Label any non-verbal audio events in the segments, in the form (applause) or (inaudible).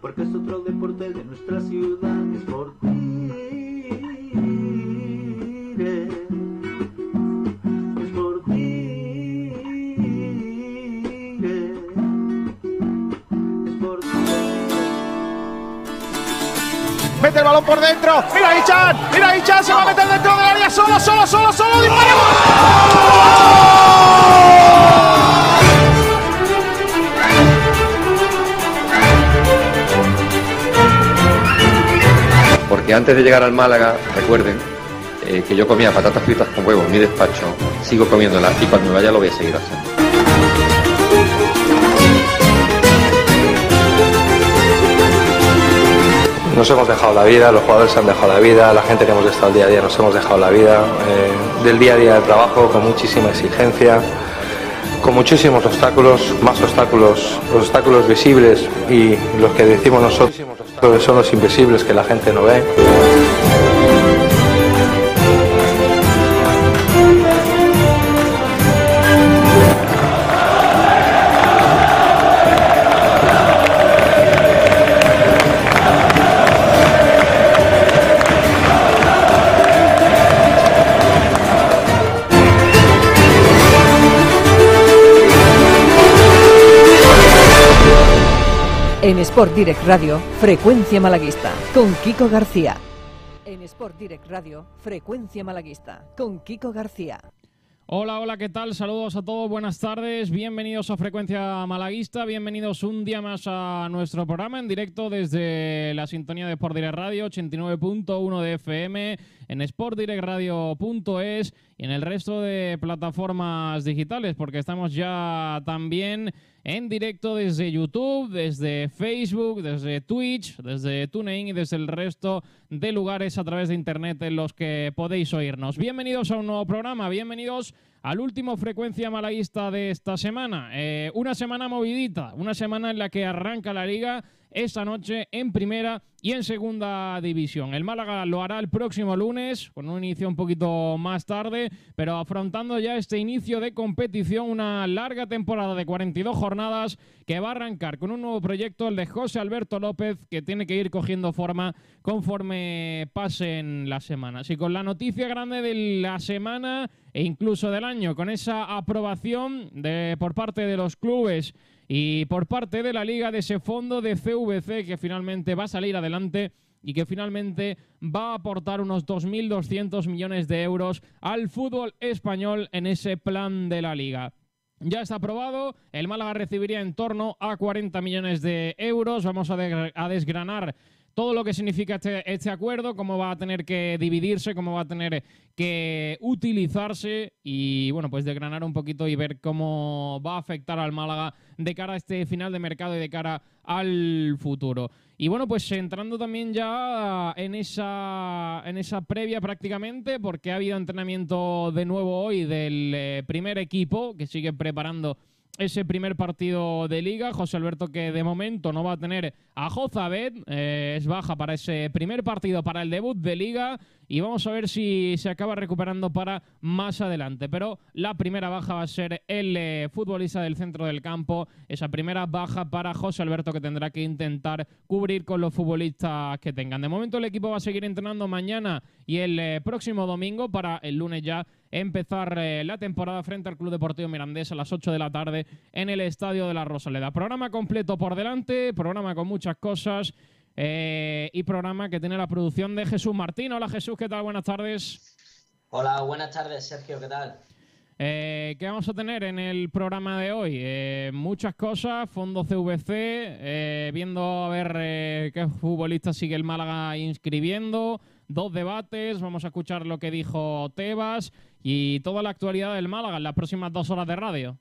porque es otro deporte de nuestra ciudad, es por por Mete el balón por dentro. Mira Ichan. Mira Ichan. Se va a meter dentro del área. Solo, solo, solo, solo. Porque antes de llegar al Málaga, recuerden eh, que yo comía patatas fritas con huevo en mi despacho, sigo comiéndolas y cuando me vaya lo voy a seguir haciendo. Nos hemos dejado la vida, los jugadores se han dejado la vida, la gente que hemos estado el día a día nos hemos dejado la vida, eh, del día a día del trabajo con muchísima exigencia, con muchísimos obstáculos, más obstáculos, los obstáculos visibles y los que decimos nosotros son los invisibles que la gente no ve. Sport Direct Radio, Frecuencia Malaguista, con Kiko García. En Sport Direct Radio, Frecuencia Malaguista, con Kiko García. Hola, hola, ¿qué tal? Saludos a todos, buenas tardes, bienvenidos a Frecuencia Malaguista, bienvenidos un día más a nuestro programa en directo desde la sintonía de Sport Direct Radio 89.1 de FM, en sportdirectradio.es y en el resto de plataformas digitales, porque estamos ya también en directo desde YouTube, desde Facebook, desde Twitch, desde TuneIn y desde el resto de lugares a través de Internet en los que podéis oírnos. Bienvenidos a un nuevo programa, bienvenidos al último frecuencia malaguista de esta semana. Eh, una semana movidita, una semana en la que arranca la liga esta noche en primera y en segunda división. El Málaga lo hará el próximo lunes, con un inicio un poquito más tarde, pero afrontando ya este inicio de competición, una larga temporada de 42 jornadas que va a arrancar con un nuevo proyecto, el de José Alberto López, que tiene que ir cogiendo forma conforme pasen las semanas. Y con la noticia grande de la semana e incluso del año, con esa aprobación de, por parte de los clubes y por parte de la liga de ese fondo de CVC que finalmente va a salir adelante y que finalmente va a aportar unos 2.200 millones de euros al fútbol español en ese plan de la liga. Ya está aprobado, el Málaga recibiría en torno a 40 millones de euros. Vamos a, a desgranar todo lo que significa este, este, acuerdo, cómo va a tener que dividirse, cómo va a tener que utilizarse y, bueno, pues desgranar un poquito y ver cómo va a afectar al Málaga de cara a este final de mercado y de cara al futuro. Y bueno, pues entrando también ya en esa, en esa previa prácticamente, porque ha habido entrenamiento de nuevo hoy del eh, primer equipo que sigue preparando ese primer partido de liga. José Alberto que de momento no va a tener a Jozabet, eh, es baja para ese primer partido, para el debut de liga y vamos a ver si se acaba recuperando para más adelante. Pero la primera baja va a ser el eh, futbolista del centro del campo, esa primera baja para José Alberto que tendrá que intentar cubrir con los futbolistas que tengan. De momento el equipo va a seguir entrenando mañana y el eh, próximo domingo para el lunes ya empezar eh, la temporada frente al Club Deportivo Mirandés a las 8 de la tarde en el Estadio de la Rosaleda. Programa completo por delante, programa con muchas cosas eh, y programa que tiene la producción de Jesús Martín. Hola Jesús, ¿qué tal? Buenas tardes. Hola, buenas tardes Sergio, ¿qué tal? Eh, ¿Qué vamos a tener en el programa de hoy? muchas cosas, fondo CVC, viendo a ver qué futbolista sigue el Málaga inscribiendo, dos debates, vamos a escuchar lo que dijo Tebas y toda la actualidad del Málaga en las próximas dos horas de radio.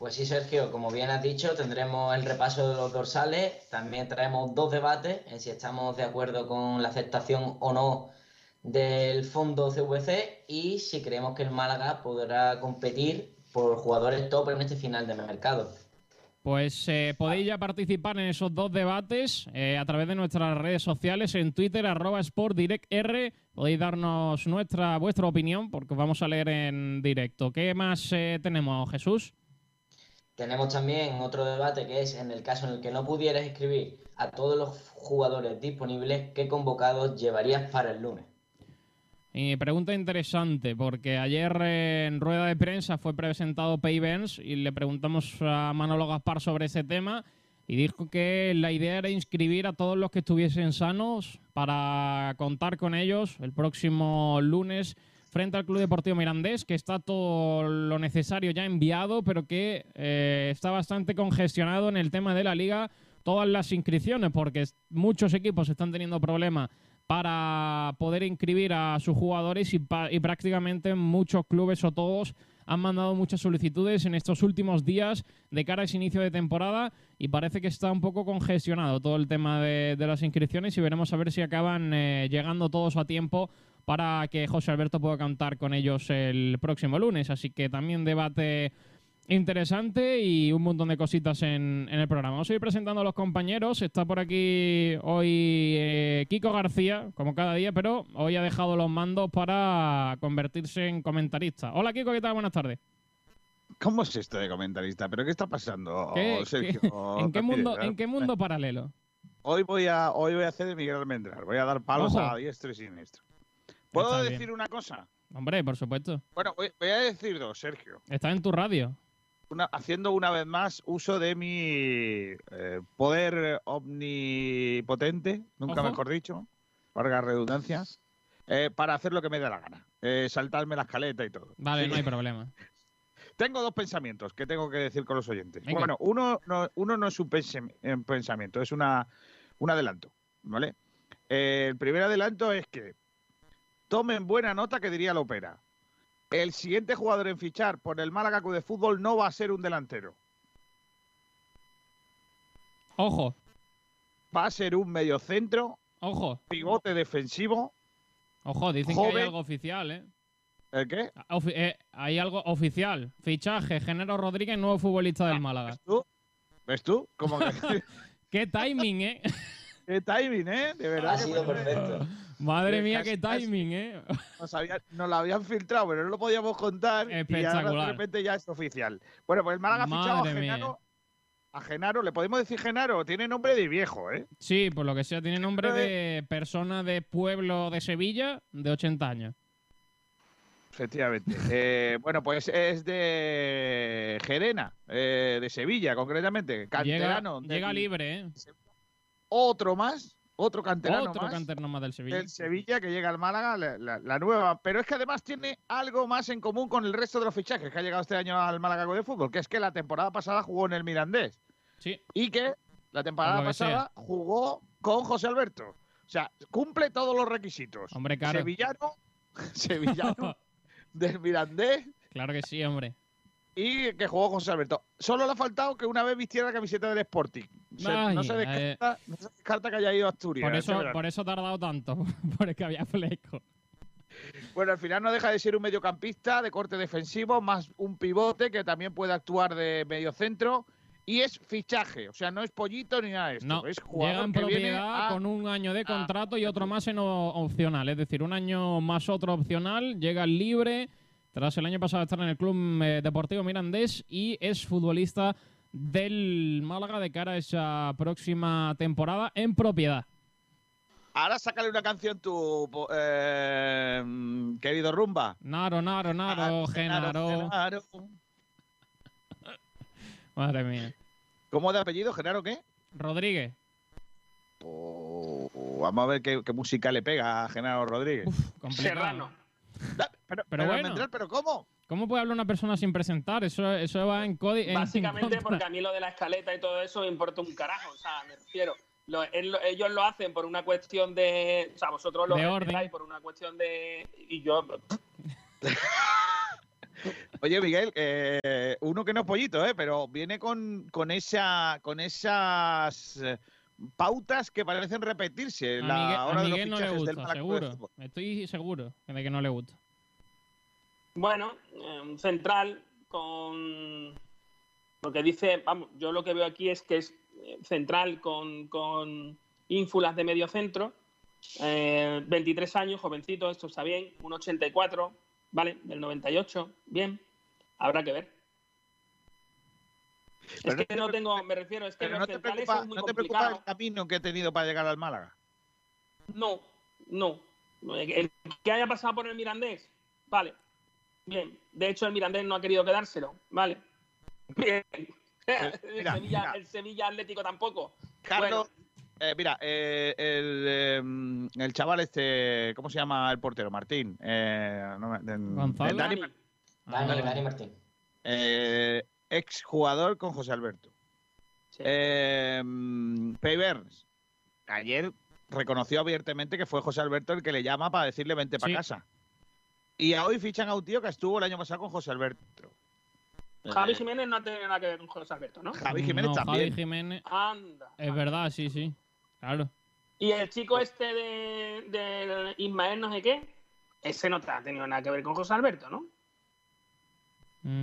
Pues sí, Sergio, como bien has dicho, tendremos el repaso de los dorsales, también traemos dos debates en si estamos de acuerdo con la aceptación o no del fondo CVC y si creemos que el Málaga podrá competir por jugadores top en este final de mercado. Pues eh, podéis ya participar en esos dos debates eh, a través de nuestras redes sociales, en Twitter, arroba SportDirectR. Podéis darnos nuestra, vuestra opinión porque os vamos a leer en directo. ¿Qué más eh, tenemos, Jesús? Tenemos también otro debate que es en el caso en el que no pudieras escribir a todos los jugadores disponibles, ¿qué convocados llevarías para el lunes? Y pregunta interesante, porque ayer en rueda de prensa fue presentado Pay y le preguntamos a Manolo Gaspar sobre ese tema y dijo que la idea era inscribir a todos los que estuviesen sanos para contar con ellos el próximo lunes frente al Club Deportivo Mirandés, que está todo lo necesario ya enviado, pero que eh, está bastante congestionado en el tema de la liga, todas las inscripciones, porque muchos equipos están teniendo problemas para poder inscribir a sus jugadores y, prácticamente muchos clubes o todos han mandado muchas solicitudes en estos últimos días de cara a ese inicio de temporada y parece que está un poco congestionado todo el tema de, las inscripciones y veremos a ver si acaban eh, llegando todos a tiempo para que José Alberto pueda cantar con ellos el próximo lunes. Así que también debate interesante y un montón de cositas en, el programa. Vamos a ir presentando a los compañeros. Está por aquí hoy eh, Kiko García, como cada día, pero hoy ha dejado los mandos para convertirse en comentarista. Hola Kiko, ¿qué tal? Buenas tardes. ¿Cómo es esto de comentarista? ¿Pero qué está pasando, Sergio? (laughs) ¿En, qué mundo, ¿En qué mundo paralelo? Hoy voy a, hoy voy a hacer de Miguel Almendral. Voy a dar palos a diestro y siniestro. ¿Puedo decir una cosa? Hombre, por supuesto. Bueno, voy, a decir dos, Sergio. Está en tu radio haciendo una vez más uso de mi eh, poder omnipotente, nunca mejor dicho, largas redundancias, eh, para hacer lo que me dé la gana. Eh, saltarme la escaleta y todo. Vale, no hay (laughs) problema. tengo dos pensamientos que tengo que decir con los oyentes. Bueno, uno no, uno no es un pensamiento, es una, un adelanto, ¿vale? el primer adelanto es que tomen buena nota que diría la ópera el siguiente jugador en fichar por el Málaga de Fútbol no va a ser un delantero. Ojo. Va a ser un mediocentro. Ojo. Pivote defensivo. Ojo, dicen que hay algo oficial, ¿eh? ¿El qué? Ah, eh, hay algo oficial. Fichaje, Genero Rodríguez, nuevo futbolista del ah, Málaga. ¿Ves tú? ¿Ves tú? (laughs) qué timing, ¿eh? (laughs) qué timing, ¿eh? De verdad. Ha sido perfecto. (laughs) Madre mía, qué timing, ¿eh? (laughs) Nos, lo habían filtrado, pero no lo podíamos contar. Espectacular. Y ahora de repente ya es oficial. Bueno, pues el Málaga ha fichado a Genaro. A Genaro, ¿le podemos decir Genaro? Tiene nombre de viejo, ¿eh? Sí, por lo que sea, tiene nombre de persona de pueblo de Sevilla de 80 años. Efectivamente. (laughs) Eh, bueno, pues es de Gerena, eh, de Sevilla, concretamente. Canterano. Llega, libre, ¿eh? Otro más otro canterano Otro canterano más del Sevilla. El Sevilla que llega al Málaga, la, nueva. Pero es que además tiene algo más en común con el resto de los fichajes que ha llegado este año al Málaga de fútbol, que es que la temporada pasada jugó en el Mirandés. Sí. Y que la temporada pasada jugó con José Alberto. O sea, cumple todos los requisitos. Hombre, claro. Sevillano, (laughs) sevillano (laughs) del Mirandés. Claro que sí, hombre y que jugó José Alberto. Solo le ha faltado que una vez vistiera la camiseta del Sporting. no, se descarta, que haya ido a Asturias. Por eso, por eso ha tardado tanto, (laughs) porque había fleco. Bueno, al final no deja de ser un mediocampista de corte defensivo, más un pivote que también puede actuar de mediocentro. Y es fichaje, o sea, no es pollito ni nada de esto. No, es llega en propiedad con un año de contrato y otro más en opcional. Es decir, un año más otro opcional, llega libre tras el año pasado estar en el Club eh, Deportivo Mirandés y es futbolista del Málaga de cara a esa próxima temporada en propiedad. Ahora sácale una canción tu eh, querido Rumba. Naro, Naro, Naro, ah, Genaro. (laughs) Madre mía. ¿Cómo de apellido? ¿Genaro qué? Rodríguez. Oh, vamos a ver qué, música le pega a Genaro Rodríguez. Serrano. Pero, pero, bueno. pero ¿cómo? ¿Cómo puede hablar una persona sin presentar? Eso, eso va en código. Básicamente porque a mí lo de la escaleta y todo eso me importa un carajo. O sea, me refiero. ellos lo hacen por una cuestión de. O sea, vosotros lo hacéis por una cuestión de. Y yo. (laughs) Oye, Miguel, eh, uno que no es pollito, ¿eh? pero viene con, con, esa, con esas eh, pautas que parecen repetirse a la hora Miguel de los no le gusta, seguro. Estoy seguro de que no le gusta. Bueno, un central con lo que dice, vamos, yo lo que veo aquí es que es eh, central con, con ínfulas de medio centro, 23 eh, años, jovencito, esto está bien, un 84, vale, del 98, bien, habrá que ver. Es que no tengo, me refiero, es que Pero los no te, centrales preocupa, es muy ¿no te preocupa complicado. el camino que he tenido para llegar al Málaga? No, no. El que haya pasado por el Mirandés, vale. Bien. De hecho, el Mirandés no ha querido quedárselo, vale. Bien. (laughs) el, mira, Sevilla, mira. el Sevilla Atlético tampoco. Carlos, eh, mira, eh, el, eh, el chaval este, ¿cómo se llama el portero? Martín. Eh, no me- de- eh, Dani, Dani. Dani, Ah, Dani Martín. Eh, ex jugador con José Alberto. Sí. Eh, Burns, ayer reconoció abiertamente que fue José Alberto el que le llama para decirle vente para Sí. casa. Y hoy fichan a un tío que estuvo el año pasado con José Alberto. Javi Eh, Jiménez no tiene nada que ver con José Alberto, ¿no? Javi Jiménez no, también. Javi Jiménez. Anda. Es verdad, sí, sí. Claro. Y el chico este de, de Ismael no sé qué, ese no ha tenido nada que ver con José Alberto, ¿no?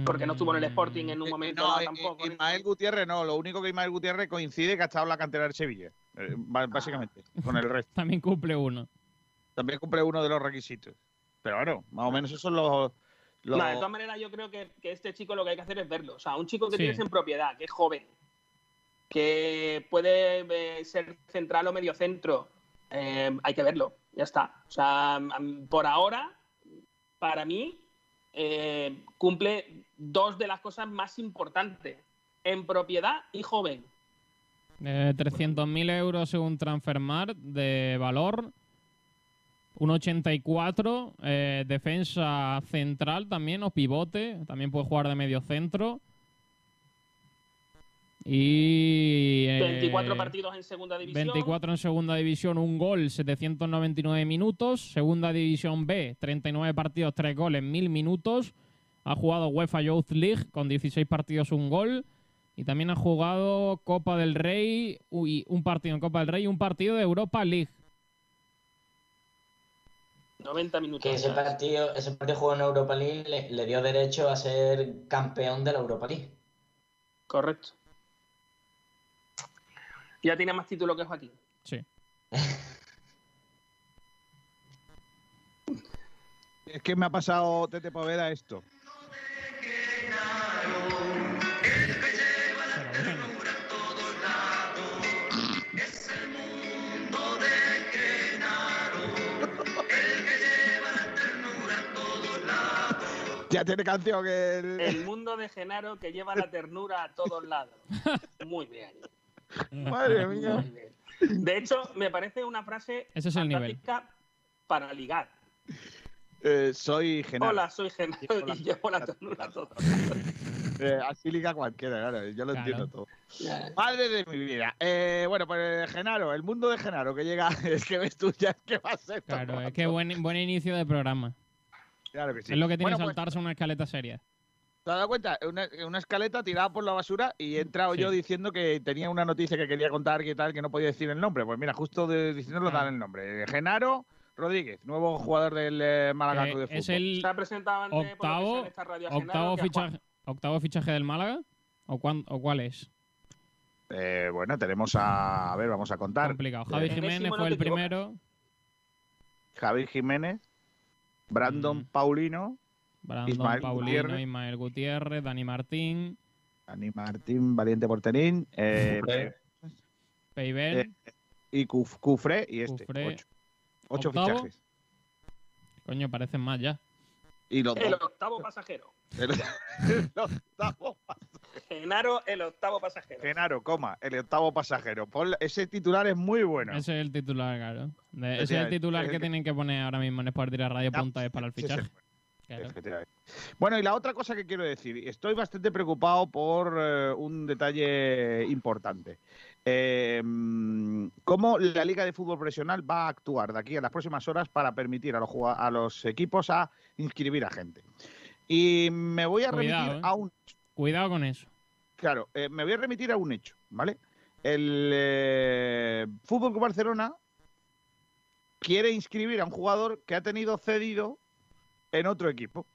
Porque no estuvo en el Sporting en un Eh, momento no, dado eh, tampoco. eh, Ismael Gutiérrez no, lo único que Ismael Gutiérrez coincide que ha estado en la cantera del Sevilla, eh, ba- básicamente, con el (laughs) resto. También cumple uno. También cumple uno de los requisitos. Pero bueno, más o menos esos son los... los- No, de todas maneras, yo creo que, que este chico lo que hay que hacer es verlo. O sea, un chico que Sí. tienes en propiedad, que es joven, que puede eh, ser central o medio centro, eh, hay que verlo. Ya está. O sea, am- por ahora, para mí, eh, cumple dos de las cosas más importantes: en propiedad y joven. Eh, 300.000 euros según Transfermar de valor. 1,84. eh, defensa central también o pivote. También puede jugar de medio centro. Y. eh, 24 partidos en segunda división. 24 en segunda división, un gol, 799 minutos. Segunda división B, 39 partidos, 3 goles, 1000 minutos. Ha jugado UEFA Youth League con 16 partidos, un gol. Y también ha jugado Copa del Rey, uy, un partido en Copa del Rey y un partido de Europa League. 90 minutos. Que ese partido, ese partido jugó en Europa League le, le dio derecho a ser campeón de la Europa League. Correcto. Ya tiene más título que Joaquín. Sí. (laughs) Es que me ha pasado Tete Poveda esto. (laughs) Ya tiene canción que... el- El mundo de Genaro que lleva la ternura a todos lados. (laughs) Muy bien. (laughs) Madre mía. De hecho, me parece una frase Ese es el nivel. para ligar. Eh, soy Genaro. Hola, soy Genaro y llevo la ternura lados. (laughs) Eh, así liga cualquiera, claro, yo lo Claro. entiendo todo. Madre de mi vida. Eh, bueno, pues Genaro, el mundo de Genaro que llega, (laughs) es que ves tú ya que va a ser. todo Claro, es que buen, buen inicio de programa. Claro que sí. Es lo que tiene Bueno, pues, saltarse una escaleta seria. ¿Te has dado cuenta? Una, una escaleta tirada por la basura y he entrado Sí. yo diciendo que tenía una noticia que quería contar que tal, que no podía decir el nombre. Pues mira, justo de, diciéndolo Ah. dan el nombre. Genaro Rodríguez, nuevo jugador del eh, Málaga Club de Fútbol. es el Se ha presentado antes por lo que octavo, esta radio Genaro, octavo, fichaje, octavo fichaje del Málaga. ¿O, cuán- o cuál es? Eh, bueno, tenemos a... A ver, vamos a contar. Complicado. Javi Eh, Jiménez fue el primero. Javi Jiménez, Brandon Mm. Paulino, Brandon Ismael Paulino, Gutiérrez. Ismael Gutiérrez, Dani Martín, Dani Martín, Valiente Porterín, eh. Peiber. Eh, y Cuf- Cufré y este. Cufré. Ocho, fichajes. Coño, parecen más ya. Y los El dos. octavo pasajero. El, (laughs) el octavo Genaro, el octavo pasajero. Genaro, coma, el octavo pasajero. Ponle- ese titular es muy bueno. Ese es el titular, claro. De- ese es el titular es que tienen que poner ahora mismo en Sport Radio Punta es para el fichaje. Bueno. Claro. Efectivamente. Bueno, y la otra cosa que quiero decir, estoy bastante preocupado por eh, un detalle importante. Eh, mm, ¿Cómo la Liga de Fútbol Profesional va a actuar de aquí a las próximas horas para permitir a los, a los equipos a inscribir a gente? Y me voy a Cuidado, remitir ¿eh? a un Cuidado con eso. Claro, eh, me voy a remitir a un hecho, ¿vale? El Fútbol Club Barcelona quiere inscribir a un jugador que ha tenido cedido en otro equipo,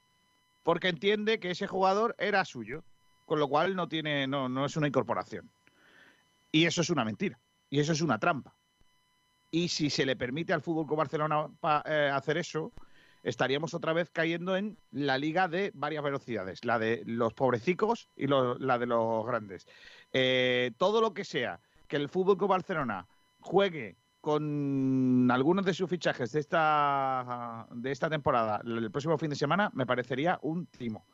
porque entiende que ese jugador era suyo, con lo cual no tiene, no, no es una incorporación. Y eso es una mentira, y eso es una trampa. Y si se le permite al Fútbol Club Barcelona eh, hacer eso, estaríamos otra vez cayendo en la liga de varias velocidades, la de los pobrecicos y la de los grandes. Eh, todo lo que sea que el Fútbol Club Barcelona juegue con algunos de sus fichajes de esta, de esta temporada el próximo fin de semana, me parecería un timo.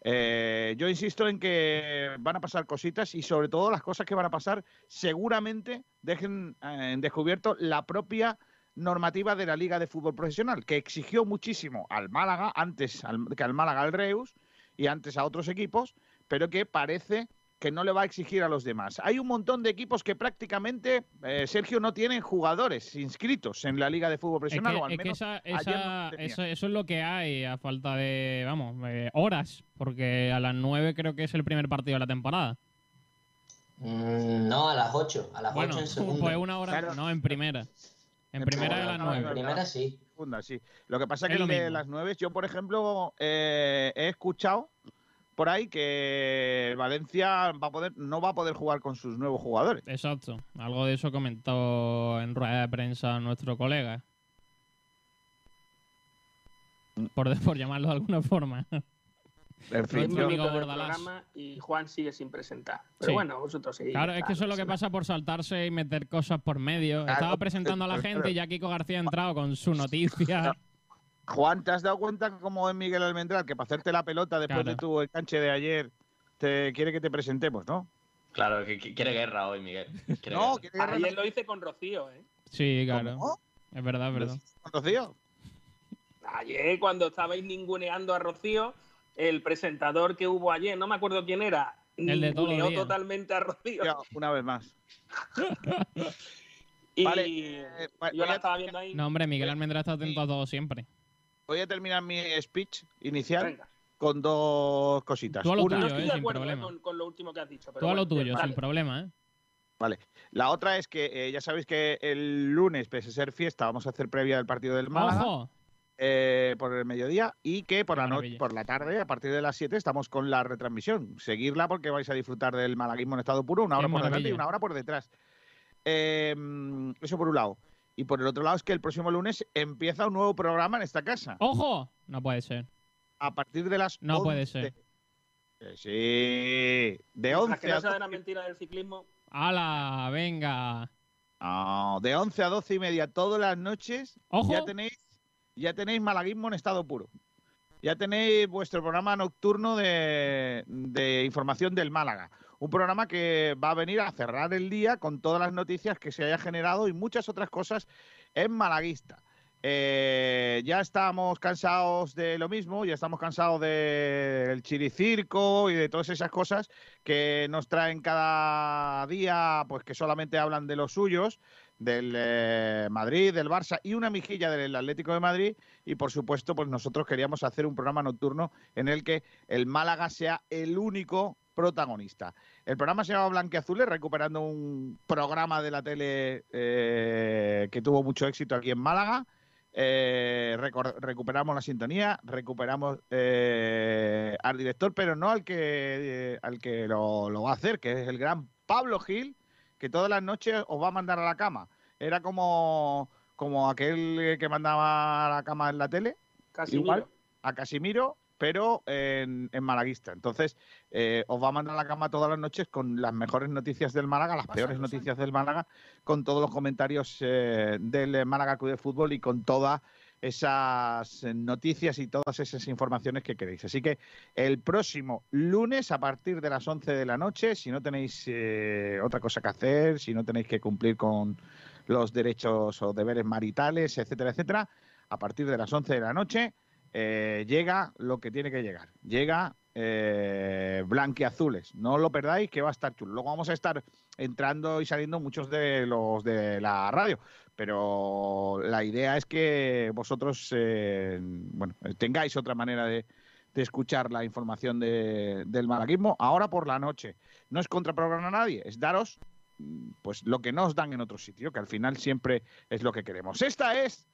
Eh, yo insisto en que van a pasar cositas y sobre todo las cosas que van a pasar seguramente dejen eh, en descubierto la propia normativa de la Liga de Fútbol Profesional, que exigió muchísimo al Málaga, antes que al Málaga al Reus y antes a otros equipos, pero que parece que no le va a exigir a los demás. Hay un montón de equipos que prácticamente, eh, Sergio, no tienen jugadores inscritos en la Liga de Fútbol Profesional. o al menos eso, es lo que hay a falta de, vamos, horas, porque a las 9 creo que es el primer partido de la temporada. Mm, no, a las 8, a las bueno, en segundo. Pues una hora, no, en primera. En, primera de las 9. En primera sí. Segunda, sí. Lo que pasa es que de las 9, yo por ejemplo eh, he escuchado por ahí que Valencia va a poder, no va a poder jugar con sus nuevos jugadores. Exacto. Algo de eso comentó en rueda de prensa nuestro colega. Por, (laughs) por llamarlo de alguna forma. y Juan sigue sin presentar. Pero bueno, vosotros seguís. Claro, es que eso es lo que pasa por saltarse y meter cosas por medio. Estaba presentando a la gente y ya Kiko García ha entrado con su noticia. Juan, ¿te has dado cuenta cómo es Miguel Almendral? Que para hacerte la pelota después de tu enganche de ayer, te quiere que te presentemos, ¿no? Claro, que quiere guerra hoy, Miguel. no, Ayer lo hice con Rocío, ¿eh? Sí, claro. Es verdad, es verdad. ¿Con Rocío? Ayer, cuando estabais ninguneando a Rocío, el presentador que hubo ayer, no me acuerdo quién era, el de ninguneó totalmente a Rocío. Una vez más. (laughs) y vale, eh, yo la estaba viendo ahí. No, hombre, Miguel Almendral está atento a todo siempre voy a terminar mi speech inicial con dos cositas. Tú a lo tuyo, eh, sin problema. Con, lo último que has dicho. Tú a lo tuyo, sin problema, ¿eh? Vale. La otra es que eh, ya sabéis que el lunes, pese a ser fiesta, vamos a hacer previa del partido del Málaga. Eh, por el mediodía y que por la, noche, por la tarde, a partir de las 7, estamos con la retransmisión. Seguirla porque vais a disfrutar del malaguismo en estado puro, una hora por delante y una hora por detrás. Em, eso por un lado. Y por el otro lado es que el próximo lunes empieza un nuevo programa en esta casa. ¡Ojo! No puede ser. A partir de las. No puede ser. Sí. De 11 que no a la mentira del ciclismo. ¡Hala! Venga. No, de 11 a 12 y media todas las noches. ¡Ojo! Ya tenéis, ya tenéis malaguismo en estado puro. Ya tenéis vuestro programa nocturno de, de información del Málaga un programa que va a venir a cerrar el día con todas las noticias que se haya generado y muchas otras cosas en Malaguista. Eh, ya estamos cansados de lo mismo, ya estamos cansados del chiricirco y de todas esas cosas que nos traen cada día, pues que solamente hablan de los suyos, del eh, Madrid, del Barça y una mijilla del Atlético de Madrid. Y por supuesto, pues nosotros queríamos hacer un programa nocturno en el que el Málaga sea el único protagonista. El programa se llama Blanqueazules, recuperando un programa de la tele eh, que tuvo mucho éxito aquí en Málaga. Eh, recuperamos la sintonía, recuperamos al director, pero no al que, al que lo, va a hacer, que es el gran Pablo Gil, que todas las noches os va a mandar a la cama. Era como, como aquel que mandaba a la cama en la tele. Igual, a Casimiro, pero en, Malaguista. Entonces, eh, os va a mandar a la cama todas las noches con las mejores noticias del Málaga, las peores noticias del Málaga, con todos los comentarios eh, del Málaga Club de Fútbol y con todas esas noticias y todas esas informaciones que queréis. Así que el próximo lunes a partir de las 11 de la noche, si no tenéis eh, otra cosa que hacer, si no tenéis que cumplir con los derechos o deberes maritales, etcétera, etcétera, a partir de las 11 de la noche eh, llega lo que tiene que llegar. Llega eh. No lo perdáis, que va a estar chulo. Luego vamos a estar entrando y saliendo muchos de los de la radio. Pero la idea es que vosotros eh, tengáis otra manera de, escuchar la información del malaguismo ahora por la noche. No es contraprogramar a nadie, es daros pues lo que nos dan en otro sitio, que al final siempre es lo que queremos. Esta es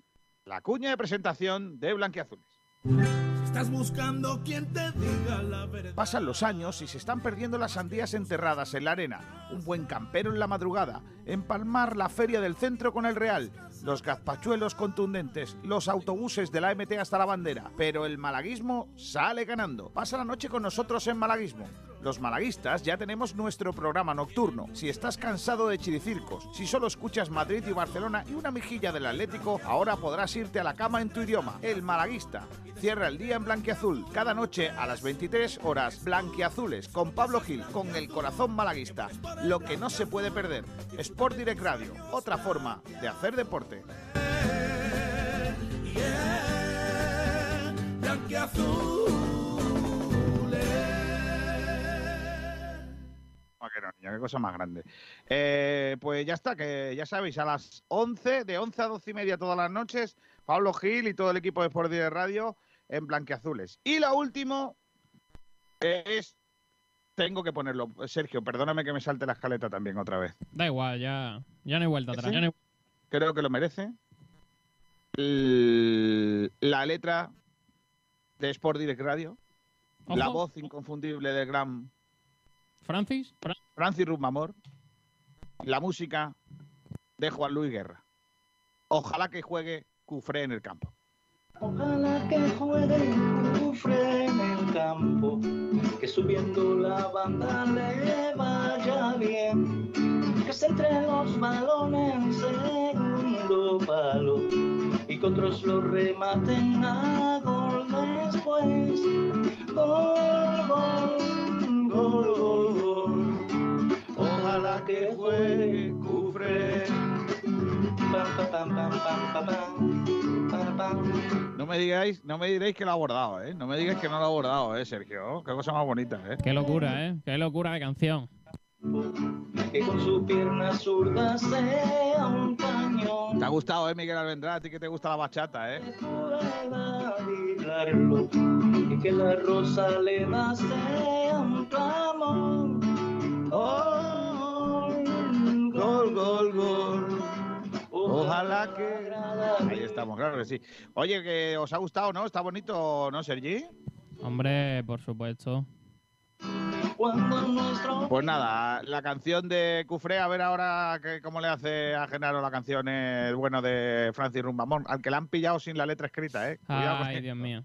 la cuña de presentación de Blanquiazules. Estás buscando quien te diga la verdad. Pasan los años y se están perdiendo las sandías enterradas en la arena, un buen campero en la madrugada, empalmar la feria del centro con el Real, los gazpachuelos contundentes, los autobuses de la MT hasta la bandera. Pero el malaguismo sale ganando. Pasa la noche con nosotros en Malaguismo. Los malaguistas ya tenemos nuestro programa nocturno. Si estás cansado de chiricircos, si solo escuchas Madrid y Barcelona y una mejilla del Atlético, ahora podrás irte a la cama en tu idioma. El malaguista. Cierra el día en blanquiazul. Cada noche a las 23 horas, blanquiazules con Pablo Gil, con el corazón malaguista. Lo que no se puede perder. Sport Direct Radio. Otra forma de hacer deporte. No, qué cosa más grande. Eh, pues ya está, que ya sabéis, a las 11, de 11 a 12 y media todas las noches, Pablo Gil y todo el equipo de Sport Direct Radio en blanqueazules. Y la última es. Tengo que ponerlo. Sergio, perdóname que me salte la escaleta también otra vez. Da igual, ya, ya no hay vuelta atrás. ¿Sí? ya no hay- Creo que lo merece. L- La letra de Sport Direct Radio. La voz inconfundible del gran ¿Francis? Francis Rumamor. La música de Juan Luis Guerra. Ojalá que juegue Cufré en el campo. Ojalá que juegue Cufre en el campo, que subiendo la banda le vaya bien, que se entre los balones en segundo palo y que otros lo rematen a gol después. Gol, gol, Ojalá que juegue cufre. No me digáis, no me diréis que lo ha abordado, ¿eh? No me digáis que no lo ha abordado, ¿eh, Sergio? Qué cosa más bonita, ¿eh? Qué locura, ¿eh? Qué locura de canción que con su pierna zurda sea un cañón Te ha gustado, ¿eh, Miguel Alvendrá? A ti que te gusta la bachata, ¿eh? y que la rosaleda sea un clamor. Gol, gol, gol, gol. Ojalá que... Ahí estamos, claro que sí. Oye, que os ha gustado, ¿no? Está bonito, ¿no, Sergi? Hombre, por supuesto. Pues nada, la canción de Cufré, a ver ahora que, cómo le hace a Genaro la canción el bueno de Francis Rumbamón, al que la han pillado sin la letra escrita, ¿eh? Cuidado Ay. Dios mío.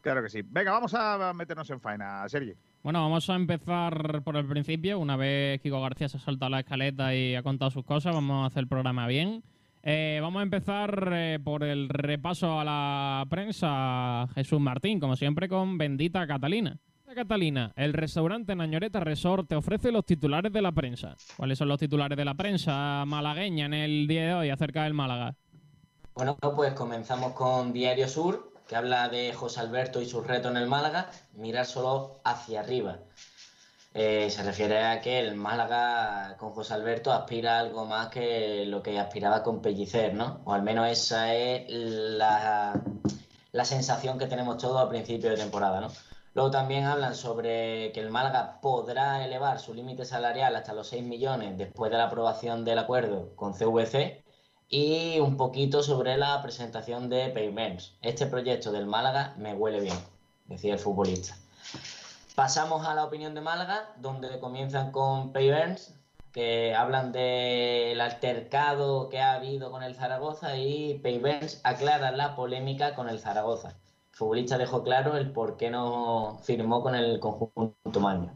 Claro que sí. Venga, vamos a meternos en faena, Sergi. Bueno, vamos a empezar por el principio. Una vez Kiko García se ha saltado la escaleta y ha contado sus cosas, vamos a hacer el programa bien. Eh, vamos a empezar eh, por el repaso a la prensa. Jesús Martín, como siempre, con Bendita Catalina. Catalina, el restaurante Nañoreta Resort te ofrece los titulares de la prensa. ¿Cuáles son los titulares de la prensa malagueña en el día de hoy acerca del Málaga? Bueno, pues comenzamos con Diario Sur, que habla de José Alberto y sus retos en el Málaga, mirar solo hacia arriba. Eh, se refiere a que el Málaga con José Alberto aspira algo más que lo que aspiraba con Pellicer, ¿no? O al menos esa es la, la sensación que tenemos todos a principio de temporada, ¿no? Luego también hablan sobre que el Málaga podrá elevar su límite salarial hasta los 6 millones después de la aprobación del acuerdo con CVC y un poquito sobre la presentación de Payments. Este proyecto del Málaga me huele bien, decía el futbolista. Pasamos a la opinión de Málaga, donde comienzan con Payments, que hablan del altercado que ha habido con el Zaragoza y Payments aclara la polémica con el Zaragoza. Futbolista dejó claro el por qué no firmó con el conjunto maño.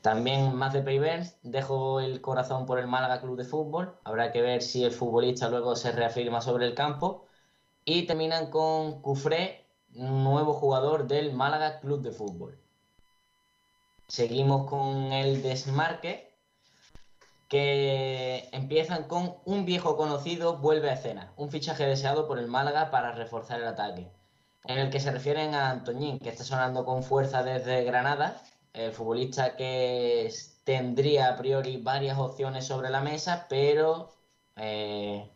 También más de Paybers, dejo el corazón por el Málaga Club de Fútbol. Habrá que ver si el futbolista luego se reafirma sobre el campo. Y terminan con Cufré, nuevo jugador del Málaga Club de Fútbol. Seguimos con el desmarque, que empiezan con un viejo conocido vuelve a escena, un fichaje deseado por el Málaga para reforzar el ataque, en el que se refieren a Antoñín, que está sonando con fuerza desde Granada, el futbolista que tendría a priori varias opciones sobre la mesa, pero eh,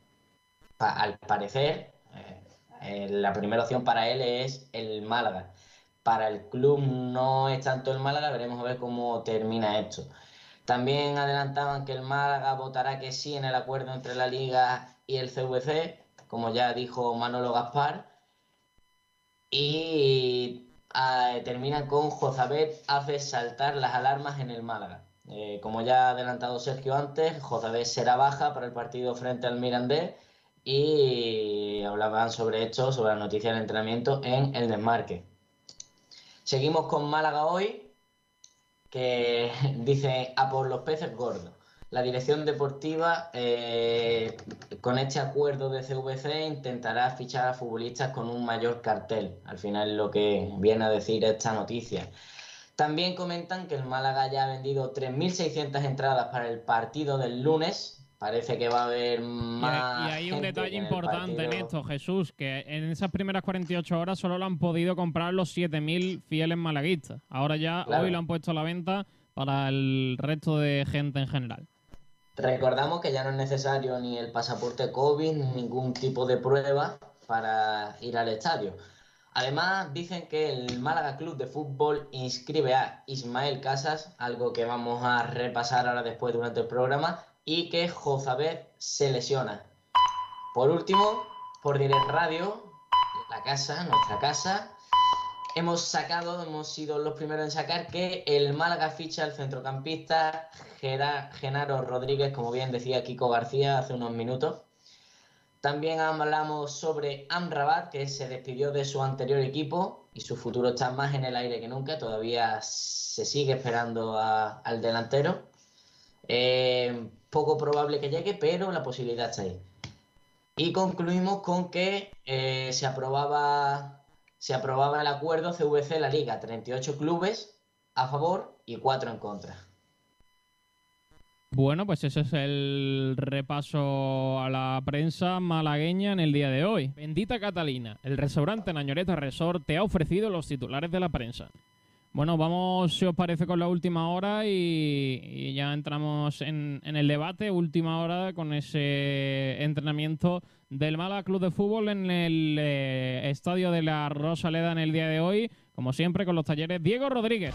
al parecer eh, eh, la primera opción para él es el Málaga. Para el club no es tanto el Málaga, veremos a ver cómo termina esto. También adelantaban que el Málaga votará que sí en el acuerdo entre la Liga y el CVC, como ya dijo Manolo Gaspar. Y ah, terminan con Jozabet hace saltar las alarmas en el Málaga. Eh, como ya ha adelantado Sergio antes, Jozabet será baja para el partido frente al Mirandés y hablaban sobre esto, sobre la noticia del entrenamiento en el desmarque. Seguimos con Málaga hoy, que (laughs) dice a por los peces gordos. La dirección deportiva, eh, con este acuerdo de CVC, intentará fichar a futbolistas con un mayor cartel. Al final, lo que viene a decir esta noticia. También comentan que el Málaga ya ha vendido 3.600 entradas para el partido del lunes. Parece que va a haber más. Y hay un gente detalle en importante en esto, Jesús, que en esas primeras 48 horas solo lo han podido comprar los 7.000 fieles malaguistas. Ahora ya Claro. hoy lo han puesto a la venta para el resto de gente en general. Recordamos que ya no es necesario ni el pasaporte COVID ni ningún tipo de prueba para ir al estadio. Además, dicen que el Málaga Club de Fútbol inscribe a Ismael Casas, algo que vamos a repasar ahora después durante el programa, y que Jozabed se lesiona. Por último, por Direct Radio, la casa, nuestra casa, hemos sacado, hemos sido los primeros en sacar que el Málaga ficha al centrocampista Genaro Rodríguez, como bien decía Kiko García hace unos minutos. También hablamos sobre Amrabat, que se despidió de su anterior equipo y su futuro está más en el aire que nunca. Todavía se sigue esperando al delantero. Eh, poco probable que llegue, pero la posibilidad está ahí. Y concluimos con que eh, se aprobaba se aprobaba el acuerdo CVC la Liga, 38 clubes a favor y 4 en contra. Bueno, pues ese es el repaso a la prensa malagueña en el día de hoy. Bendita Catalina, el restaurante Nañoreta Resort te ha ofrecido los titulares de la prensa. Bueno, vamos, si os parece, con la última hora y, ya entramos en, en el debate. Última hora con ese entrenamiento del Málaga Club de Fútbol en el eh, estadio de la Rosaleda en el día de hoy. Como siempre, con los talleres Diego Rodríguez.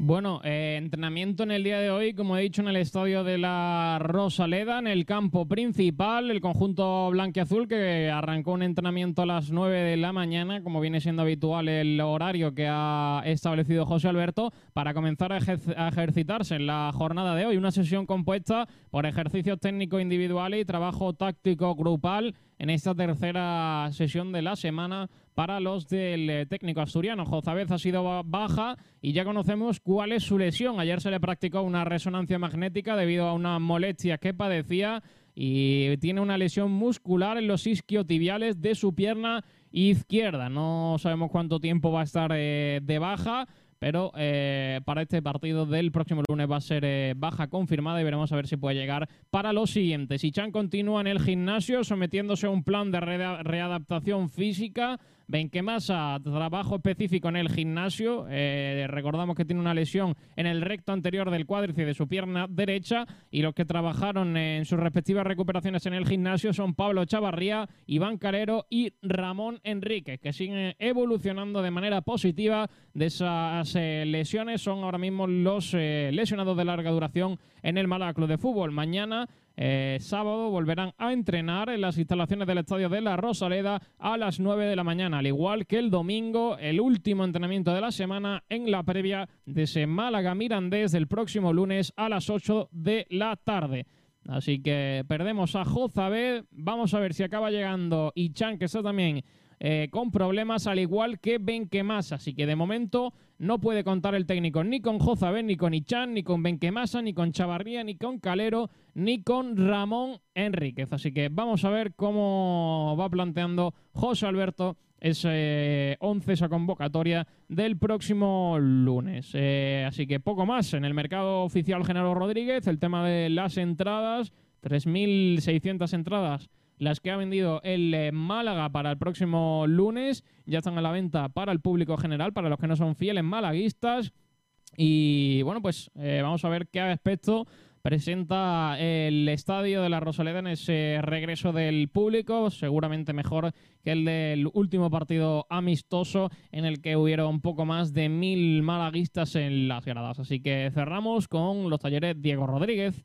Bueno, eh, entrenamiento en el día de hoy, como he dicho, en el estadio de la Rosaleda, en el campo principal, el conjunto blanquiazul que arrancó un entrenamiento a las 9 de la mañana, como viene siendo habitual el horario que ha establecido José Alberto, para comenzar a, a ejercitarse en la jornada de hoy. Una sesión compuesta por ejercicios técnicos individuales y trabajo táctico grupal en esta tercera sesión de la semana para los del eh, técnico asturiano. Jozabez ha sido ba- baja y ya conocemos cuál es su lesión. Ayer se le practicó una resonancia magnética debido a una molestia que padecía y tiene una lesión muscular en los isquiotibiales de su pierna izquierda. No sabemos cuánto tiempo va a estar eh, de baja. Pero eh, para este partido del próximo lunes va a ser baja confirmada y veremos a ver si puede llegar para los siguientes. Ichan continúa en el gimnasio sometiéndose a un plan de readaptación física. Benquemasa, trabajo específico en el gimnasio. Eh, recordamos que tiene una lesión en el recto anterior del cuádriceps de su pierna derecha. Y los que trabajaron en sus respectivas recuperaciones en el gimnasio son Pablo Chavarría, Iván Calero y Ramón Enríquez, que siguen evolucionando de manera positiva de esas eh, lesiones. Son ahora mismo los eh, lesionados de larga duración en el Málaga de Fútbol. Mañana eh, sábado volverán a entrenar en las instalaciones del estadio de la Rosaleda a las 9 de la mañana, al igual que el domingo, el último entrenamiento de la semana en la previa de ese Málaga Mirandés del próximo lunes a las 8 de la tarde. Así que perdemos a Jozabed. Vamos a ver si acaba llegando Ichan, que está también eh, con problemas, al igual que Benquemasa. Así que de momento no puede contar el técnico ni con Jozabed, ni con Ichan, ni con Benquemasa, ni con Chavarría, ni con Calero, ni con Ramón Enríquez. Así que vamos a ver cómo va planteando José Alberto ese 11, esa convocatoria del próximo lunes. Eh, así que poco más en el mercado oficial Genaro Rodríguez, el tema de las entradas, 3.600 entradas las que ha vendido el eh, Málaga para el próximo lunes, ya están a la venta para el público general, para los que no son fieles malaguistas. Y bueno, pues eh, vamos a ver qué aspecto presenta el estadio de la Rosaleda en ese regreso del público, seguramente mejor que el del último partido amistoso en el que hubieron un poco más de mil malaguistas en las gradas. Así que cerramos con los talleres Diego Rodríguez.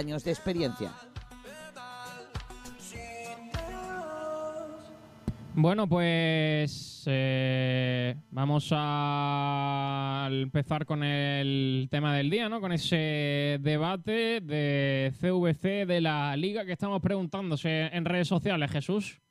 años de experiencia. Bueno, pues eh, vamos a empezar con el tema del día, ¿no? Con ese debate de CVC de la liga que estamos preguntándose en redes sociales, Jesús.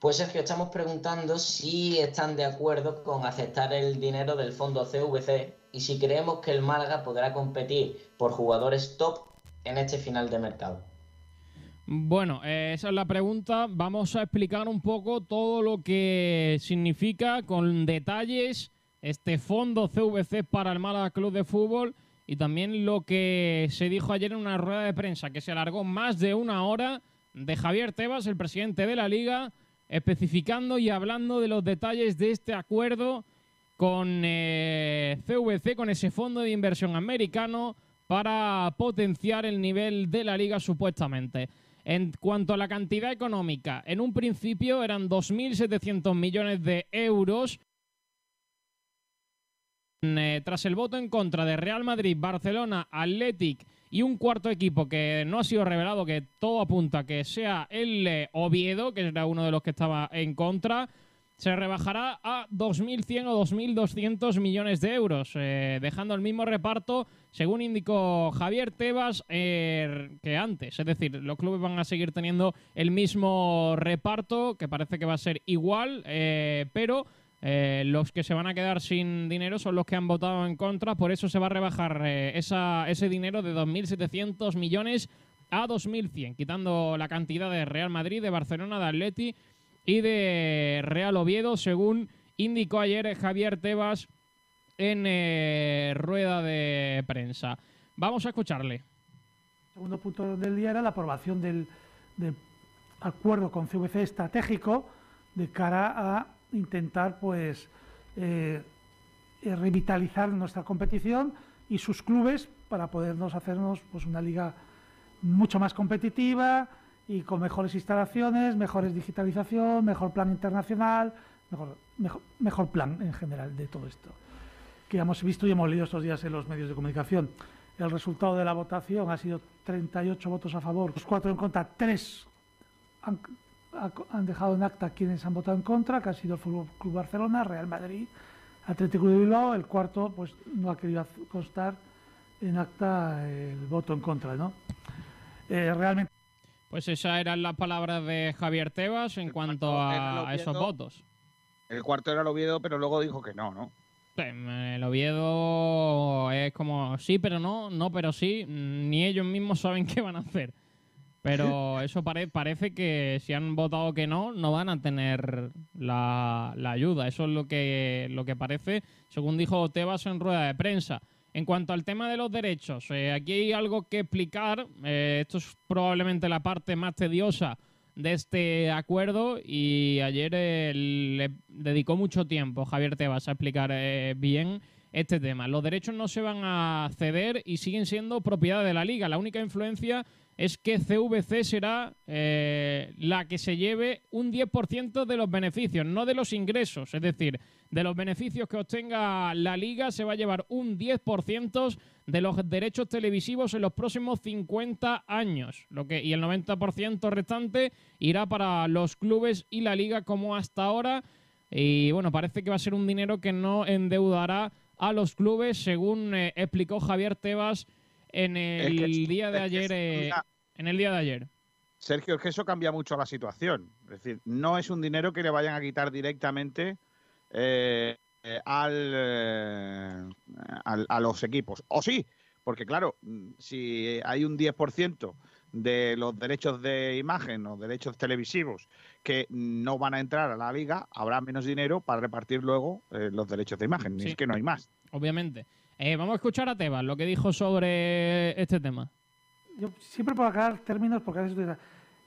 Pues es que estamos preguntando si están de acuerdo con aceptar el dinero del fondo CVC y si creemos que el Málaga podrá competir por jugadores top en este final de mercado. Bueno, eh, esa es la pregunta. Vamos a explicar un poco todo lo que significa con detalles este fondo CVC para el Málaga Club de Fútbol y también lo que se dijo ayer en una rueda de prensa que se alargó más de una hora de Javier Tebas, el presidente de la liga, especificando y hablando de los detalles de este acuerdo con CVC, eh, con ese fondo de inversión americano para potenciar el nivel de la liga supuestamente. En cuanto a la cantidad económica, en un principio eran 2.700 millones de euros. Eh, tras el voto en contra de Real Madrid, Barcelona, Athletic y un cuarto equipo que no ha sido revelado, que todo apunta que sea el eh, Oviedo, que era uno de los que estaba en contra, se rebajará a 2.100 o 2.200 millones de euros, eh, dejando el mismo reparto, según indicó Javier Tebas, eh, que antes. Es decir, los clubes van a seguir teniendo el mismo reparto, que parece que va a ser igual, pero eh, los que se van a quedar sin dinero son los que han votado en contra, por eso se va a rebajar eh, ese dinero de 2.700 millones a 2.100, quitando la cantidad de Real Madrid, de Barcelona, de Atleti y de Real Oviedo, según indicó ayer Javier Tebas en eh, rueda de prensa. Vamos a escucharle. El segundo punto del día era la aprobación del acuerdo con CVC estratégico de cara a intentar pues eh, eh, revitalizar nuestra competición y sus clubes para podernos hacernos pues una liga mucho más competitiva y con mejores instalaciones, mejores digitalización, mejor plan internacional, mejor, mejor, plan en general de todo esto que hemos visto y hemos leído estos días en los medios de comunicación. El resultado de la votación ha sido 38 votos a favor, 4 en contra, 3 han, han dejado en acta quienes han votado en contra, que ha sido el Fútbol Club Barcelona, Real Madrid, Atlético de Bilbao. El cuarto, pues no ha querido constar en acta el voto en contra, ¿no? Eh, realmente. Pues esas eran las palabras de Javier Tebas en cuanto a, esos votos. El cuarto era el Oviedo, pero luego dijo que no, ¿no? El Oviedo es como sí, pero no, no, pero sí. Ni ellos mismos saben (laughs) qué van a hacer. Pero eso parece que si han votado que no, no van a tener la, ayuda. Eso es lo que, lo que parece, según dijo Tebas en rueda de prensa. En cuanto al tema de los derechos, eh, aquí hay algo que explicar. Eh, esto es probablemente la parte más tediosa de este acuerdo y ayer eh, le dedicó mucho tiempo Javier Tebas a explicar bien este tema. Los derechos no se van a ceder y siguen siendo propiedad de la liga. La única influencia es que CVC será eh, la que se lleve un 10% de los beneficios, no de los ingresos. Es decir, de los beneficios que obtenga la liga se va a llevar un 10% de los derechos televisivos en los próximos 50 años. Lo que, y el 90% restante irá para los clubes y la liga como hasta ahora. Y bueno, parece que va a ser un dinero que no endeudará a los clubes, según eh, explicó Javier Tebas en el día de ayer. Eh, en el día de ayer. Sergio, es que eso cambia mucho la situación. Es decir, no es un dinero que le vayan a quitar directamente eh, al, al- a los equipos. O sí, porque claro, si hay un 10% de los derechos de imagen o derechos televisivos que no van a entrar a la liga, habrá menos dinero para repartir luego eh, los derechos de imagen. Y Sí. es que no hay más. Obviamente. Eh, vamos a escuchar a Tebas lo que dijo sobre este tema. Yo siempre puedo aclarar términos porque a veces utiliza-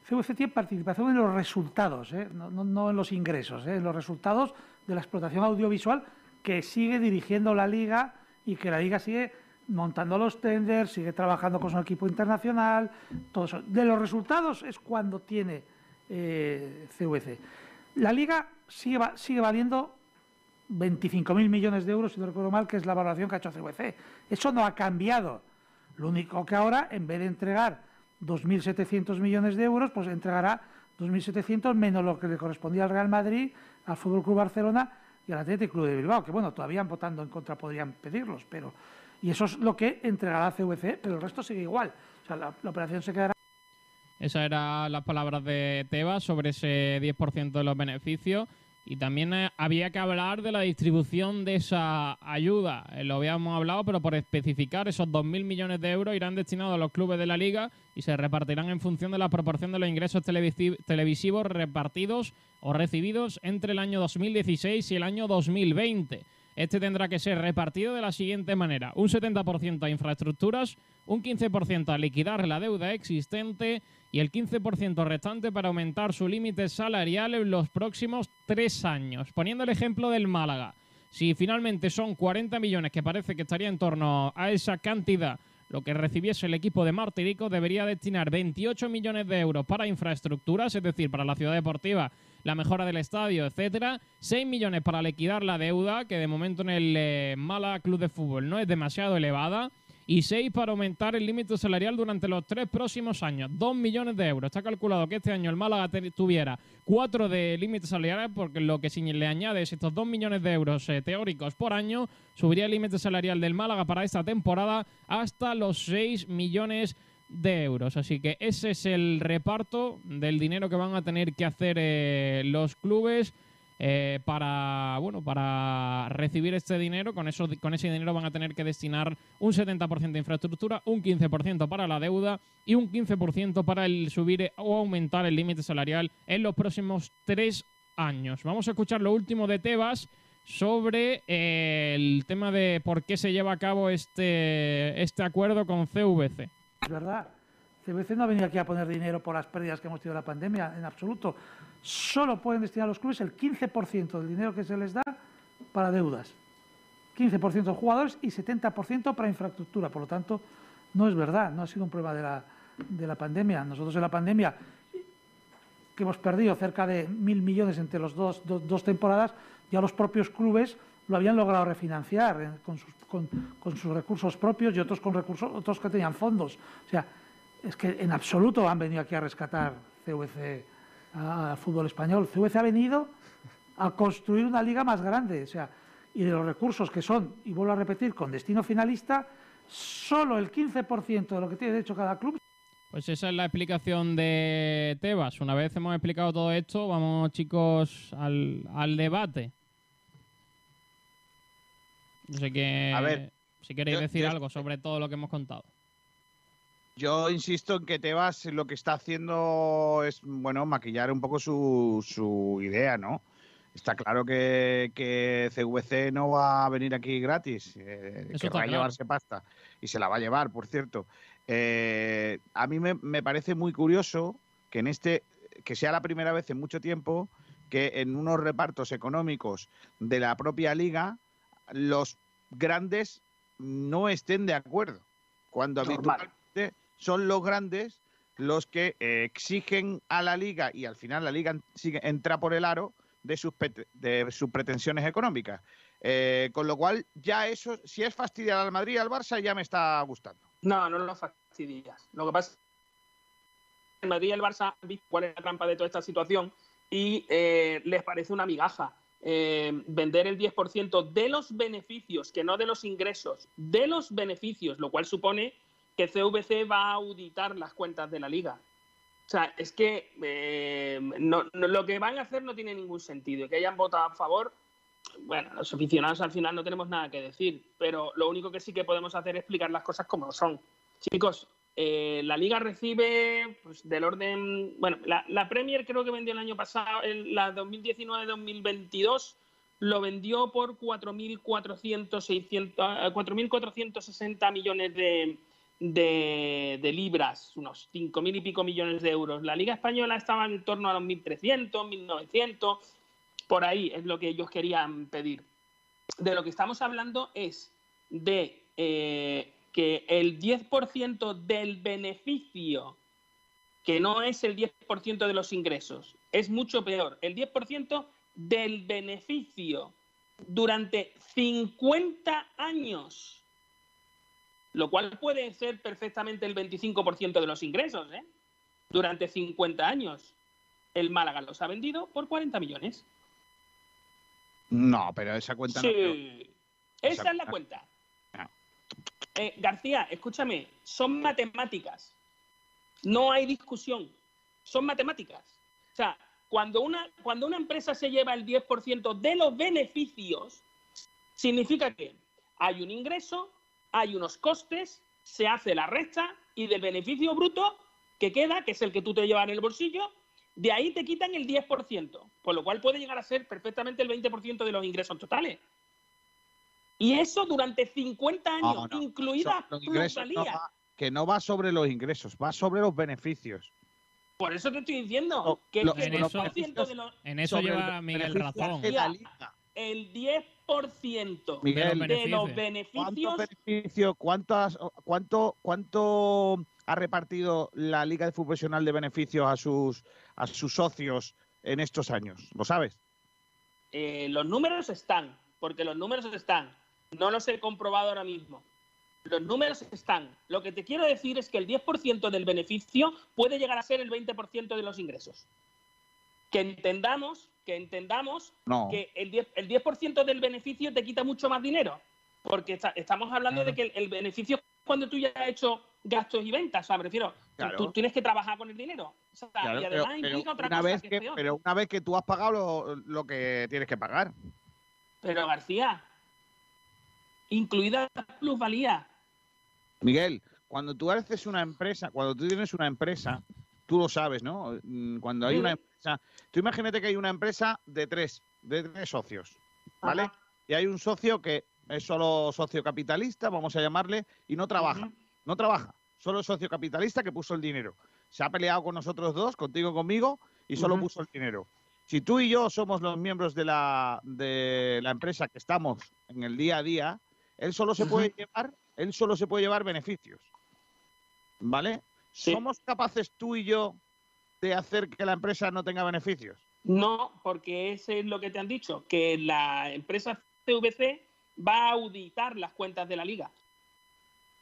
CVC tiene participación en los resultados, ¿eh? no, en los ingresos, ¿eh? en los resultados de la explotación audiovisual que sigue dirigiendo la liga y que la liga sigue montando los tenders, sigue trabajando con su equipo internacional, todo eso. De los resultados es cuando tiene eh, CVC. La liga sigue valiendo 25.000 millones de euros, si no recuerdo mal, que es la valoración que ha hecho CVC. Eso no ha cambiado. Lo único que ahora, en vez de entregar 2.700 millones de euros, pues entregará 2.700 menos lo que le correspondía al Real Madrid, al Fútbol Club Barcelona y al Atlético Club de Bilbao, que bueno, todavía votando en contra podrían pedirlos, pero y eso es lo que entregará CVC, pero el resto sigue igual. O sea, la, la operación se quedará Esas eran las palabras de Tebas sobre ese 10% de los beneficios. Y también eh, había que hablar de la distribución de esa ayuda. Eh, lo habíamos hablado, pero por especificar, esos 2.000 millones de euros irán destinados a los clubes de la liga y se repartirán en función de la proporción de los ingresos televisi- televisivos repartidos o recibidos entre el año 2016 y el año 2020. Este tendrá que ser repartido de la siguiente manera. Un 70% a infraestructuras, un 15% a liquidar la deuda existente y el 15% restante para aumentar su límite salarial en los próximos tres años. Poniendo el ejemplo del Málaga. Si finalmente son 40 millones, que parece que estaría en torno a esa cantidad, lo que recibiese el equipo de Martirico debería destinar 28 millones de euros para infraestructuras, es decir, para la ciudad deportiva, la mejora del estadio, etcétera, 6 millones para liquidar la deuda, que de momento en el eh, Málaga Club de Fútbol no es demasiado elevada, y 6 para aumentar el límite salarial durante los tres próximos años. 2 millones de euros. Está calculado que este año el Málaga tuviera 4 de límite salarial, porque lo que si le añades estos 2 millones de euros eh, teóricos por año, subiría el límite salarial del Málaga para esta temporada hasta los 6 millones de euros. Así que ese es el reparto del dinero que van a tener que hacer eh, los clubes eh, para bueno para recibir este dinero. Con, eso, con ese dinero van a tener que destinar un 70% de infraestructura, un 15% para la deuda y un 15% para el subir o aumentar el límite salarial en los próximos tres años. Vamos a escuchar lo último de Tebas sobre eh, el tema de por qué se lleva a cabo este, este acuerdo con CVC. Es verdad. CBC no ha venido aquí a poner dinero por las pérdidas que hemos tenido en la pandemia, en absoluto. Solo pueden destinar a los clubes el 15% del dinero que se les da para deudas. 15% de jugadores y 70% para infraestructura. Por lo tanto, no es verdad, no ha sido un problema de la, de la pandemia. Nosotros en la pandemia, que hemos perdido cerca de mil millones entre las dos, dos, temporadas, ya los propios clubes lo habían logrado refinanciar eh, con sus, con sus recursos propios y otros con recursos, otros que tenían fondos. O sea, es que en absoluto han venido aquí a rescatar CVC al fútbol español. CVC ha venido a construir una liga más grande. O sea, y de los recursos que son, y vuelvo a repetir, con destino finalista, solo el 15% de lo que tiene derecho cada club Pues esa es la explicación de Tebas. Una vez hemos explicado todo esto, vamos chicos al, al debate. No sé qué. A ver, si queréis yo- decir yo- algo sobre todo lo que hemos contado. Yo insisto en que Tebas lo que está haciendo es, bueno, maquillar un poco su, su idea, ¿no? Está claro que, que CVC no va a venir aquí gratis, eh, va a claro. llevarse pasta y se la va a llevar, por cierto. Eh, a mí me, me parece muy curioso que en este, que sea la primera vez en mucho tiempo que en unos repartos económicos de la propia liga los grandes no estén de acuerdo, cuando Normal. habitualmente son los grandes los que eh, exigen a la liga y al final la liga entra por el aro de sus, de sus pretensiones económicas. Eh, con lo cual, ya eso, si es fastidiar al Madrid y al Barça, ya me está gustando. No, no lo fastidias. Lo que pasa es que el Madrid y el Barça han visto cuál es la trampa de toda esta situación y eh, les parece una migaja. vender el 10% de los beneficios, que no de los ingresos, de los beneficios, lo cual supone que CVC va a auditar las cuentas de la liga. O sea, es que eh, no- lo que van a hacer no tiene ningún sentido. Que hayan votado a favor bueno, los aficionados al final no tenemos nada que decir, pero lo único que sí que podemos hacer es explicar las cosas como son. Chicos, eh, la liga recibe pues, del orden. Bueno, la, la, Premier creo que vendió el año pasado, el, la 2019-2022, lo vendió por 4.460 millones de, de, libras, unos 5.000 y pico millones de euros. La Liga Española estaba en torno a los 1.300, 1.900, por ahí es lo que ellos querían pedir. De lo que estamos hablando es de. Eh, que el 10% del beneficio, que no es el 10% de los ingresos, es mucho peor, el 10% del beneficio durante 50 años, lo cual puede ser perfectamente el 25% de los ingresos, ¿eh? Durante 50 años, el Málaga los ha vendido por 40 millones. No, pero esa cuenta sí. no. Esa, esa es la cuenta. Eh, García, escúchame, son matemáticas. No hay discusión. Son matemáticas. O sea, cuando una, cuando una empresa se lleva el 10% de los beneficios, significa que hay un ingreso, hay unos costes, se hace la resta y del beneficio bruto que queda, que es el que tú te llevas en el bolsillo, de ahí te quitan el 10%, por lo cual puede llegar a ser perfectamente el 20% de los ingresos totales. Y eso durante 50 años, no, no. incluida plusvalía. No que no va sobre los ingresos, va sobre los beneficios. Por eso te estoy diciendo que lo, el 10% de los. En eso lleva Miguel razón. El 10% Miguel, de los beneficios. Beneficio, ¿cuántas, cuánto, ¿Cuánto ha repartido la Liga de Fútbol Profesional de beneficios a sus, a sus socios en estos años? ¿Lo sabes? Eh, los números están, porque los números están. No los he comprobado ahora mismo. Los números están. Lo que te quiero decir es que el 10% del beneficio puede llegar a ser el 20% de los ingresos. Que entendamos, que entendamos no. que el 10%, el 10 del beneficio te quita mucho más dinero. Porque está, estamos hablando claro. de que el, el, beneficio es cuando tú ya has hecho gastos y ventas. O sea, me refiero, claro. tú tienes que trabajar con el dinero. O sea, claro, y además pero, implica pero otra una cosa vez que, que, es peor. Pero una vez que tú has pagado lo, lo que tienes que pagar. Pero García, incluida la plusvalía. Miguel, cuando tú haces una empresa, cuando tú tienes una empresa, tú lo sabes, ¿no? Mm, Cuando hay una empresa, tú imagínate que hay una empresa de tres, de tres socios, ¿vale? Ajá. Y hay un socio que es solo socio capitalista, vamos a llamarle, y no trabaja, no trabaja, solo es socio capitalista que puso el dinero. Se ha peleado con nosotros dos, contigo, conmigo, y solo puso el dinero. Si tú y yo somos los miembros de la, de la empresa que estamos en el día a día, él solo se puede llevar, él solo se puede llevar beneficios. ¿Vale? Sí. ¿Somos capaces tú y yo de hacer que la empresa no tenga beneficios? No, porque ese es lo que te han dicho, que la empresa CVC va a auditar las cuentas de la liga.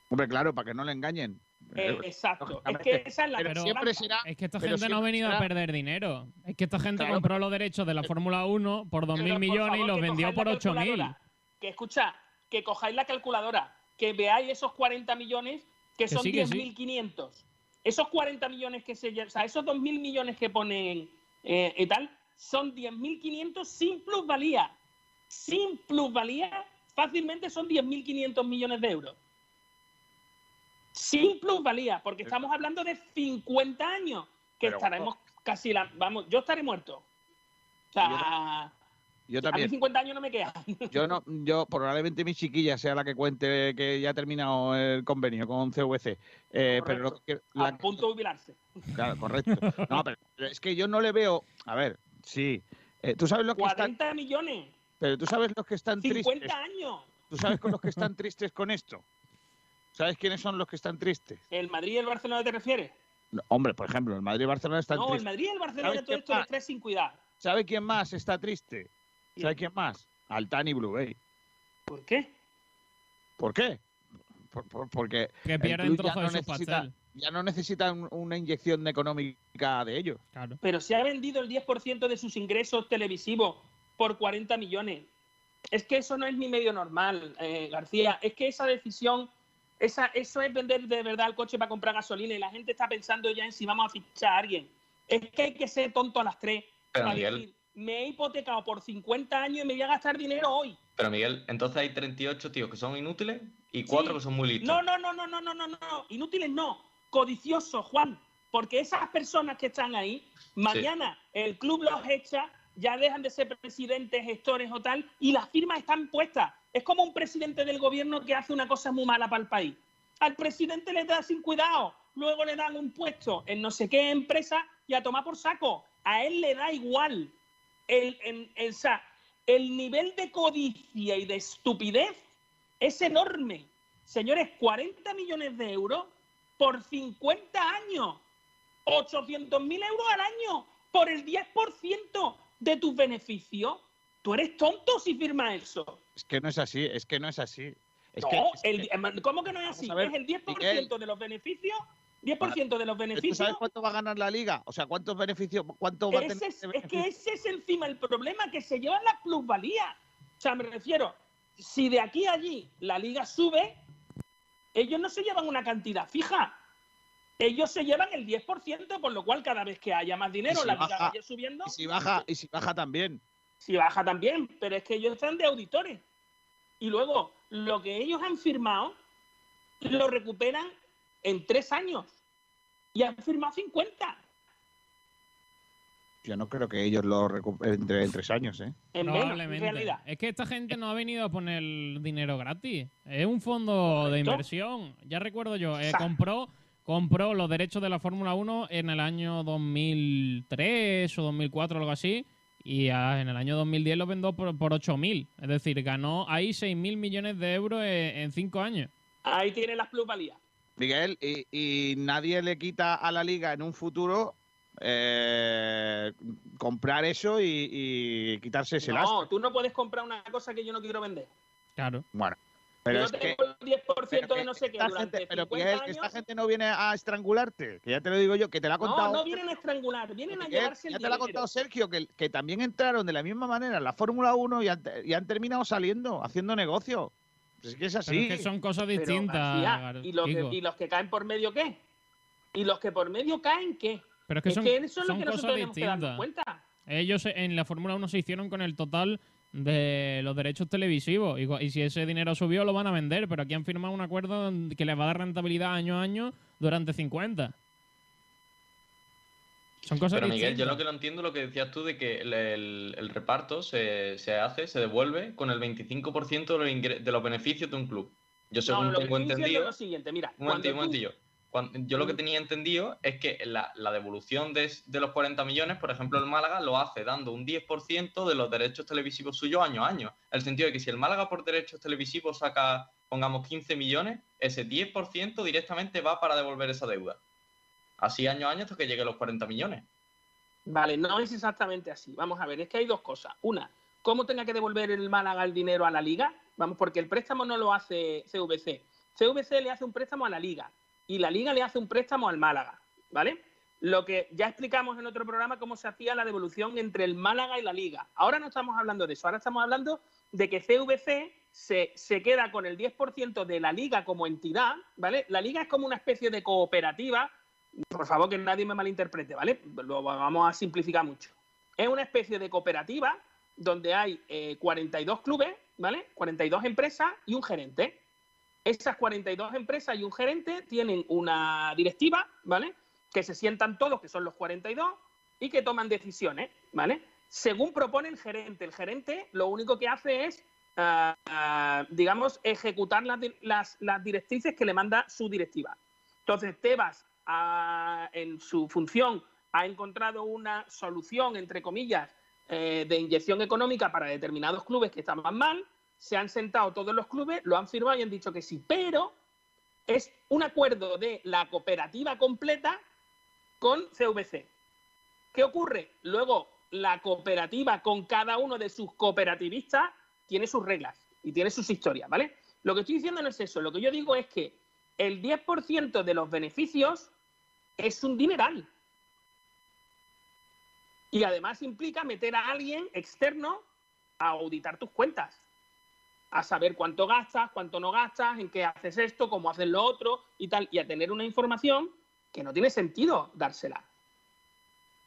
Hombre, claro, para que no le engañen. Eh, Eh, exacto. Es que esa es la Pero siempre será- Es que esta gente no ha venido a perder dinero. Es que esta gente Claro, compró los derechos de la Fórmula 1 por 2.000 Pero, por millones y los vendió por la 8.000. calculadora. Que escucha, que cojáis la calculadora, que veáis esos 40 millones, que Que son sí, que sí. 10.500. Esos 40 millones que se o sea, esos 2.000 millones que ponen eh, y tal, son 10.500 sin plusvalía. Sin plusvalía, fácilmente son 10.500 millones de euros. Sin plusvalía, porque estamos hablando de 50 años, que Pero, estaremos casi la. Vamos, yo estaré muerto. O sea, Yo a mí también. 50 años no me quedan. (laughs) Yo no, yo probablemente mi chiquilla sea la que cuente que ya ha terminado el convenio con CVC. Eh, pero lo que, la- a punto de jubilarse. claro, correcto. No, (laughs) pero es que yo no le veo. A ver, sí. Eh, tú sabes los que están, 40 millones, pero tú sabes los que están 50 tristes. años. Tú sabes con los que están (laughs) tristes con esto. ¿Sabes quiénes son los que están tristes? ¿El Madrid y el Barcelona te refieres? No, hombre, por ejemplo, el Madrid y Barcelona están No, el tristes. Madrid y el Barcelona ¿Sabes todo esto de pasa? tres sin cuidar. ¿Sabe quién más está triste? ¿Sabe quién más? Altani Blue Bay. ¿Por qué? ¿Por qué? Por- por- porque Que el pierden club ya no necesita, ya no necesitan una inyección económica de ellos. Claro. Pero se ha vendido el 10% de sus ingresos televisivos por 40 millones. Es que eso no es ni medio normal, eh, García. Es que esa decisión, esa, eso es vender de verdad el coche para comprar gasolina y la gente está pensando ya en si vamos a fichar a alguien. Es que hay que ser tonto a las tres Pero, para Miguel. decir me he hipotecado por 50 años y me voy a gastar dinero hoy. Pero Miguel, entonces hay 38 tíos que son inútiles y 4 Sí. que son muy listos. No, no, no, no, no, no, no, no. Inútiles no. Codiciosos, Juan. Porque esas personas que están ahí, mañana el club los echa, ya dejan de ser presidentes, gestores o tal, y las firmas están puestas. Es como un presidente del gobierno que hace una cosa muy mala para el país. Al presidente le da sin cuidado, luego le dan un puesto en no sé qué empresa y a tomar por saco. A él le da igual. El, el- el- el nivel de codicia y de estupidez es enorme. Señores, 40 millones de euros por 50 años. 800 mil euros al año por el 10% de tus beneficios. Tú eres tonto si firmas eso. Es que no es así, es que no es así. Es no, que, el- ¿cómo que no es así? ver, es el 10% Miguel. de los beneficios. 10% de los ¿Tú beneficios. sabes cuánto va a ganar la liga? O sea, ¿cuántos beneficios, cuánto va a tener? es, es que ese es encima el problema que se llevan las plusvalías. O sea, me refiero, si de aquí a allí la liga sube, ellos no se llevan una cantidad fija. Ellos se llevan el 10%, por lo cual cada vez que haya más dinero, si la liga vaya subiendo. Y si baja, y si baja también. Si baja también, pero es que ellos están de auditores. Y luego, lo que ellos han firmado, lo recuperan en tres años. Y han firmado 50. Yo no creo que ellos lo recuperen entre en tres años, ¿eh? En menos, en Probablemente. realidad. Es que esta gente no ha venido a poner dinero gratis. Es un fondo de inversión. Ya recuerdo yo, eh, compró, compró los derechos de la Fórmula 1 en el año 2003 o 2004 algo así. Y en el año 2010 lo vendió por, por 8.000. Es decir, ganó ahí 6.000 millones de euros en, en cinco años. Ahí tiene las plusvalías. Miguel, y, y nadie le quita a la liga en un futuro eh, comprar eso y, y quitarse ese lastre. No, tú no puedes comprar una cosa que yo no quiero vender. Claro. Bueno, pero yo es que, tengo el 10% pero de que no sé qué durante gente, pero 50 Miguel, que años. esta gente no viene a estrangularte, que ya te lo digo yo, que te la ha contado. No, no vienen a estrangular, vienen a llevarse el ya te lo ha dinero. contado Sergio, que, que también entraron de la misma manera en la Fórmula 1 y han, y han terminado saliendo, haciendo negocio. Pues es que es Pero así. es que son cosas Pero, distintas. García, ¿y, los que. ¿Y los que caen por medio qué? ¿Y los que por medio caen qué? Pero es que son, eso es lo son que cosas nosotros tenemos que darnos distintas. cuenta. Ellos en la Fórmula 1 se hicieron con el total de los derechos televisivos. Y, y si ese dinero subió, lo van a vender. Pero aquí han firmado un acuerdo que les va a dar rentabilidad año a año durante 50. Son cosas Pero Miguel, yo lo que no entiendo es lo que decías tú de que el, el- el reparto se, se hace, se devuelve con el 25% de los, de los beneficios de un club. Yo según no, lo que tengo entendido... lo siguiente, mira, Un momentillo, un momentillo. Cuando- yo lo que tenía entendido es que la, la devolución de, de los 40 millones, por ejemplo, el Málaga lo hace dando un 10% de los derechos televisivos suyos año a año. En el sentido de que si el Málaga por derechos televisivos saca, pongamos, 15 millones, ese 10% directamente va para devolver esa deuda. Así año a hasta que llegue los 40 millones. Vale, no es exactamente así. Vamos a ver, es que hay dos cosas. Una, ¿cómo tenga que devolver el Málaga el dinero a la liga? Vamos, porque el préstamo no lo hace CVC. CVC le hace un préstamo a la liga y la liga le hace un préstamo al Málaga, ¿vale? Lo que ya explicamos en otro programa cómo se hacía la devolución entre el Málaga y la liga. Ahora no estamos hablando de eso, ahora estamos hablando de que CVC se, se queda con el 10% de la liga como entidad, ¿vale? La liga es como una especie de cooperativa por favor que nadie me malinterprete, ¿vale? Lo vamos a simplificar mucho. Es una especie de cooperativa donde hay eh, 42 clubes, ¿vale? 42 empresas y un gerente. Esas 42 empresas y un gerente tienen una directiva, ¿vale? Que se sientan todos, que son los 42, y que toman decisiones, ¿vale? Según propone el gerente. El gerente lo único que hace es, ah, ah, digamos, ejecutar las, las- las directrices que le manda su directiva. Entonces, Tebas, en su función, ha encontrado una solución, entre comillas, eh, de inyección económica para determinados clubes que estaban mal. Se han sentado todos los clubes, lo han firmado y han dicho que sí. Pero es un acuerdo de la cooperativa completa con CVC. ¿Qué ocurre? Luego, la cooperativa con cada uno de sus cooperativistas tiene sus reglas y tiene sus historias, ¿vale? Lo que estoy diciendo no es eso. Lo que yo digo es que el 10% de los beneficios es un dineral. Y además implica meter a alguien externo a auditar tus cuentas, a saber cuánto gastas, cuánto no gastas, en qué haces esto, cómo haces lo otro y tal, y a tener una información que no tiene sentido dársela.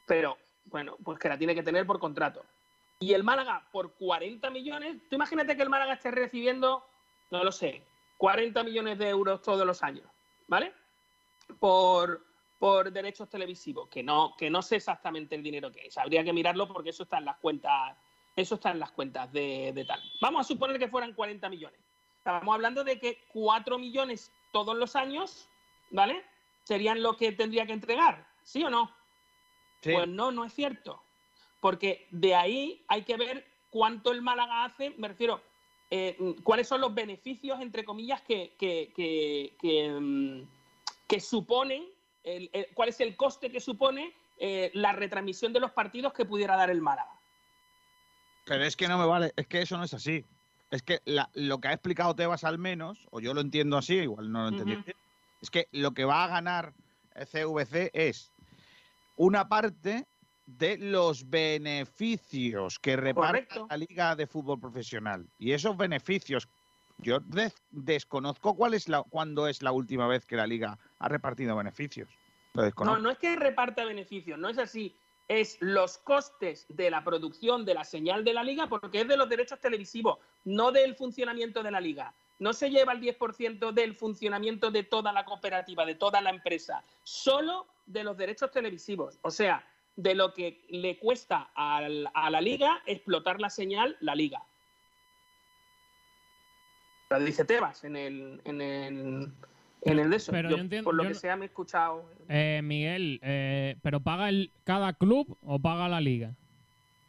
Pero Bueno, pues que la tiene que tener por contrato. Y el Málaga, por 40 millones, tú imagínate que el Málaga esté recibiendo, no lo sé, 40 millones de euros todos los años, ¿vale? Por, por derechos televisivos, que no, que no sé exactamente el dinero que es. Habría que mirarlo porque eso está en las cuentas, eso está en las cuentas de, de tal. Vamos a suponer que fueran 40 millones. Estamos hablando de que 4 millones todos los años, ¿vale? Serían lo que tendría que entregar, ¿sí o no? Pues no, no es cierto. Porque de ahí hay que ver cuánto el Málaga hace, me refiero, eh, cuáles son los beneficios, entre comillas, que, que, que, que, mm, que suponen, el- el- cuál es el coste que supone eh, la retransmisión de los partidos que pudiera dar el Málaga. Pero es que no me vale, es que eso no es así. Es que la- lo que ha explicado Tebas al menos, o yo lo entiendo así, igual no lo entendí, bien, es que lo que va a ganar CVC es una parte de los beneficios que reparte Correcto. la Liga de Fútbol Profesional. Y esos beneficios, yo des- desconozco cuál es la, cuándo es la última vez que la Liga ha repartido beneficios. No, no es que reparta beneficios, no es así. Es los costes de la producción de la señal de la liga porque es de los derechos televisivos, no del funcionamiento de la liga. No se lleva el 10% del funcionamiento de toda la cooperativa, de toda la empresa, solo de los derechos televisivos. O sea, de lo que le cuesta a la liga explotar la señal, la liga. Lo dice Tebas en el, en el, en el de eso. Pero Yo, yo entiendo- por lo yo que no- sea, me he escuchado Eh, Miguel, eh, ¿pero paga el, cada club o paga la liga?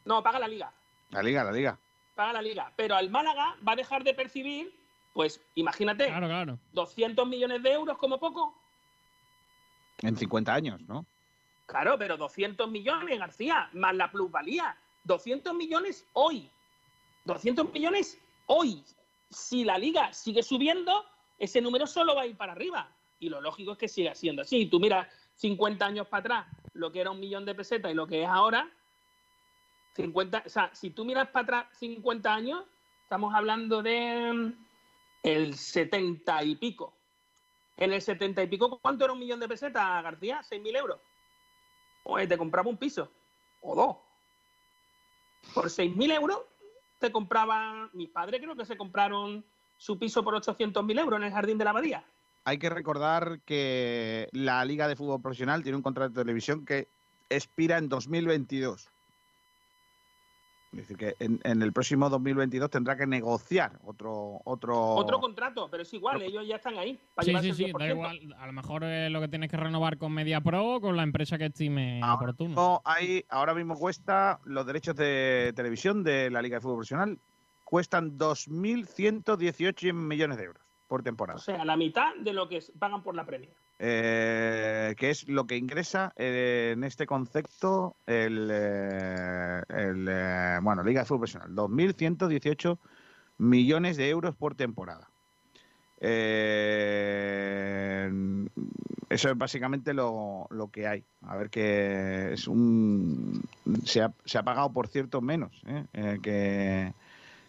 No, paga la liga. La Liga, la Liga. Paga la liga. Pero al Málaga va a dejar de percibir, pues imagínate, Claro, claro. 200 millones de euros como poco. En 50 años, ¿no? Claro, pero 200 millones, García, más la plusvalía. 200 millones hoy. 200 millones hoy. Si la liga sigue subiendo, ese número solo va a ir para arriba. Y lo lógico es que siga siendo así. Tú miras 50 años para atrás lo que era un millón de pesetas y lo que es ahora. 50, o sea, si tú miras para atrás 50 años, estamos hablando de mm, el 70 y pico. En el 70 y pico, ¿cuánto era un millón de pesetas, García? ¿6.000 euros? Oye, te compraba un piso. O dos. Por 6.000 euros te compraba... Mis padres creo que se compraron su piso por 800.000 euros en el Jardín de la Abadía. Hay que recordar que la Liga de Fútbol Profesional tiene un contrato de televisión que expira en 2022. Es decir, que en, en el próximo 2022 tendrá que negociar otro... Otro, Otro contrato, pero es igual, ellos ya están ahí. Para Sí, sí, sí, da 10%. igual. A lo mejor eh, lo que tienes que renovar con Media Pro o con la empresa que estime oportuno. No, hay, ahora mismo cuesta los derechos de televisión de la Liga de Fútbol Profesional cuestan 2.118 millones de euros por temporada. O sea, la mitad de lo que pagan por la Premier. Eh, que es lo que ingresa eh, en este concepto el, eh, el, eh, bueno Liga de Fútbol Profesional 2.118 millones de euros por temporada. Eso es básicamente lo, lo que hay. A ver que es un se ha, se ha pagado por cierto menos que,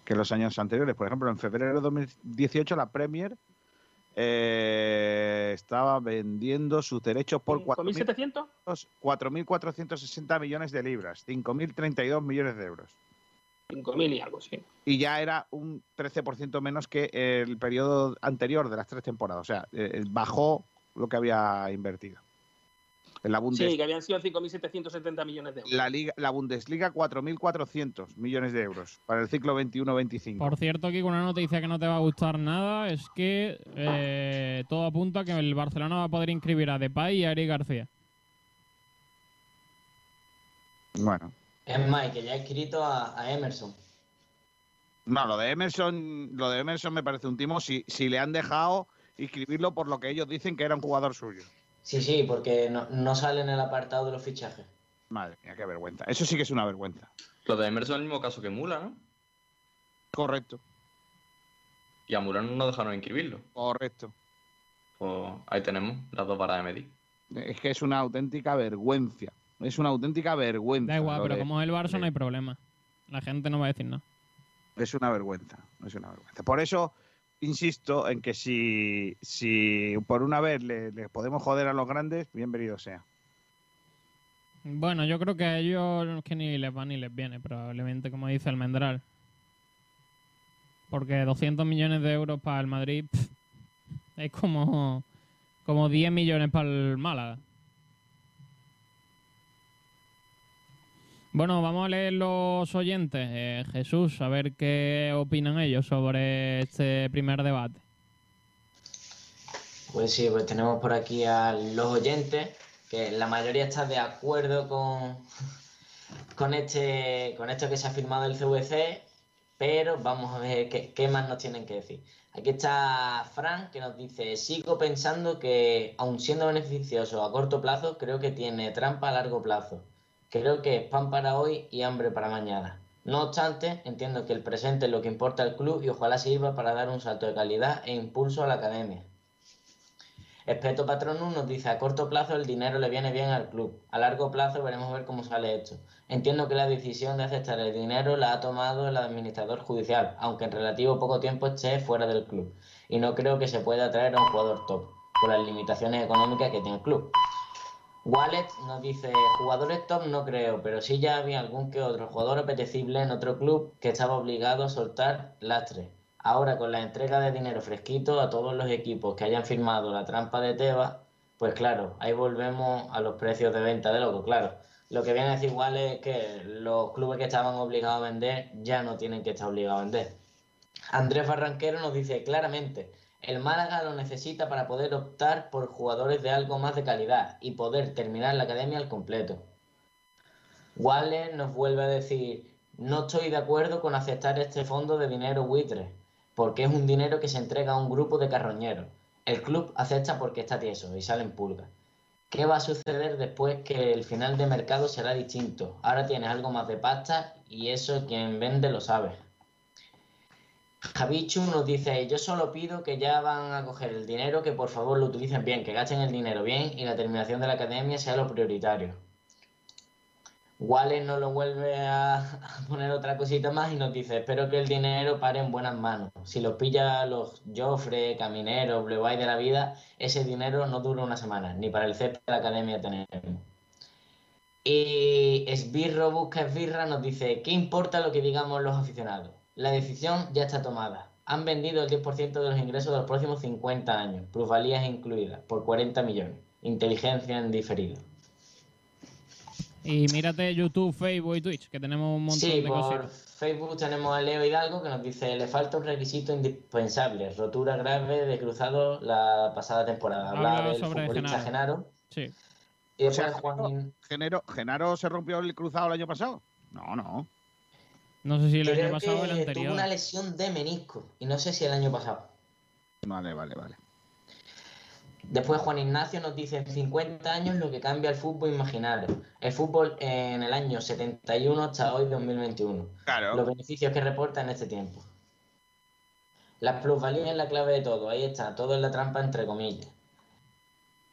que los años anteriores. Por ejemplo en febrero de 2018 la Premier eh, estaba vendiendo sus derechos por 4.000 ¿5.700? 4.460 millones de libras, 5.032 millones de euros. 5.000 y algo, sí. Y ya era un 13% menos que el periodo anterior de las tres temporadas. O sea, eh, bajó lo que había invertido. En la, Bundes- Sí, que habían sido 5.770 millones de euros. la, Liga, la Bundesliga, 4.400 millones de euros para el ciclo 21-25. Por cierto, aquí con una noticia que no te va a gustar nada es que eh, todo apunta a que el Barcelona va a poder inscribir a Depay y a Eric García. Bueno. Es más, que ya he escrito a, a Emerson. No, lo de Emerson, lo de Emerson me parece un timo si, si le han dejado inscribirlo por lo que ellos dicen que era un jugador suyo. Sí, sí, porque no, no sale en el apartado de los fichajes. Madre mía, qué vergüenza. Eso sí que es una vergüenza. Lo de Emerson es el mismo caso que Mula, ¿no? Correcto. Y a Mula no nos dejaron inscribirlo. Correcto. Pues ahí tenemos las dos varas de medir. Es que es una auténtica vergüenza. Es una auténtica vergüenza. Da igual, pero de- como es el Barça no hay problema. La gente no va a decir nada. Es una vergüenza. Es una vergüenza. Por eso insisto en que si, si por una vez le, le podemos joder a los grandes, bienvenido sea. Bueno, yo creo que a ellos que ni les va ni les viene, probablemente, como dice el Mendral. Porque 200 millones de euros para el Madrid es como, como 10 millones para el Málaga. Bueno, vamos a leer los oyentes. Eh, Jesús, a ver qué opinan ellos sobre este primer debate. Pues sí, pues tenemos por aquí a los oyentes, que la mayoría está de acuerdo con, (laughs) con, este, con esto que se ha firmado el CVC, pero vamos a ver qué, qué más nos tienen que decir. Aquí está Fran, que nos dice, sigo pensando que, aun siendo beneficioso a corto plazo, creo que tiene trampa a largo plazo. Creo que es pan para hoy y hambre para mañana. No obstante, entiendo que el presente es lo que importa al club y ojalá sirva para dar un salto de calidad e impulso a la academia. Espeto Patronum nos dice, a corto plazo el dinero le viene bien al club, a largo plazo veremos ver cómo sale esto. Entiendo que la decisión de aceptar el dinero la ha tomado el administrador judicial, aunque en relativo poco tiempo esté fuera del club, y no creo que se pueda traer a un jugador top, por las limitaciones económicas que tiene el club. Wallet nos dice, jugadores top no creo, pero sí ya había algún que otro jugador apetecible en otro club que estaba obligado a soltar lastre. Ahora con la entrega de dinero fresquito a todos los equipos que hayan firmado la trampa de Tebas, pues claro, ahí volvemos a los precios de venta de loco, claro. Lo que viene a decir igual es que los clubes que estaban obligados a vender ya no tienen que estar obligados a vender. Andrés Barranquero nos dice claramente, el Málaga lo necesita para poder optar por jugadores de algo más de calidad y poder terminar la academia al completo. Waller nos vuelve a decir, no estoy de acuerdo con aceptar este fondo de dinero buitre, porque es un dinero que se entrega a un grupo de carroñeros. El club acepta porque está tieso y salen pulgas. ¿Qué va a suceder después que el final de mercado será distinto? Ahora tienes algo más de pasta y eso quien vende lo sabe. Javichu nos dice, yo solo pido que ya van a coger el dinero, que por favor lo utilicen bien, que gasten el dinero bien y la terminación de la academia sea lo prioritario. Wallace nos lo vuelve a, a poner otra cosita más y nos dice, espero que el dinero pare en buenas manos. Si los pilla los Joffre, Camineros, Blue Eye de la vida, ese dinero no dura una semana, ni para el CEP de la academia tenemos. Y Esbirro busca Esbirra nos dice, ¿qué importa lo que digamos los aficionados? La decisión ya está tomada. Han vendido el 10% de los ingresos de los próximos 50 años, plusvalías incluidas, por 40 millones. Inteligencia en diferido. Y mírate YouTube, Facebook y Twitch, que tenemos un montón Sí, de por cosas. Facebook tenemos a Leo Hidalgo que nos dice, le falta un requisito indispensable, rotura grave de cruzado la pasada temporada. Habla Habla del sobre futbolista Genaro. Genaro. Sí. Y O sea, después Juan... Genaro, ¿Genaro se rompió el cruzado el año pasado? No, no. No sé si el Creo año pasado o el anterior. tuvo una lesión de menisco y no sé si el año pasado. Vale, vale, vale. Después Juan Ignacio nos dice en 50 años lo que cambia el fútbol imaginario. El fútbol en el año 71 hasta hoy 2021. Claro. Los beneficios que reporta en este tiempo. La plusvalía es la clave de todo. Ahí está, todo es la trampa entre comillas.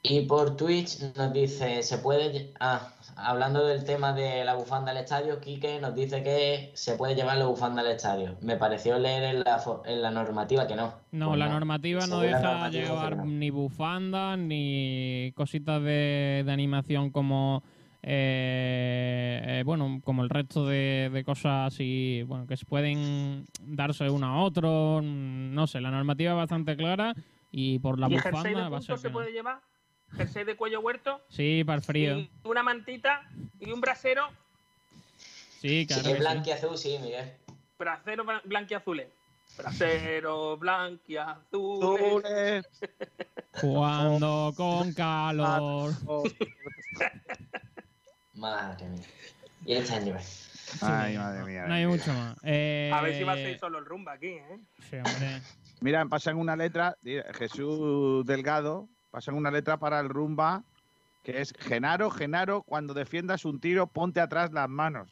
Y por Twitch nos dice, se puede... Ah, hablando del tema de la bufanda al estadio, Quique nos dice que se puede llevar la bufanda al estadio. Me pareció leer en la, en la normativa que no. No, Pues la normativa no deja normativa llevar no. ni bufandas ni cositas de, de animación como eh, eh, bueno como el resto de, de cosas así bueno que se pueden darse uno a otro no sé la normativa es bastante clara y por la ¿Y jersey de bufanda va a ser se que no. puede llevar? Jersey de cuello huerto sí para el frío y una mantita y un brasero, sí Si claro sí. blanquiazul, sí, Miguel. brasero blan- blanquiazules. Brasero (laughs) blanquiazules. (laughs) jugando con calor (laughs) Madre mía. Y este año. Ay, madre mía. no hay mucho más Eh, A ver si va a ser solo el rumba aquí, ¿eh? sí, hombre. Mira, pasan una letra, Jesús Delgado, pasan una letra para el rumba, que es Genaro, Genaro, cuando defiendas un tiro, ponte atrás las manos.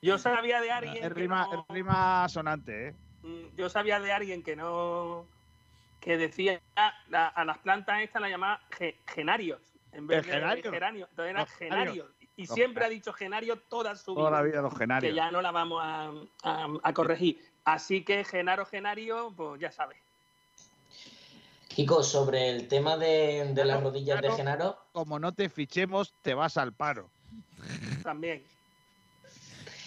Yo sabía de alguien Es que rima, no- es rima sonante, ¿eh? Mm, yo sabía de alguien que no que decía a, a las plantas estas las llamaba ge- genarios en vez de geranio entonces eran genarios. Y Los siempre ha dicho genario toda su Toda vida la vida los genarios. que ya no la vamos a, a- a corregir así que genaro genario pues ya sabes Kiko, sobre el tema de, de las rodillas de. Genaro, Como no te fichemos, te vas al paro. También.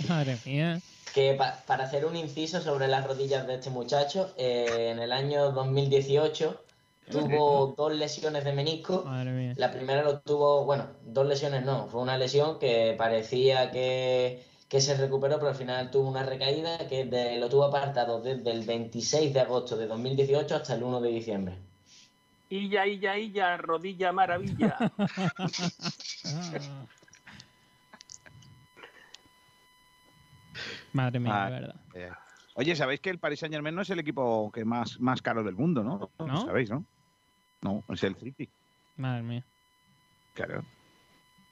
Madre mía. que pa- para hacer un inciso sobre las rodillas de este muchacho, eh, en el año 2018 tuvo dos lesiones de menisco. Madre mía. La primera lo tuvo, bueno, dos lesiones no, fue una lesión que parecía que, que se recuperó, pero al final tuvo una recaída que de- lo tuvo apartado desde el 26 de agosto de 2018 hasta el 1 de diciembre. Illa, illa, illa, rodilla maravilla. (laughs) Madre mía, Ah, de verdad. eh, Oye, ¿sabéis que el Paris Saint Germain no es el equipo que más, más caro del mundo, no? ¿No? ¿Sabéis, no? No, es el City. Madre mía. Claro.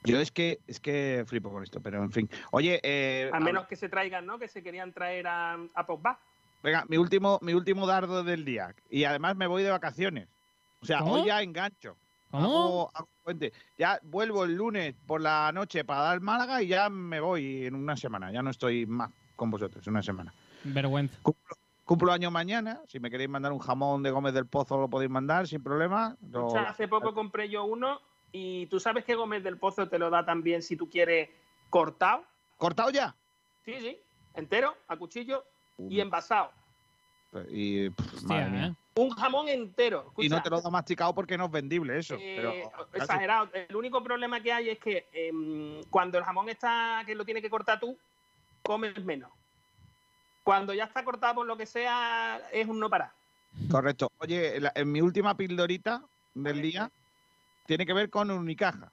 Yo es que es que flipo con esto, pero en fin. Oye, eh, A menos que se traigan, ¿no? Que se querían traer a, a Pogba. venga, mi último, mi último dardo del día. Y además me voy de vacaciones. O sea, ¿Cómo? hoy ya engancho. ¿Cómo? Hago- hago puente. Ya vuelvo el lunes por la noche para dar Málaga y ya me voy en una semana. Ya no estoy más con vosotros, una semana. Vergüenza. Cumplo año mañana. Si me queréis mandar un jamón de Gómez del Pozo, lo podéis mandar sin problema. Lo- O sea, hace poco compré yo uno y tú sabes que Gómez del Pozo te lo da también si tú quieres cortado. ¿Cortado ya? Sí, sí. Entero, a cuchillo y envasado. Y, pff, Hostia, madre mía. ¿eh? Un jamón entero. Y no te lo da masticado porque no es vendible eso. eh, pero exagerado. El único problema que hay es que em, cuando el jamón está que lo tienes que cortar tú, comes menos. Cuando ya está cortado por lo que sea, es un no parar. Correcto. Oye, la- en mi última pildorita del día tiene que ver con Unicaja,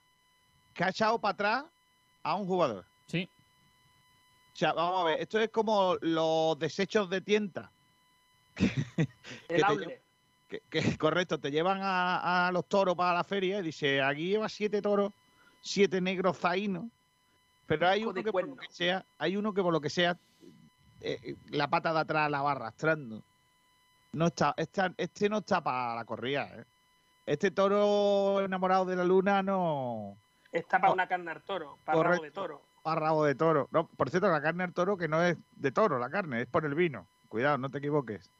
que ha echado para atrás a un jugador. Sí. O sea, vamos a ver, esto es como los desechos de tienda. (laughs) El te outlet. Que, que- correcto, te llevan a, a los toros para la feria y dice, aquí lleva siete toros, siete negros zaínos, pero hay uno que por lo que sea, hay uno que por lo que sea, eh, la pata de atrás la va arrastrando. No está, este no está para la corrida, ¿eh? Este toro enamorado de la luna no Está para una carne al toro, para rabo de toro. para rabo de toro. No, por cierto, la carne del toro que no es de toro, la carne, es por el vino. Cuidado, no te equivoques.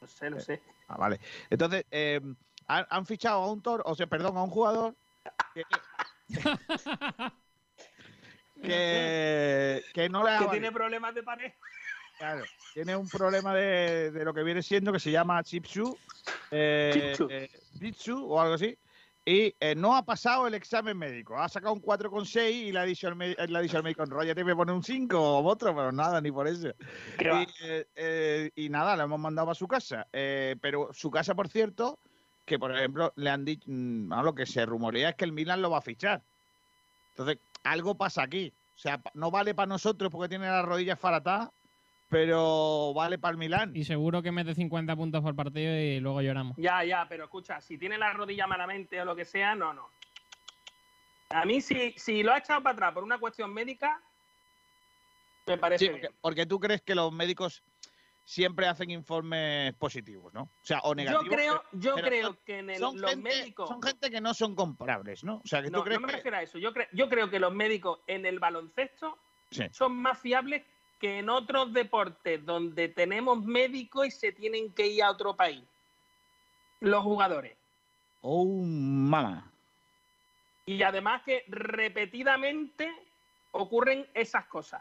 No sé, no sé. Ah, vale. Entonces, eh, han, han fichado a un toro, o sea, perdón, a un jugador que, (laughs) que, que no le ha Que tiene problemas de pared. Claro, tiene un problema de, de lo que viene siendo que se llama Chipsu, eh, eh, o algo así, y eh, no ha pasado el examen médico. Ha sacado un 4,6 y le ha dicho al, médico, Roger, te voy a poner un 5 o otro, pero nada, ni por eso. Eh, y nada, lo hemos mandado a su casa. Pero su casa, por cierto, que por ejemplo le han dicho, mm, lo que se rumorea es que el Milan lo va a fichar. Entonces, algo pasa aquí. O sea, no vale para nosotros porque tiene las rodillas faratadas, pero vale para el Milan. Y seguro que mete 50 puntos por partido y luego lloramos. Ya, ya, pero escucha, si tiene la rodilla malamente o lo que sea, no, no. A mí, si, si lo ha echado para atrás por una cuestión médica, me parece Sí, porque, bien. porque tú crees que los médicos siempre hacen informes positivos, ¿no? O sea, o Yo negativos. creo, pero- yo creo son- que en el- son los gente, médicos. son gente que no son comprables, ¿no? O sea, que No, tú crees no me que... refiero a eso. Yo, cre- yo creo que los médicos en el baloncesto Sí. son más fiables que en otros deportes donde tenemos médicos y se tienen que ir a otro país. Los jugadores. Oh, mamá. Y además que repetidamente ocurren esas cosas.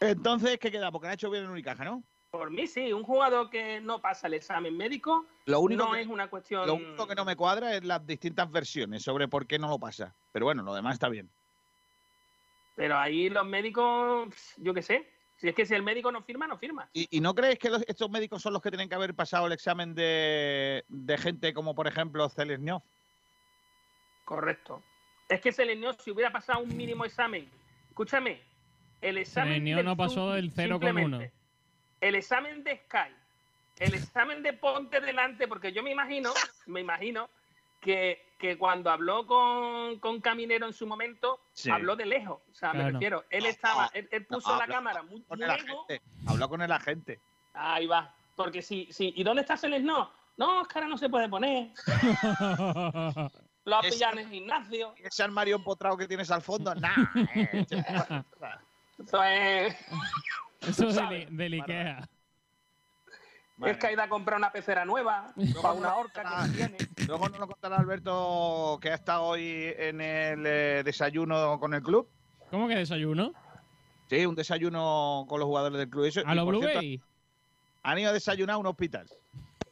Entonces, ¿qué queda? Porque han hecho bien en Unicaja, ¿no? Por mí sí, un jugador que no pasa el examen médico Lo único, no que, es una cuestión... lo único que no me cuadra es las distintas versiones sobre por qué no lo pasa. Pero bueno, lo demás está bien. Pero ahí los médicos, yo qué sé. Si es que si el médico no firma, no firma. ¿Y, y no crees que los- estos médicos son los que tienen que haber pasado el examen de, de gente como, por ejemplo, Zelesnyov? Correcto. Es que Selenio, si hubiera pasado un mínimo examen, escúchame, el examen. Del no pasó del 0,1. simplemente, El examen de Sky, el examen de Ponte delante, porque yo me imagino, me imagino que, que cuando habló con, con Caminero en su momento, Sí. habló de lejos. O sea, me refiero, él estaba, él, él puso No, la cámara muy, Con muy el lejos. Habló con el agente. Ahí va. Porque si, si, ¿y dónde está Selenio? No, es que ahora no se puede poner. (laughs) Lo ha pillado en el gimnasio. Ese armario empotrado que tienes al fondo, nah. (laughs) eh, Eso es. Eso es del Ikea. Es que ha ido a comprar una pecera nueva para una horca que no tiene. Luego nos lo contará Alberto que ha estado hoy en el eh, desayuno con el club. ¿Cómo que desayuno? Sí, un desayuno con los jugadores del club. Eso- ¿A y, lo por Blue Bay? Han ido a desayunar a un hospital.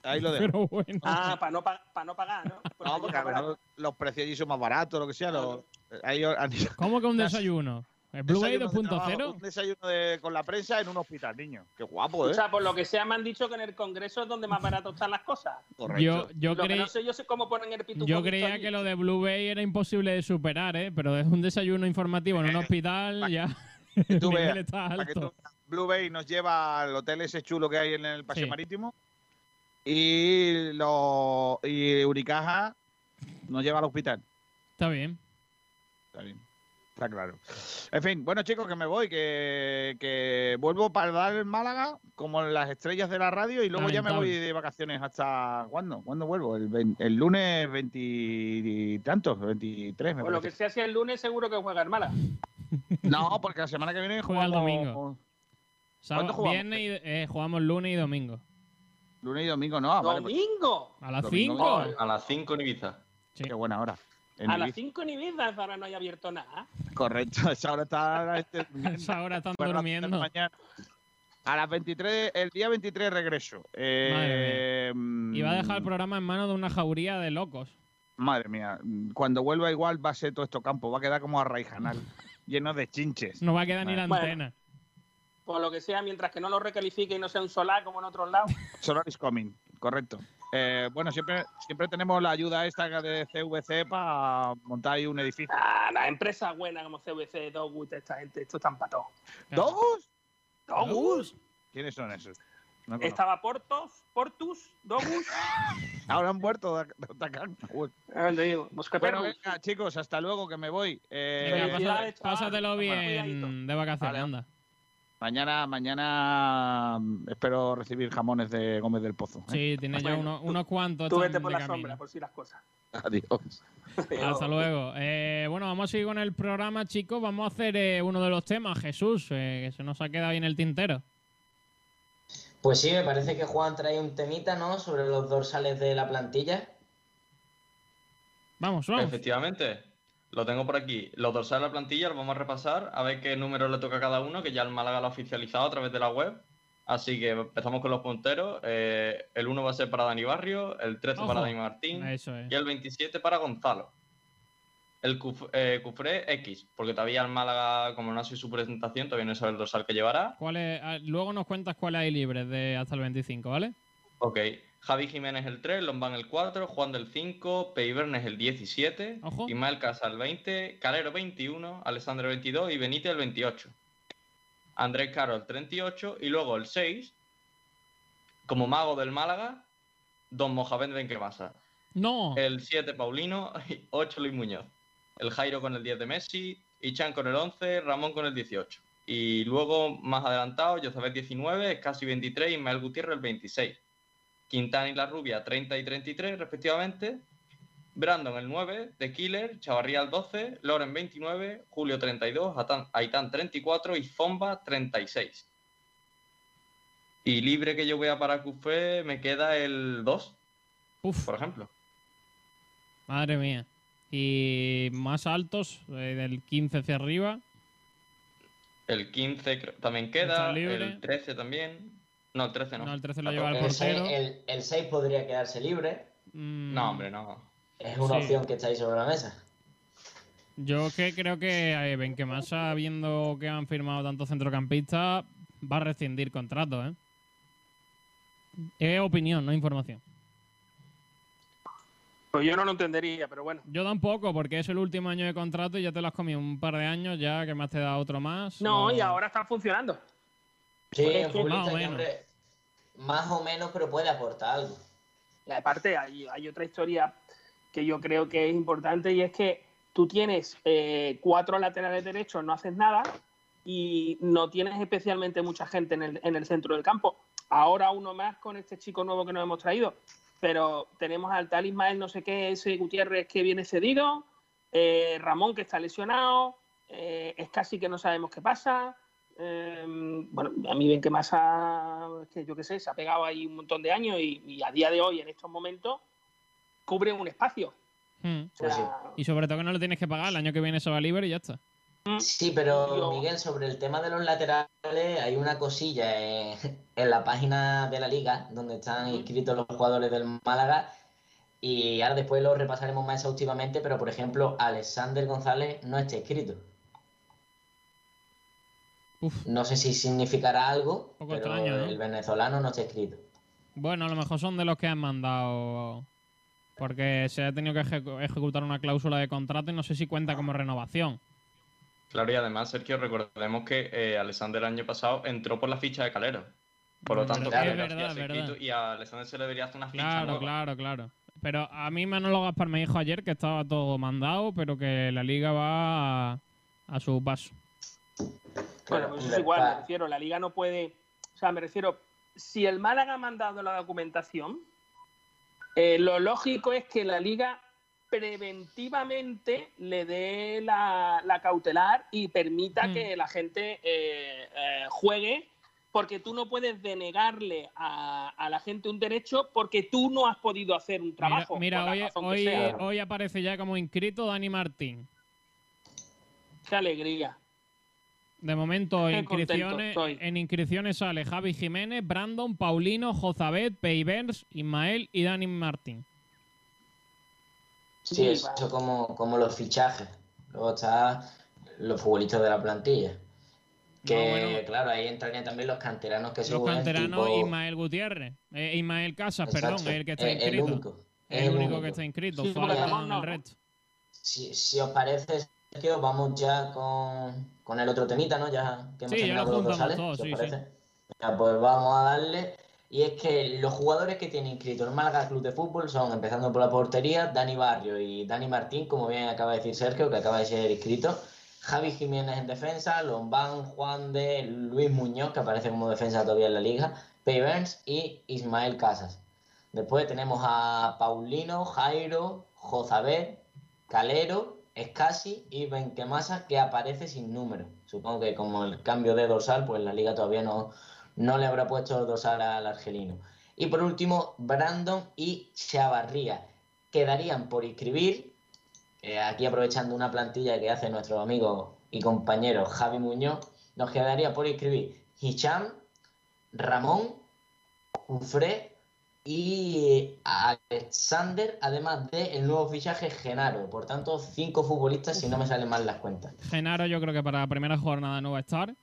Ahí lo dejo. (laughs) Pero bueno. Ah, para no, pa- pa no pagar, ¿no? Porque No, porque a mejor los precios allí son más baratos, lo que sea. los- ahí han ido- ¿Cómo que un desayuno? ¿El Blue Bay desayuno de trabajo, 2.0? Un desayuno de- con la prensa en un hospital, niño. Qué guapo, ¿eh? O sea, por lo que sea, me han dicho que en el Congreso es donde más barato están las cosas. Yo, yo, lo que creí, no sé yo sé cómo ponen el yo creía allí. que lo de Blue Bay era imposible de superar, ¿eh? Pero es un desayuno informativo en un hospital, ya. Que (laughs) El tú nivel veas, está para que tú alto. veas. Blue Bay nos lleva al hotel ese chulo que hay en el paseo Sí. marítimo. Y, lo, y Unicaja nos lleva al hospital. Está bien. Está bien. Está claro. En fin, bueno chicos, que me voy, que, que vuelvo para dar el Málaga como las estrellas de la radio y luego ya me voy de vacaciones hasta ¿cuándo? ¿Cuándo vuelvo? El, lunes veintitantos, 23 me Por lo que sea, si el lunes seguro que juega el Mala. (laughs) No, porque la semana que viene Juega el domingo. ¿Cuándo jugamos? viernes y, eh, jugamos lunes y domingo. lunes y domingo, no. ah, vale, pues- ¡Domingo! A las Domingo, 5. vale. A las 5 en Ibiza. Qué buena hora. En A las Ibiza. 5 en Ibiza, ahora no hay abierto nada. Correcto, (laughs) esa hora está. este, (laughs) Esa hora están Bueno, durmiendo. mañana. A las 23, el día 23 regreso. Eh, mm, Y va a dejar el programa en manos de una jauría de locos. Madre mía, cuando vuelva igual va a ser todo esto campo, va a quedar como arraijanal, (laughs) lleno de chinches. No va a quedar ni la Bueno. antena. Por lo que sea, mientras que no lo recalifique y no sea un solar como en otros lados. Solar is coming, correcto. Eh, bueno, siempre, siempre tenemos la ayuda esta de CVC para montar ahí un edificio. Ah, las empresas buenas como CVC, Dogwood, esta gente, esto están para todo. ¿Dogus? ¿Dogus? ¿Quiénes son esos? No. Estaba Portos, Portus, Dogus. (laughs) Ahora han muerto de. Ah, digo, Bueno, venga, chicos, hasta luego que me voy. Eh, Venga, Felicidades, pásate- chaval. pásatelo bien de vacaciones, Vale. anda. Mañana, mañana mm, espero recibir jamones de Gómez del Pozo. ¿eh? Sí, tiene ya Bueno, unos, unos cuantos. Tú vete por la camino. sombra, por si las cosas. Adiós. Hasta luego. Eh, bueno, vamos a seguir con el programa, chicos. Vamos a hacer eh, uno de los temas, Jesús, eh, que se nos ha quedado ahí en el tintero. Pues sí, me parece que Juan trae un temita, ¿no? Sobre los dorsales de la plantilla. Vamos, vamos. Efectivamente, lo tengo por aquí. Los dorsales de la plantilla los vamos a repasar, a ver qué número le toca a cada uno, que ya el Málaga lo ha oficializado a través de la web. Así que empezamos con los punteros. Eh, el 1 va a ser para Dani Barrio, el 13 Ojo. para Dani Martín es. y el 27 para Gonzalo. El Cuf- eh, Cufré X, porque todavía el Málaga, como no ha sido su presentación, todavía no sabe el dorsal que llevará. ¿Cuál es? Ah, luego nos cuentas cuáles hay libres de hasta el 25, ¿vale? Ok. Javi Jiménez el 3, Lombán el 4, Juan del 5, Peibernes el 17, Ojo. Ismael Casa el 20, Calero 21, Alessandro 22 y Benítez el 28. Andrés Caro el 38 y luego el 6, como mago del Málaga, Don Mohamed Benquemasa. No. El 7 Paulino y 8 Luis Muñoz. El Jairo con el 10 de Messi, Ichan con el 11, Ramón con el 18. Y luego más adelantado, Josabet 19, casi 23, Ismael Gutiérrez el 26. Quintana y La Rubia 30 y 33 respectivamente. Brandon el 9, The Killer, Chavarría el 12, Loren 29, Julio 32, Atan- Aitán 34 y Zomba 36. Y libre que yo voy a para Cufé me queda el 2, Uf, por ejemplo. madre mía. Y más altos, eh, del 15 hacia arriba. El 15 creo- también queda, el 13 también. No, el 13 no. No, el 13 lo lleva el El 6, portero. el, el 6 podría quedarse libre. Mm, No, hombre, no. Es una Sí. opción que está ahí sobre la mesa. Yo que creo que eh, Benquemasa, viendo que han firmado tantos centrocampistas, va a rescindir contrato, ¿eh? Es opinión, no información. Pues yo no lo entendería, pero bueno. Yo tampoco, porque es el último año de contrato y ya te lo has comido un par de años, ya que más te da otro más. No, y ahora está funcionando. Sí, es un futbolista Más o menos. más o menos, pero puede aportar algo. Y aparte, hay, hay otra historia que yo creo que es importante y es que tú tienes eh, cuatro laterales derechos, no haces nada y no tienes especialmente mucha gente en el, en el centro del campo. Ahora uno más con este chico nuevo que nos hemos traído, pero tenemos al tal Ismael no sé qué, ese Gutiérrez que viene cedido, eh, Ramón que está lesionado, eh, es casi que no sabemos qué pasa, eh, bueno, a mí ven que Massa, es que yo qué sé, se ha pegado ahí un montón de años y, y a día de hoy, en estos momentos, cubre un espacio. Hmm. O sea, Y sobre todo que no lo tienes que pagar, el año que viene se va libre y ya está. Sí, pero Miguel, sobre el tema de los laterales, hay una cosilla en, (laughs) en la página de la liga donde están inscritos los jugadores del Málaga y ahora después lo repasaremos más exhaustivamente, pero por ejemplo, Alexander González no está inscrito. No sé si significará algo, Poco pero extraño, ¿no? el venezolano no está inscrito. Bueno, a lo mejor son de los que han mandado. Porque se ha tenido que ejecu- ejecutar una cláusula de contrato y no sé si cuenta como renovación. Claro, y además, Sergio, recordemos que eh, Alexander el año pasado entró por la ficha de Calero. Por lo Es tanto, Calero verdad, y a Alexander se le debería hacer una ficha Claro, nueva. claro, claro. Pero a mí Manolo Gaspar me dijo ayer que estaba todo mandado, pero que la liga va a, a su paso. Bueno, pues eso es igual, me refiero, la liga no puede. O sea, me refiero, si el Málaga ha mandado la documentación, eh, lo lógico es que la liga preventivamente le dé la, la cautelar y permita Mm. que la gente eh, eh, juegue, porque tú no puedes denegarle a, a la gente un derecho porque tú no has podido hacer un trabajo. mira, hoy, hoy aparece ya como inscrito Dani Martín. Qué alegría. De momento, Qué inscripciones, en inscripciones sale Javi Jiménez, Brandon, Paulino, Jozabet, Peivers, Ismael y Dani Martín. Sí, eso como, como los fichajes. Luego está los futbolistas de la plantilla. Que, claro, ahí entrarían también los canteranos que Los según el canteranos, tipo- Ismael Gutiérrez. eh, Ismael Casas, Exacto, perdón, el que está el- el inscrito. único, El, el único, único. que está inscrito. Sí, el ¿no? resto. Si, si os parece, Sergio, vamos ya con, con el otro temita, ¿no? Ya que hemos Sí, ya lo terminado con los juntamos dorsales, todo, si os sí, parece. Ya, pues vamos a darle. Y es que los jugadores que tiene inscrito el Málaga Club de Fútbol son, empezando por la portería, Dani Barrio y Dani Martín, como bien acaba de decir Sergio, que acaba de ser inscrito. Javi Jiménez en defensa, Lombán, Juan de, Luis Muñoz, que aparece como defensa todavía en la liga, Pei Burns y Ismael Casas. Después tenemos a Paulino, Jairo, Jozabet, Calero, Escasi y Benquemasa, que aparece sin número. Supongo que como el cambio de dorsal, pues la liga todavía no, no le habrá puesto dorsal al argelino. Y por último, Brandon y Chavarría. Quedarían por inscribir, eh, aquí aprovechando una plantilla que hace nuestro amigo y compañero Javi Muñoz, nos quedaría por inscribir Hicham, Ramón, Ufre y Alexander, además de el nuevo fichaje Genaro. Por tanto, cinco futbolistas si no me salen mal las cuentas. Genaro yo creo que para la primera jornada no va a estar.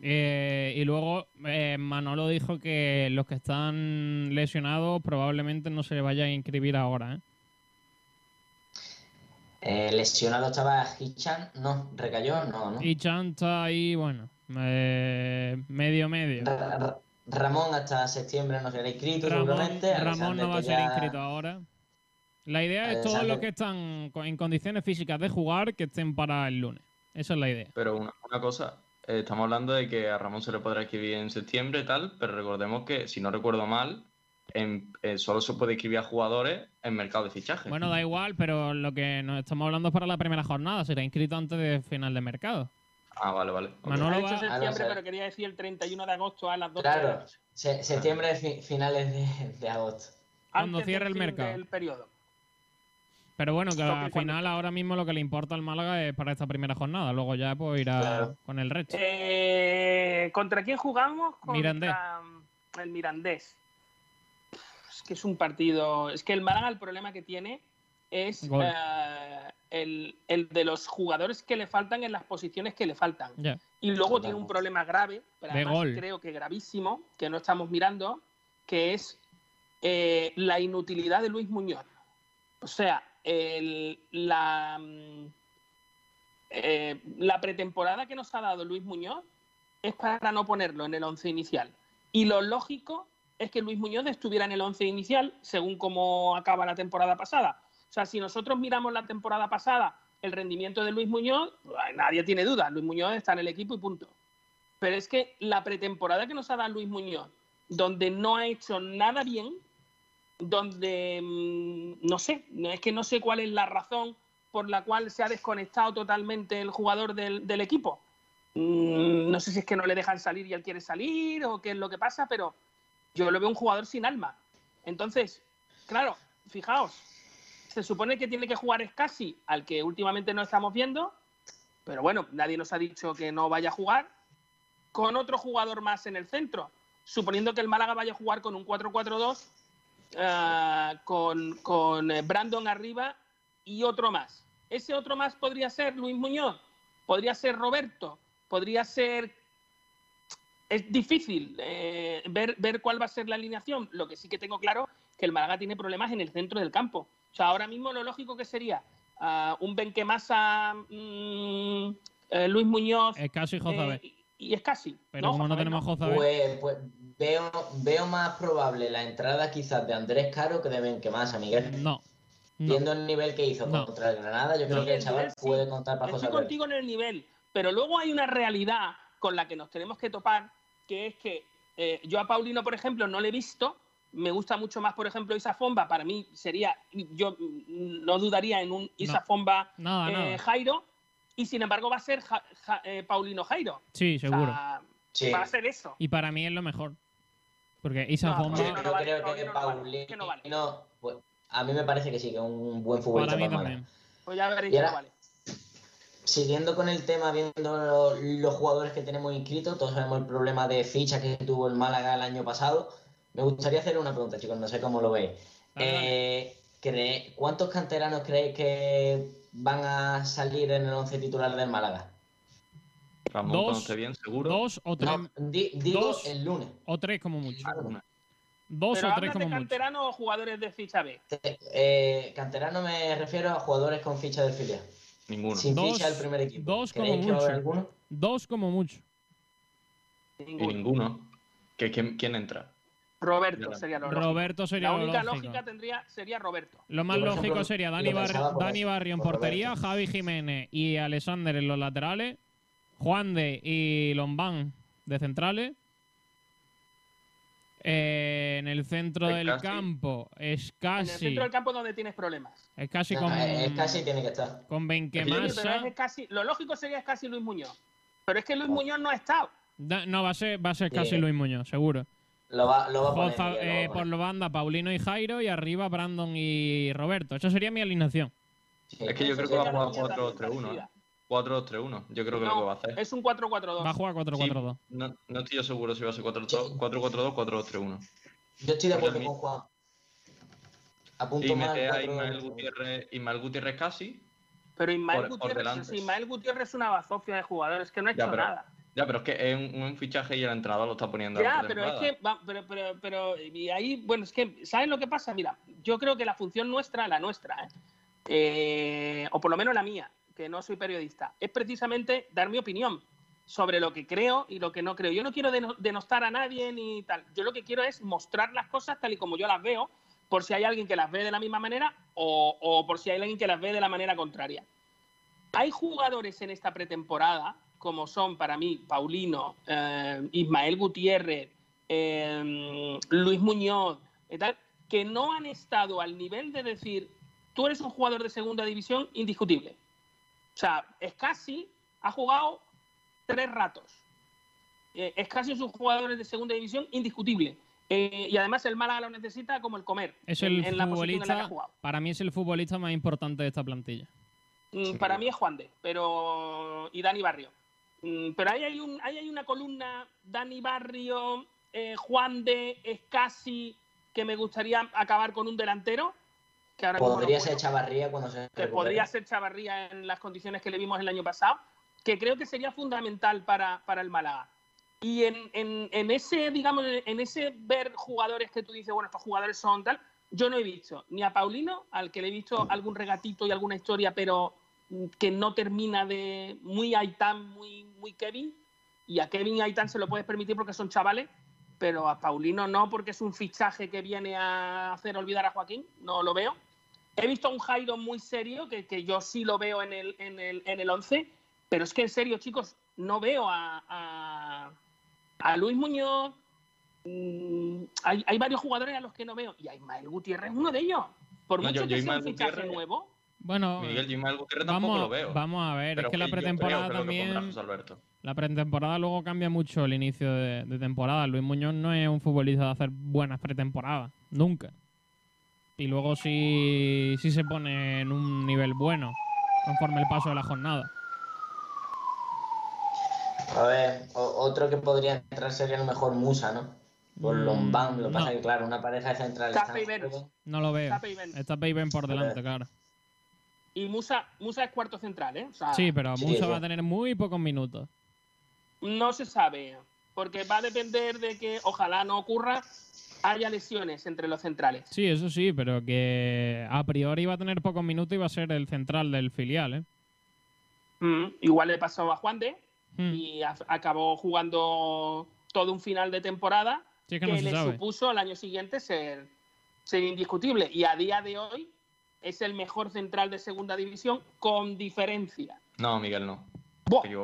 Eh, y luego eh, Manolo dijo que los que están lesionados probablemente no se le vaya a inscribir ahora. ¿eh? Eh, lesionado estaba Hicham, no, recayó, no, ¿no? Y Chan está ahí, bueno, medio medio. Ra- Ra- Ramón hasta septiembre no será inscrito Ramón, seguramente. Ramón Alexander, no va a ser ya- inscrito ahora. La idea es todos los que están en condiciones físicas de jugar que estén para el lunes. Esa es la idea. Pero una, una cosa, eh, estamos hablando de que a Ramón se le podrá escribir en septiembre y tal, pero recordemos que, si no recuerdo mal, en- eh, solo se puede escribir a jugadores en mercado de fichaje. Bueno, da igual, pero lo que nos estamos hablando es para la primera jornada. Será inscrito antes de final de mercado. Ah, vale, vale. Manolo Ha dicho va- septiembre, Ah, no pero quería decir el 31 de agosto a las 12 Claro, se- septiembre, fi- finales de, de agosto. Cuando Antes cierre el mercado. del periodo. Pero bueno, que al final ahora mismo lo que le importa al Málaga es para esta primera jornada. Luego ya pues irá Claro. con el resto. Eh, ¿Contra quién jugamos? Contra Mirandés. el Mirandés. Es que es un partido. Es que el Málaga, el problema que tiene es Gol. eh, el, el de los jugadores que le faltan en las posiciones que le faltan. Y luego tiene un problema grave, pero De además gol. creo que gravísimo, que no estamos mirando, que es eh, la inutilidad de Luis Muñoz. O sea, el- la, mm, eh, la pretemporada que nos ha dado Luis Muñoz es para no ponerlo en el once inicial. Y lo lógico es que Luis Muñoz estuviera en el once inicial, según cómo acaba la temporada pasada. O sea, si nosotros miramos la temporada pasada, el rendimiento de Luis Muñoz, nadie tiene duda, Luis Muñoz está en el equipo y punto. Pero es que la pretemporada que nos ha dado Luis Muñoz, donde no ha hecho nada bien, donde mm, no sé, es que no sé cuál es la razón por la cual se ha desconectado totalmente el jugador del, del equipo. Mm, no sé si es que no le dejan salir y él quiere salir o qué es lo que pasa, pero yo lo veo un jugador sin alma. Entonces, claro, fijaos, se supone que tiene que jugar Scassi, al que últimamente no estamos viendo, pero bueno, nadie nos ha dicho que no vaya a jugar, con otro jugador más en el centro, suponiendo que el Málaga vaya a jugar con un 4-4-2, eh, con, con eh, Brandon arriba y otro más. Ese otro más podría ser Luis Muñoz, podría ser Roberto, podría ser... Es difícil eh, ver, ver cuál va a ser la alineación. Lo que sí que tengo claro que el Málaga tiene problemas en el centro del campo. O sea, ahora mismo lo lógico que sería ah, un Benquemasa, mm, eh, Luis Muñoz Es casi Jozabé. eh, y es casi. Pero como no tenemos Jozabé. Pues, pues veo, veo más probable la entrada quizás de Andrés Caro que de Benquemasa, Miguel. No. Viendo el nivel que hizo No. contra el Granada, yo creo No. que el chaval Sí, puede contar para Estoy cosas verdes. contigo en el nivel, pero luego hay una realidad con la que nos tenemos que topar, que es que eh, yo a Paulino, por ejemplo, no le he visto. Me gusta mucho más, por ejemplo, Isa Fomba. Para mí sería, yo no dudaría en un Isa Fomba Nada, eh. Jairo, y sin embargo va a ser Ja- Ja- eh, Paulino Jairo. Sí, O sea, seguro. Va a ser eso. Y para mí es lo mejor. Porque Isa No, Fomba. Yo creo que Paulino, pues, a mí me parece que sí, que es un buen futbolista Para mí para el también. Pues ya veréis ahora- es. Siguiendo con el tema, viendo lo- los jugadores que tenemos inscritos, todos sabemos el problema de ficha que tuvo el Málaga el año pasado. Me gustaría hacer una pregunta, chicos, no sé cómo lo veis. Eh, cree- ¿Cuántos canteranos creéis que van a salir en el once titular del Málaga? Ramón, Dos- esté bien, seguro. Dos o tres. No, di- digo dos el lunes. O tres como mucho. Dos Pero o tres de como mucho. canteranos o jugadores de ficha B. Eh, canterano me refiero a jugadores con ficha del filial. Ninguno. Sin Dos- ficha del primer equipo. Dos como ¿Creéis que va a haber mucho. alguno? Dos como mucho. Y ninguno. ¿Que, quién, quién entra? Roberto sería lo lógico. Roberto sería La lo única lógico. lógica tendría sería Roberto. Lo más lógico sería Dani, Bar- Dani Barrio en por portería, Roberto. Javi Jiménez y Alexander en los laterales, Juan de y Lombán de centrales. Eh, en el centro Es del casi. campo es En el casi centro del campo donde tienes problemas. es casi No, con es casi tiene que estar. con Sí, Benquemasa. pero es casi, lo lógico sería es casi Luis Muñoz. Pero es que Oh. Luis Muñoz no ha estado. Da- no va a ser va a ser casi Sí. Luis Muñoz, seguro. Lo va, lo va a poner. Joza- Miguel, lo va a eh, poner. por la banda Paulino y Jairo y arriba Brandon y Roberto. Esa sería mi alineación. Es que yo creo que va a jugar 4-2-3-1. ¿eh? 4-2-3-1. Yo creo que es lo que va a hacer. Es un 4-4-2. Va a jugar 4-4-2. Sí, no, no estoy yo seguro si va a ser 4-4-2, 4-4-2, 4-2-3-1. Yo estoy de acuerdo con Juan. Y Apunto más mete a Ismael Gutiérrez, Ismael Gutiérrez casi. Pero Ismael, por- por Gutiérrez, delante. Ismael Gutiérrez es una bazofia de jugadores que no ha hecho Ya, pero, nada. Ya, pero es que es un, un fichaje y el entrenador lo está poniendo. Ya, pero es que, va- pero, pero, pero, y ahí, bueno, es que, ¿sabes lo que pasa? Mira, yo creo que la función nuestra, la nuestra, ¿eh? Eh, o por lo menos la mía, que no soy periodista, es precisamente dar mi opinión sobre lo que creo y lo que no creo. Yo no quiero deno- denostar a nadie ni tal. Yo lo que quiero es mostrar las cosas tal y como yo las veo, por si hay alguien que las ve de la misma manera o, o por si hay alguien que las ve de la manera contraria. Hay jugadores en esta pretemporada, como son para mí Paulino, eh, Ismael Gutiérrez, eh, Luis Muñoz, y tal, que no han estado al nivel de decir, tú eres un jugador de segunda división indiscutible. O sea, Escasi ha jugado tres ratos. Eh, Escasi es un jugador de segunda división indiscutible. Eh, y además el Málaga lo necesita como el comer. Es en- el en la posición en la que ha futbolista, jugado. para mí es el futbolista más importante de esta plantilla. Mm, Para mí es Juan de, pero y Dani Barrio. Mm, Pero ahí hay, un, ahí hay una columna, Dani Barrio, eh, Juan de, Escasi, que me gustaría acabar con un delantero. Que ahora no Podría ser Chavarría cuando se que podría ser Chavarría en las condiciones que le vimos el año pasado, que creo que sería fundamental para, para el Málaga. Y en, en- en ese, digamos, en ese ver jugadores que tú dices, bueno, estos jugadores son tal, yo no he visto ni a Paulino, al que le he visto algún regatito y alguna historia, pero mm, que no termina de muy Aitán, muy, muy Kevin. Y a Kevin y Aitán se lo puedes permitir porque son chavales, pero a Paulino no, porque es un fichaje que viene a hacer olvidar a Joaquín, no lo veo. He visto a un Jairo muy serio, que, que yo sí lo veo en el, en, el, en el 11, pero es que en serio, chicos, no veo a, a, a Luis Muñoz. Mm, hay, hay varios jugadores a los que no veo, y a Ismael Gutiérrez es uno de ellos. Por No, mucho yo- yo que sea un fichaje Gutiérrez- nuevo, Bueno, Miguel, tampoco vamos, lo veo. vamos a ver, Pero es que la pretemporada que que también. La pretemporada luego cambia mucho el inicio de, de temporada. Luis Muñoz no es un futbolista de hacer buenas pretemporadas, nunca. Y luego sí, sí se pone en un nivel bueno conforme el paso de la jornada. A ver, otro que podría entrar sería a lo mejor Musa, ¿no? Por Mm, Lombán, lo que pasa no. es que, claro, una pareja de centrales. Tape tan y joven. No lo veo. Tape y Venus. Está por delante, claro. Y Musa, Musa es cuarto central, ¿eh? O sea, Sí, pero sí, Musa sí. va a tener muy pocos minutos. No se sabe, porque va a depender de que, ojalá no ocurra, haya lesiones entre los centrales. Sí, eso sí, pero que a priori va a tener pocos minutos y va a ser el central del filial, ¿eh? Mm, igual le pasó a Juan de Hmm. y a- acabó jugando todo un final de temporada Sí, es que que, no se le sabe. supuso al año siguiente ser, ser indiscutible. Y a día de hoy es el mejor central de segunda división con diferencia. No, Miguel, no.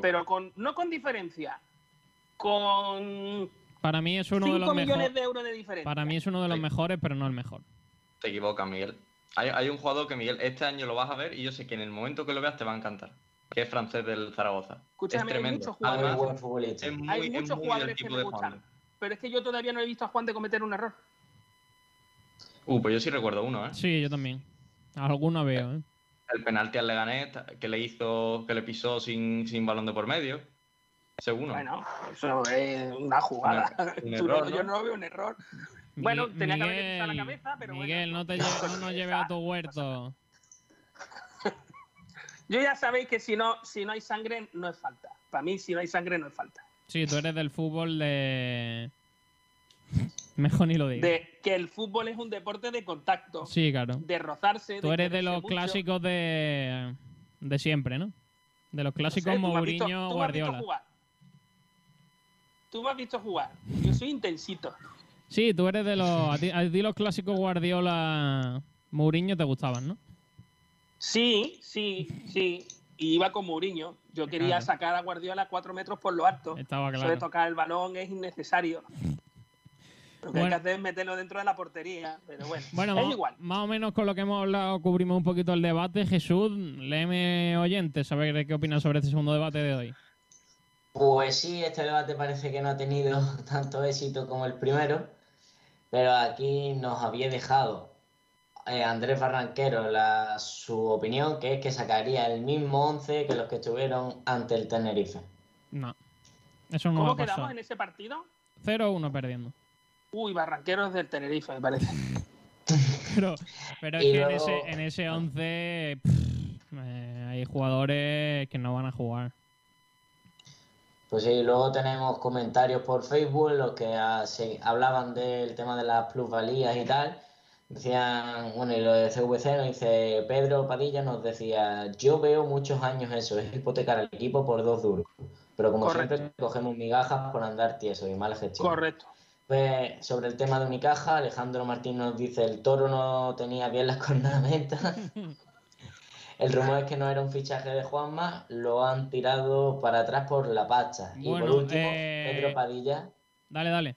Pero con, no con diferencia, con Para mí es uno de 5 los millones mejores. de euros de diferencia. Para mí es uno de los Sí. mejores, pero no el mejor. Te equivocas, Miguel. Hay, hay un jugador que, Miguel, este año lo vas a ver y yo sé que en el momento que lo veas te va a encantar. Que es francés del Zaragoza. Escúchame, es hay tremendo. muchos jugadores- Además, Muy es muy, Hay es muchos muy del jugadores que tipo me de gustan. Juan. Pero es que yo todavía no he visto a Juan de cometer un error. Uh, pues yo sí recuerdo uno, ¿eh? Sí, yo también. Alguno veo, ¿eh? El penalti al Leganés que le hizo, que le pisó sin, sin balón de por medio. Seguro. Bueno, eso es una jugada. Un- un (laughs) Tú error, no- ¿no? Yo no veo un error. Bueno, Mi- tenía que haberle pisado la cabeza, pero Miguel, bueno. no, te lle- no nos lleves a tu huerto. (laughs) Yo ya sabéis que si no, si no hay sangre, no es falta. Para mí, si no hay sangre, no es falta. Sí, tú eres del fútbol de... Mejor ni lo digo. De que el fútbol es un deporte de contacto, Sí, claro. de rozarse. Tú eres de los mucho. clásicos de... de siempre, ¿no? De los No sé, clásicos visto- Mourinho, tú me has visto Guardiola. jugar. Tú me has visto jugar. Yo soy intensito. Sí, tú eres de los... A ti, a ti los clásicos Guardiola, Mourinho te gustaban, ¿no? Sí, sí, sí. Y iba con Mourinho. Yo quería Claro. sacar a Guardiola cuatro metros por lo alto. Estaba Eso de claro. tocar el balón es innecesario. Lo que hay que hacer es meterlo dentro de la portería. Pero bueno, Bueno, es igual. más o menos con lo que hemos hablado cubrimos un poquito el debate. Jesús, léeme oyentes, a ver qué opinas sobre este segundo debate de hoy. Pues sí, este debate parece que no ha tenido (laughs) tanto éxito como el primero, pero aquí nos había dejado eh, Andrés Barranquero la, su opinión, que es que sacaría el mismo 11 que los que estuvieron ante el Tenerife. No. Eso no ¿Cómo quedamos en ese partido? 0-1 perdiendo. Uy, Barranqueros del Tenerife, me parece. (laughs) Pero, pero es que en, ese, en ese 11 pff, eh, hay jugadores que no van a jugar. Pues sí, luego tenemos comentarios por Facebook, los que ah, se hablaban del tema de las plusvalías y tal. Decían, bueno, y lo de CVC nos dice Pedro Padilla, nos decía, yo veo muchos años eso, es hipotecar al equipo por dos duros. Pero como Correcto. siempre cogemos migajas por andar tieso y mala gestión. Correcto. Pues sobre el tema de Unicaja, Alejandro Martín nos dice, el toro no tenía bien las (laughs) cornamentas. El rumor es que no era un fichaje de Juanma, lo han tirado para atrás por la pacha. y por último, eh, Pedro Padilla. Dale, dale.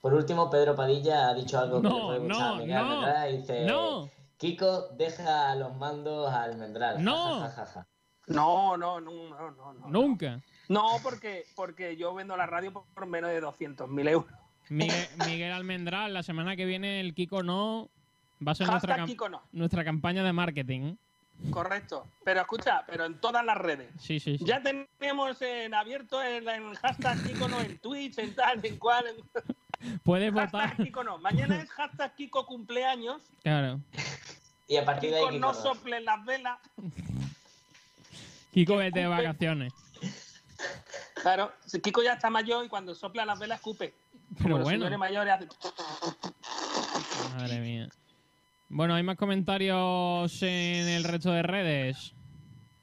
Por último, Pedro Padilla ha dicho algo que No, le puede gustar no, a Miguel no, Almendral y dice, no. Kiko, deja los mandos a Almendral. No. Ja, ja, ja, ja. No, no, no, no, no. No, Nunca. No, porque, porque yo vendo la radio por, menos de 200.000 euros. Miguel, Miguel Almendral, la semana que viene el Kiko no va a ser nuestra, Hashtag cam- Kiko no. nuestra campaña de marketing. Correcto. Pero escucha, pero en todas las redes. Sí, sí, sí. Ya tenemos en abierto el, el hashtag Kiko no en Twitch, en tal, en cual. en- Puedes Hashtag votar. Kiko no. Mañana es hashtag Kiko cumpleaños. Claro. Y a partir de ahí, Kiko no soplen las velas. Kiko vete de vacaciones. Claro, si Kiko ya está mayor y cuando sopla las velas escupe. Como Pero los bueno. señores mayores hacen. Madre mía. Bueno, ¿hay más comentarios en el resto de redes?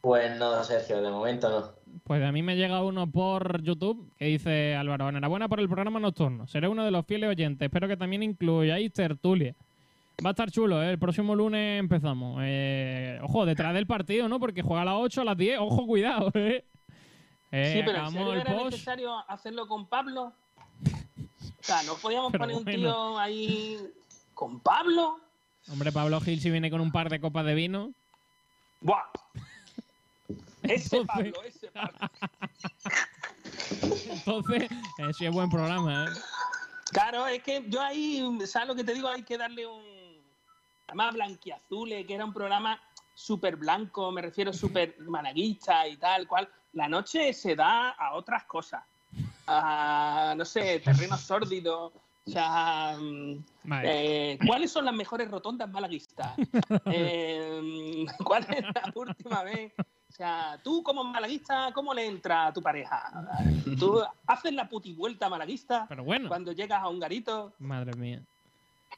Pues no, Sergio, de momento no. Pues a mí me llega uno por YouTube que dice Álvaro, enhorabuena por el programa nocturno. Seré uno de los fieles oyentes. Espero que también incluyáis tertulia. Va a estar chulo, ¿eh? El próximo lunes empezamos. Eh, ojo, detrás del partido, ¿no? Porque juega a las 8, a las 10. Ojo, cuidado, ¿eh? Eh, sí, pero ¿en serio el era post. necesario hacerlo con Pablo? O sea, ¿no podíamos Pero poner un tío ahí con Pablo? Hombre, Pablo Gil si viene con un par de copas de vino. ¡Buah! Ese Pablo, ese. Entonces, eh, sí es buen programa, ¿eh? Claro, es que yo ahí, ¿sabes lo que te digo? Hay que darle un. Además, Blanquiazule, que era un programa súper blanco, me refiero súper malaguista y tal cual. La noche se da a otras cosas. A, no sé, terrenos sórdidos. O sea, mm, Vale. eh, ¿cuáles son las mejores rotondas malaguistas? (laughs) Eh, ¿Cuál es la última vez? O sea, tú como malaguista, ¿cómo le entra a tu pareja? (laughs) ¿Tú haces la putivuelta malaguista Pero bueno. cuando llegas a un garito? Madre mía.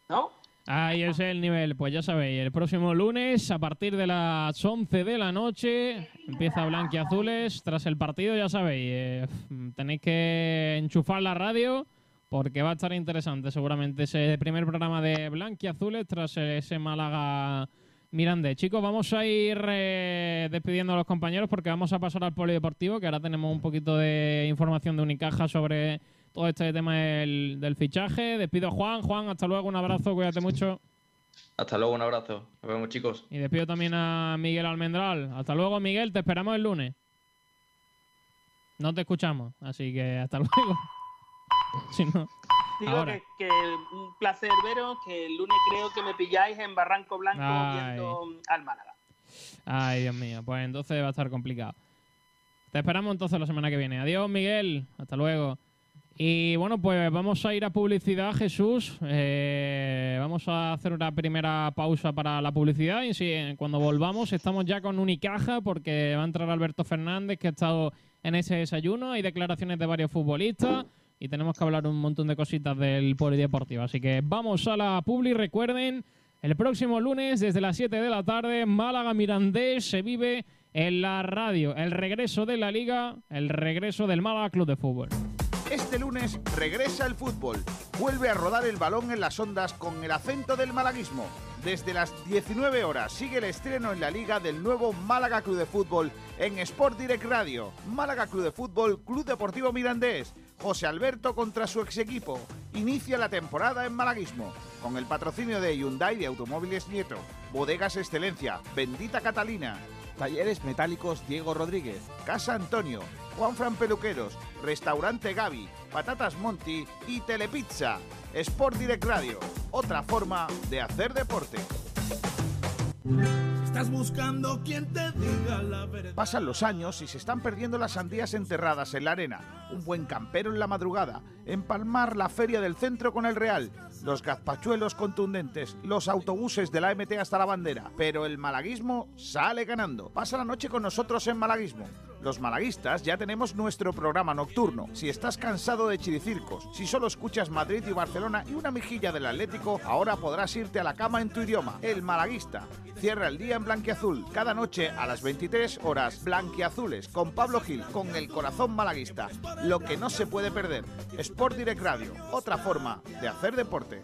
¿No? Ahí es el nivel, pues ya sabéis, el próximo lunes a partir de las 11 de la noche empieza Blanquiazules, tras el partido ya sabéis, eh, tenéis que enchufar la radio porque va a estar interesante seguramente ese primer programa de Blanquiazules tras ese Málaga Mirandés. Chicos, vamos a ir eh, despidiendo a los compañeros porque vamos a pasar al polideportivo que ahora tenemos un poquito de información de Unicaja sobre todo este tema del, del fichaje. Despido a Juan. Juan, hasta luego, un abrazo, cuídate mucho. Hasta luego, un abrazo. Nos vemos, chicos. Y despido también a Miguel Almendral. Hasta luego, Miguel, te esperamos el lunes. No te escuchamos, así que hasta (laughs) luego. si no, Digo ahora. que, que un placer veros, que el lunes creo que me pilláis en Barranco Blanco Ay. viendo al Málaga. Ay, Dios mío, pues entonces va a estar complicado. Te esperamos entonces la semana que viene. Adiós, Miguel. Hasta luego. Y bueno, pues vamos a ir a publicidad, Jesús. Eh, vamos a hacer una primera pausa para la publicidad. Y sí, cuando volvamos, estamos ya con Unicaja porque va a entrar Alberto Fernández, que ha estado en ese desayuno. Hay declaraciones de varios futbolistas. Y tenemos que hablar un montón de cositas del polideportivo. Así que vamos a la publi. Recuerden, el próximo lunes, desde las 7 de la tarde, Málaga Mirandés se vive en la radio. El regreso de la liga, el regreso del Málaga Club de Fútbol. Este lunes regresa el fútbol. Vuelve a rodar el balón en las ondas con el acento del malaguismo. Desde las 19 horas sigue el estreno en la liga del nuevo Málaga Club de Fútbol en Sport Direct Radio. Málaga Club de Fútbol, Club Deportivo Mirandés. José Alberto contra su ex equipo. Inicia la temporada en malaguismo. Con el patrocinio de Hyundai de Automóviles Nieto. Bodegas Excelencia. Bendita Catalina. Talleres Metálicos Diego Rodríguez, Casa Antonio, Juan Fran Peluqueros, Restaurante Gaby, Patatas Monti y Telepizza. Sport Direct Radio, otra forma de hacer deporte. Estás buscando quien te diga la verdad. Pasan los años y se están perdiendo las sandías enterradas en la arena, un buen campero en la madrugada, empalmar la feria del centro con el Real, los gazpachuelos contundentes, los autobuses de la MT hasta la bandera. Pero el malaguismo sale ganando. Pasa la noche con nosotros en Malaguismo. Los malaguistas ya tenemos nuestro programa nocturno. Si estás cansado de chiricircos, si solo escuchas Madrid y Barcelona y una mejilla del Atlético, ahora podrás irte a la cama en tu idioma. El malaguista. Cierra el día en blanquiazul. Cada noche a las 23 horas, blanquiazules con Pablo Gil, con el corazón malaguista. Lo que no se puede perder. Sport Direct Radio. Otra forma de hacer deporte.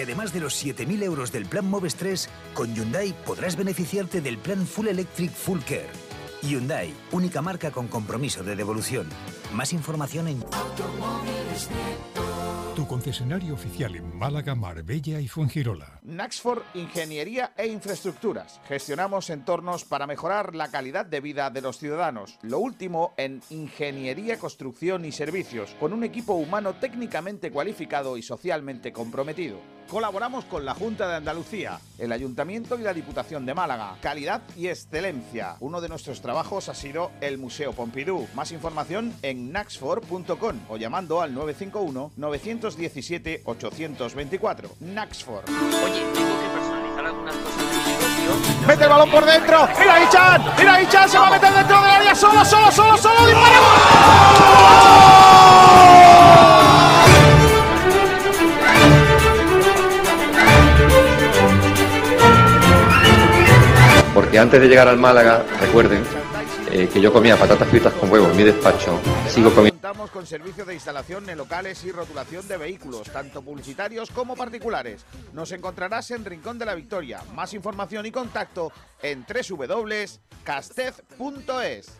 Porque además de los 7.000 euros del plan Moves 3, con Hyundai podrás beneficiarte del plan Full Electric Full Care. Hyundai, única marca con compromiso de devolución. Más información en... Tu concesionario oficial en Málaga, Marbella y Fuengirola. Naxford Ingeniería e Infraestructuras. Gestionamos entornos para mejorar la calidad de vida de los ciudadanos. Lo último en ingeniería, construcción y servicios, con un equipo humano técnicamente cualificado y socialmente comprometido. Colaboramos con la Junta de Andalucía, el Ayuntamiento y la Diputación de Málaga. Calidad y excelencia. Uno de nuestros trabajos ha sido el Museo Pompidou. Más información en naxford.com o llamando al 951 917 824. Naxford. Oye, tengo que personalizar algunas cosas. ¡Mete el balón por dentro! ¡Mira Ichan! ¡Mira Ichan! ¡Se va a meter dentro del área! ¡Solo, solo, solo, solo! ¡Dispara! Porque antes de llegar al Málaga, recuerden eh, que yo comía patatas fritas con huevo en mi despacho, sigo comiendo... Contamos con servicio de instalación en locales y rotulación de vehículos, tanto publicitarios como particulares. Nos encontrarás en Rincón de la Victoria. Más información y contacto en www.castez.es.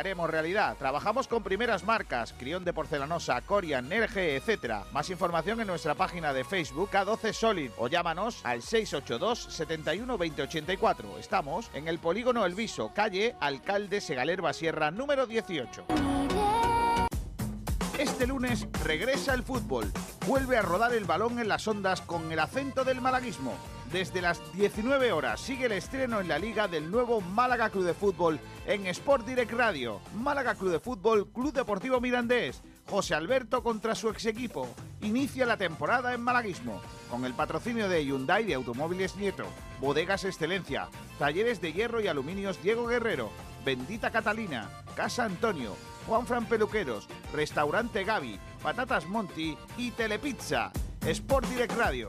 haremos realidad. Trabajamos con primeras marcas, Crión de Porcelanosa, Corian, Nerge, etc. Más información en nuestra página de Facebook K12 Solid o llámanos al 682 71 20 84. Estamos en el Polígono El Viso, calle Alcalde Segalerba Sierra, número 18. Este lunes regresa el fútbol. Vuelve a rodar el balón en las ondas con el acento del malaguismo. Desde las 19 horas sigue el estreno en la liga del nuevo Málaga Club de Fútbol en Sport Direct Radio. Málaga Club de Fútbol, Club Deportivo Mirandés. José Alberto contra su ex equipo. Inicia la temporada en malaguismo con el patrocinio de Hyundai de Automóviles Nieto, Bodegas Excelencia, Talleres de Hierro y Aluminios Diego Guerrero, Bendita Catalina, Casa Antonio, Juan Fran Peluqueros, Restaurante Gaby, Patatas Monti y Telepizza. Sport Direct Radio,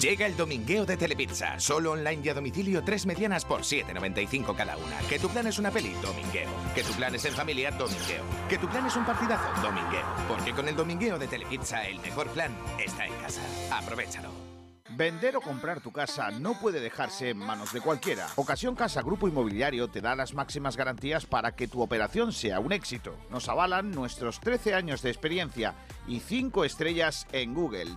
Llega el domingueo de Telepizza. Solo online y a domicilio, tres medianas por 7,95 cada una. Que tu plan es una peli, domingueo. Que tu plan es en familia, domingueo. Que tu plan es un partidazo, domingueo. Porque con el domingueo de Telepizza, el mejor plan está en casa. Aprovechalo. Vender o comprar tu casa no puede dejarse en manos de cualquiera. Ocasión Casa Grupo Inmobiliario te da las máximas garantías para que tu operación sea un éxito. Nos avalan nuestros 13 años de experiencia y 5 estrellas en Google.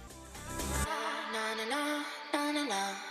na na na na na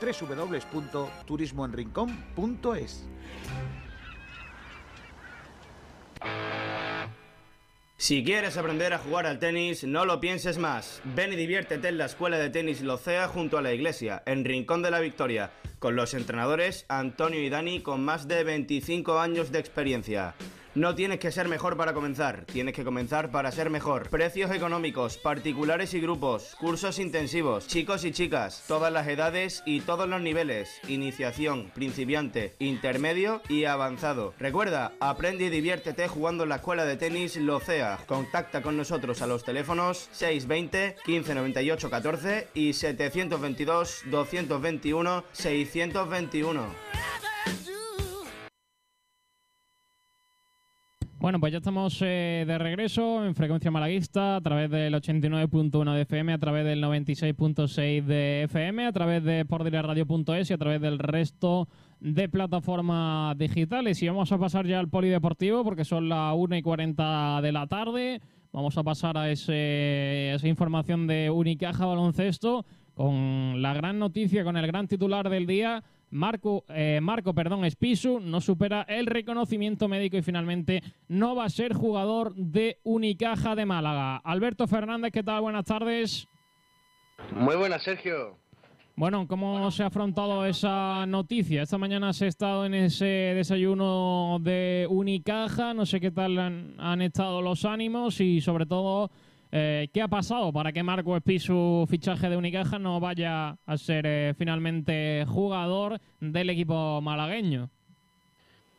www.turismoenrincón.es Si quieres aprender a jugar al tenis, no lo pienses más. Ven y diviértete en la Escuela de Tenis Locea junto a la iglesia, en Rincón de la Victoria, con los entrenadores Antonio y Dani con más de 25 años de experiencia. No tienes que ser mejor para comenzar, tienes que comenzar para ser mejor. Precios económicos, particulares y grupos, cursos intensivos, chicos y chicas, todas las edades y todos los niveles, iniciación, principiante, intermedio y avanzado. Recuerda, aprende y diviértete jugando en la escuela de tenis Locea. Contacta con nosotros a los teléfonos 620 1598 14 y 722 221 621. Bueno, pues ya estamos eh, de regreso en frecuencia malaguista a través del 89.1 de FM, a través del 96.6 de FM, a través de pordireradio.es y a través del resto de plataformas digitales. Y vamos a pasar ya al polideportivo porque son las 1 y 40 de la tarde. Vamos a pasar a ese, esa información de Unicaja Baloncesto con la gran noticia, con el gran titular del día. Marco, eh, Marco perdón, Espisu no supera el reconocimiento médico y finalmente no va a ser jugador de Unicaja de Málaga. Alberto Fernández, ¿qué tal? Buenas tardes. Muy buenas, Sergio. Bueno, ¿cómo se ha afrontado esa noticia? Esta mañana has estado en ese desayuno de Unicaja, no sé qué tal han, han estado los ánimos y sobre todo eh, ¿Qué ha pasado para que Marco Espisu, fichaje de Unicaja, no vaya a ser eh, finalmente jugador del equipo malagueño?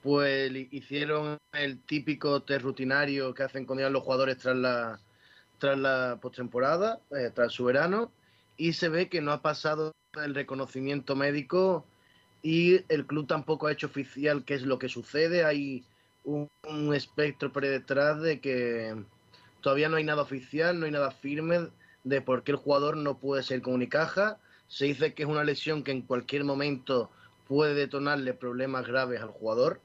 Pues hicieron el típico test rutinario que hacen con los jugadores tras la, tras la postemporada, eh, tras su verano, y se ve que no ha pasado el reconocimiento médico y el club tampoco ha hecho oficial qué es lo que sucede. Hay un espectro por detrás de que Todavía no hay nada oficial, no hay nada firme de por qué el jugador no puede ser con Unicaja. Se dice que es una lesión que en cualquier momento puede detonarle problemas graves al jugador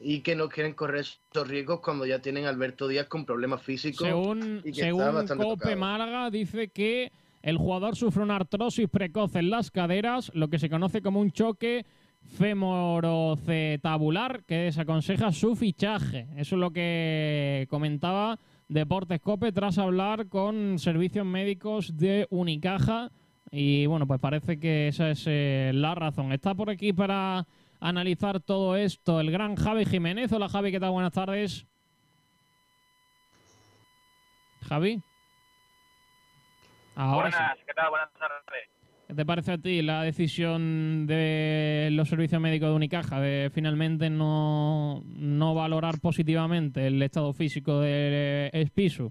y que no quieren correr esos riesgos cuando ya tienen a Alberto Díaz con problemas físicos. Según, y que según está Cope tocado. Málaga, dice que el jugador sufre una artrosis precoz en las caderas, lo que se conoce como un choque femorocetabular, que desaconseja su fichaje. Eso es lo que comentaba Deportes Cope tras hablar con servicios médicos de Unicaja. Y bueno, pues parece que esa es eh, la razón. Está por aquí para analizar todo esto el gran Javi Jiménez. Hola Javi, ¿qué tal? Buenas tardes. Javi. Ahora sí. Buenas, ¿qué tal? Buenas tardes. ¿Qué te parece a ti la decisión de los servicios médicos de Unicaja de finalmente no, no valorar positivamente el estado físico de Espisu?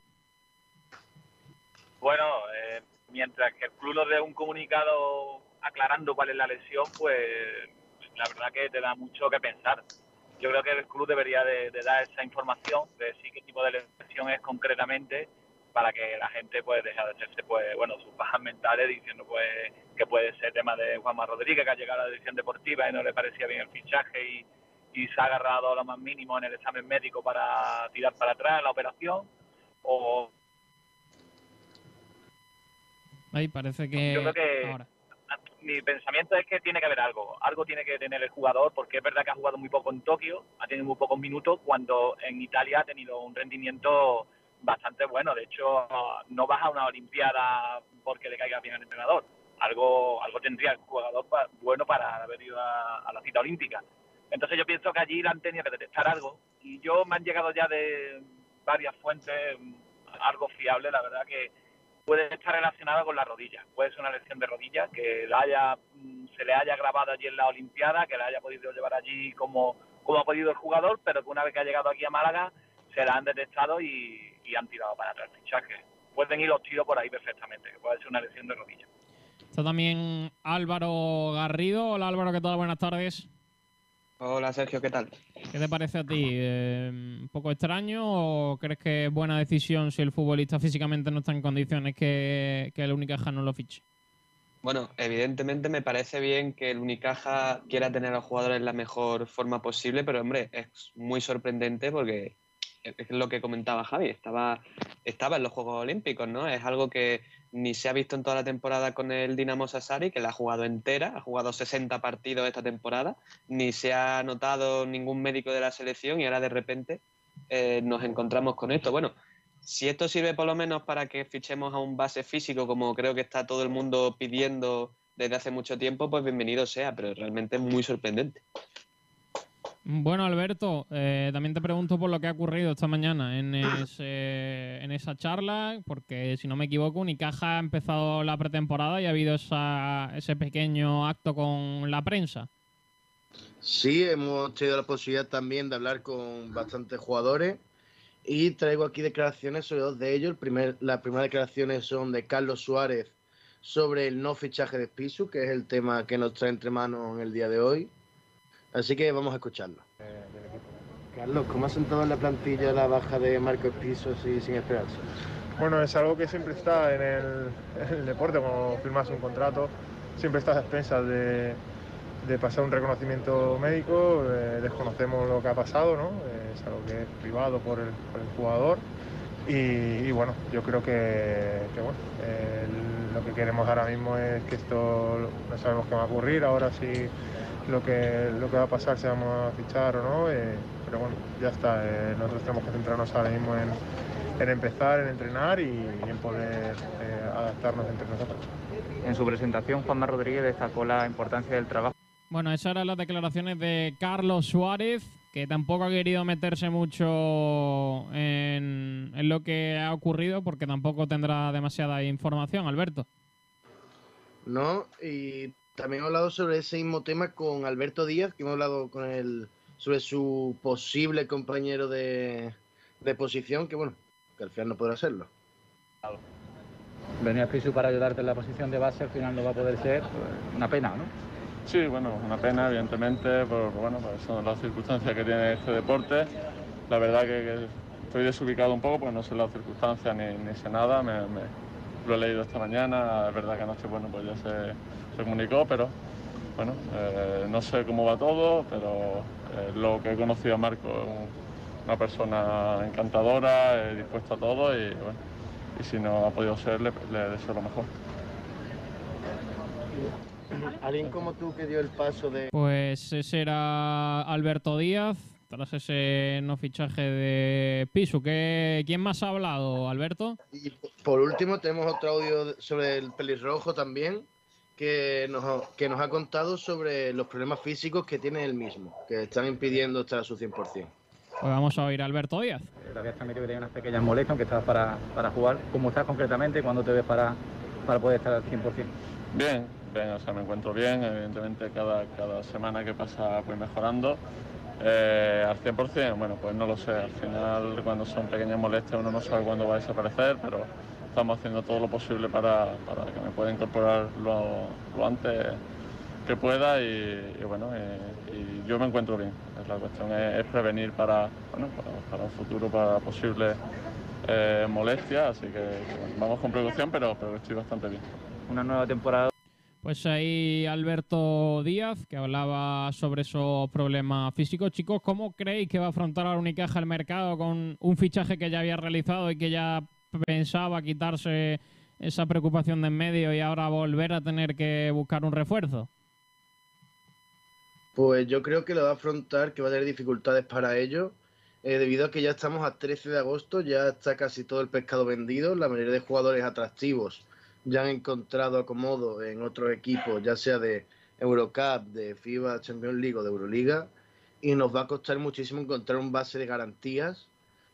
Bueno, eh, mientras que el club nos dé un comunicado aclarando cuál es la lesión, pues la verdad que te da mucho que pensar. Yo creo que el club debería de, de dar esa información, de decir qué tipo de lesión es concretamente, para que la gente pues deje de hacerse pues bueno sus bajas mentales diciendo pues que puede ser tema de Juanma Rodríguez que ha llegado a la dirección deportiva y no le parecía bien el fichaje y, y se ha agarrado a lo más mínimo en el examen médico para tirar para atrás la operación o Ahí parece que... yo creo que ahora. mi pensamiento es que tiene que haber algo, algo tiene que tener el jugador, porque es verdad que ha jugado muy poco en Tokio, ha tenido muy pocos minutos, cuando en Italia ha tenido un rendimiento bastante bueno. De hecho, no vas a una Olimpiada porque le caiga bien al entrenador. algo, algo tendría el jugador bueno para haber ido a, a la cita olímpica. Entonces yo pienso que allí le han tenido que detectar algo y yo me han llegado ya de varias fuentes algo fiable, la verdad que puede estar relacionado con la rodilla. Puede ser una lesión de rodilla que la haya, mm, se le haya grabado allí en la Olimpiada, que la haya podido llevar allí como, como ha podido el jugador, pero que una vez que ha llegado aquí a Málaga se la han detectado y, y han tirado para atrás el fichaje. Pueden ir los tiros por ahí perfectamente, que puede ser una lesión de rodilla. Está también Álvaro Garrido. Hola Álvaro, ¿qué tal? Buenas tardes. Hola Sergio, ¿qué tal? ¿Qué te parece a ti? Eh, ¿Un poco extraño o crees que es buena decisión si el futbolista físicamente no está en condiciones que, que el Unicaja no lo fiche? Bueno, evidentemente me parece bien que el Unicaja quiera tener a los jugadores en la mejor forma posible, pero hombre, es muy sorprendente porque es lo que comentaba Javi, estaba, estaba en los Juegos Olímpicos, ¿no? Es algo que ni se ha visto en toda la temporada con el Dinamo Sassari, que la ha jugado entera, ha jugado 60 partidos esta temporada, ni se ha notado ningún médico de la selección y ahora de repente eh, nos encontramos con esto. Bueno, si esto sirve por lo menos para que fichemos a un base físico, como creo que está todo el mundo pidiendo desde hace mucho tiempo, pues bienvenido sea, pero realmente es muy sorprendente. Bueno, Alberto, eh, también te pregunto por lo que ha ocurrido esta mañana en, ese- en esa charla, porque si no me equivoco, Unicaja ha empezado la pretemporada y ha habido esa- ese pequeño acto con la prensa. Sí, hemos tenido la posibilidad también de hablar con bastantes jugadores y traigo aquí declaraciones sobre dos de ellos. El primer, las primeras declaraciones son de Carlos Suárez sobre el no fichaje de Pisu, que es el tema que nos trae entre manos en el día de hoy. Así que vamos a escucharlo. Carlos, ¿cómo ha sentado en la plantilla la baja de Marcos Piso así sin esperarse? Bueno, es algo que siempre está en el, en el deporte, cuando firmas un contrato, siempre estás a expensas de, de pasar un reconocimiento médico, eh, desconocemos lo que ha pasado, ¿no? Eh, es algo que es privado por el, por el jugador y, y bueno, yo creo que, que, bueno, eh, lo que queremos ahora mismo es que esto no sabemos qué va a ocurrir, ahora sí lo que, lo que va a pasar, si vamos a fichar o no, eh, pero bueno, ya está, eh, nosotros tenemos que centrarnos ahora mismo en, en empezar, en entrenar y, y en poder eh, adaptarnos entre nosotros. En su presentación, Juanma Rodríguez destacó la importancia del trabajo. Bueno, esas eran las declaraciones de Carlos Suárez, que tampoco ha querido meterse mucho en, en lo que ha ocurrido porque tampoco tendrá demasiada información, Alberto. ¿no? Y también he hablado sobre ese mismo tema con Alberto Díaz, que hemos hablado con él sobre su posible compañero de, de posición, que bueno, que al final no podrá serlo. Venía Pisu para ayudarte en la posición de base, al final no va a poder ser. pues, Una pena, ¿no? Sí, bueno, una pena, evidentemente, por bueno, pues son las circunstancias que tiene este deporte. La verdad que, que estoy desubicado un poco porque no sé las circunstancias ni, ni sé nada. Me, me- lo he leído esta mañana, es verdad que anoche bueno, pues ya se, se comunicó, pero bueno, eh, no sé cómo va todo, pero eh, lo que he conocido a Marco es un- una persona encantadora, eh, dispuesta a todo y bueno, y si no ha podido ser, le, le deseo lo mejor. Alguien como tú que dio el paso de... Pues ese era Alberto Díaz, tras ese no fichaje de Pisu. ¿Qué, ¿Quién más ha hablado, Alberto? Y por último tenemos otro audio sobre el pelirrojo también, que nos, ha- que nos ha contado sobre los problemas físicos que tiene él mismo, que están impidiendo estar a su 100%. Pues vamos a oír a Alberto Díaz. Te habías transmitido que tenías unas pequeñas molestias, aunque estabas para, para jugar. ¿Cómo estás concretamente? ¿Cuándo te ves para, para poder estar al 100%? Bien, bien, o sea, me encuentro bien, evidentemente cada, cada semana que pasa voy mejorando. Eh, al 100%, bueno, pues no lo sé, al final cuando son pequeñas molestias uno no sabe cuándo va a desaparecer, pero estamos haciendo todo lo posible para, para que me pueda incorporar lo, lo antes que pueda y, y bueno, eh, y yo me encuentro bien. La cuestión es, es prevenir para, bueno, para, para un futuro, para posibles eh, molestias, así que, que, bueno, vamos con precaución, pero, pero estoy bastante bien. Una nueva temporada. Pues ahí Alberto Díaz, que hablaba sobre esos problemas físicos. Chicos, ¿cómo creéis que va a afrontar la Unicaja el mercado con un fichaje que ya había realizado y que ya pensaba quitarse esa preocupación de en medio y ahora volver a tener que buscar un refuerzo? Pues yo creo que lo va a afrontar, que va a tener dificultades para ello, eh, debido a que ya estamos a 13 de agosto, ya está casi todo el pescado vendido, la mayoría de jugadores atractivos ya han encontrado acomodo en otros equipos, ya sea de Eurocup, de FIBA Champions League o de Euroliga, y nos va a costar muchísimo encontrar un base de garantías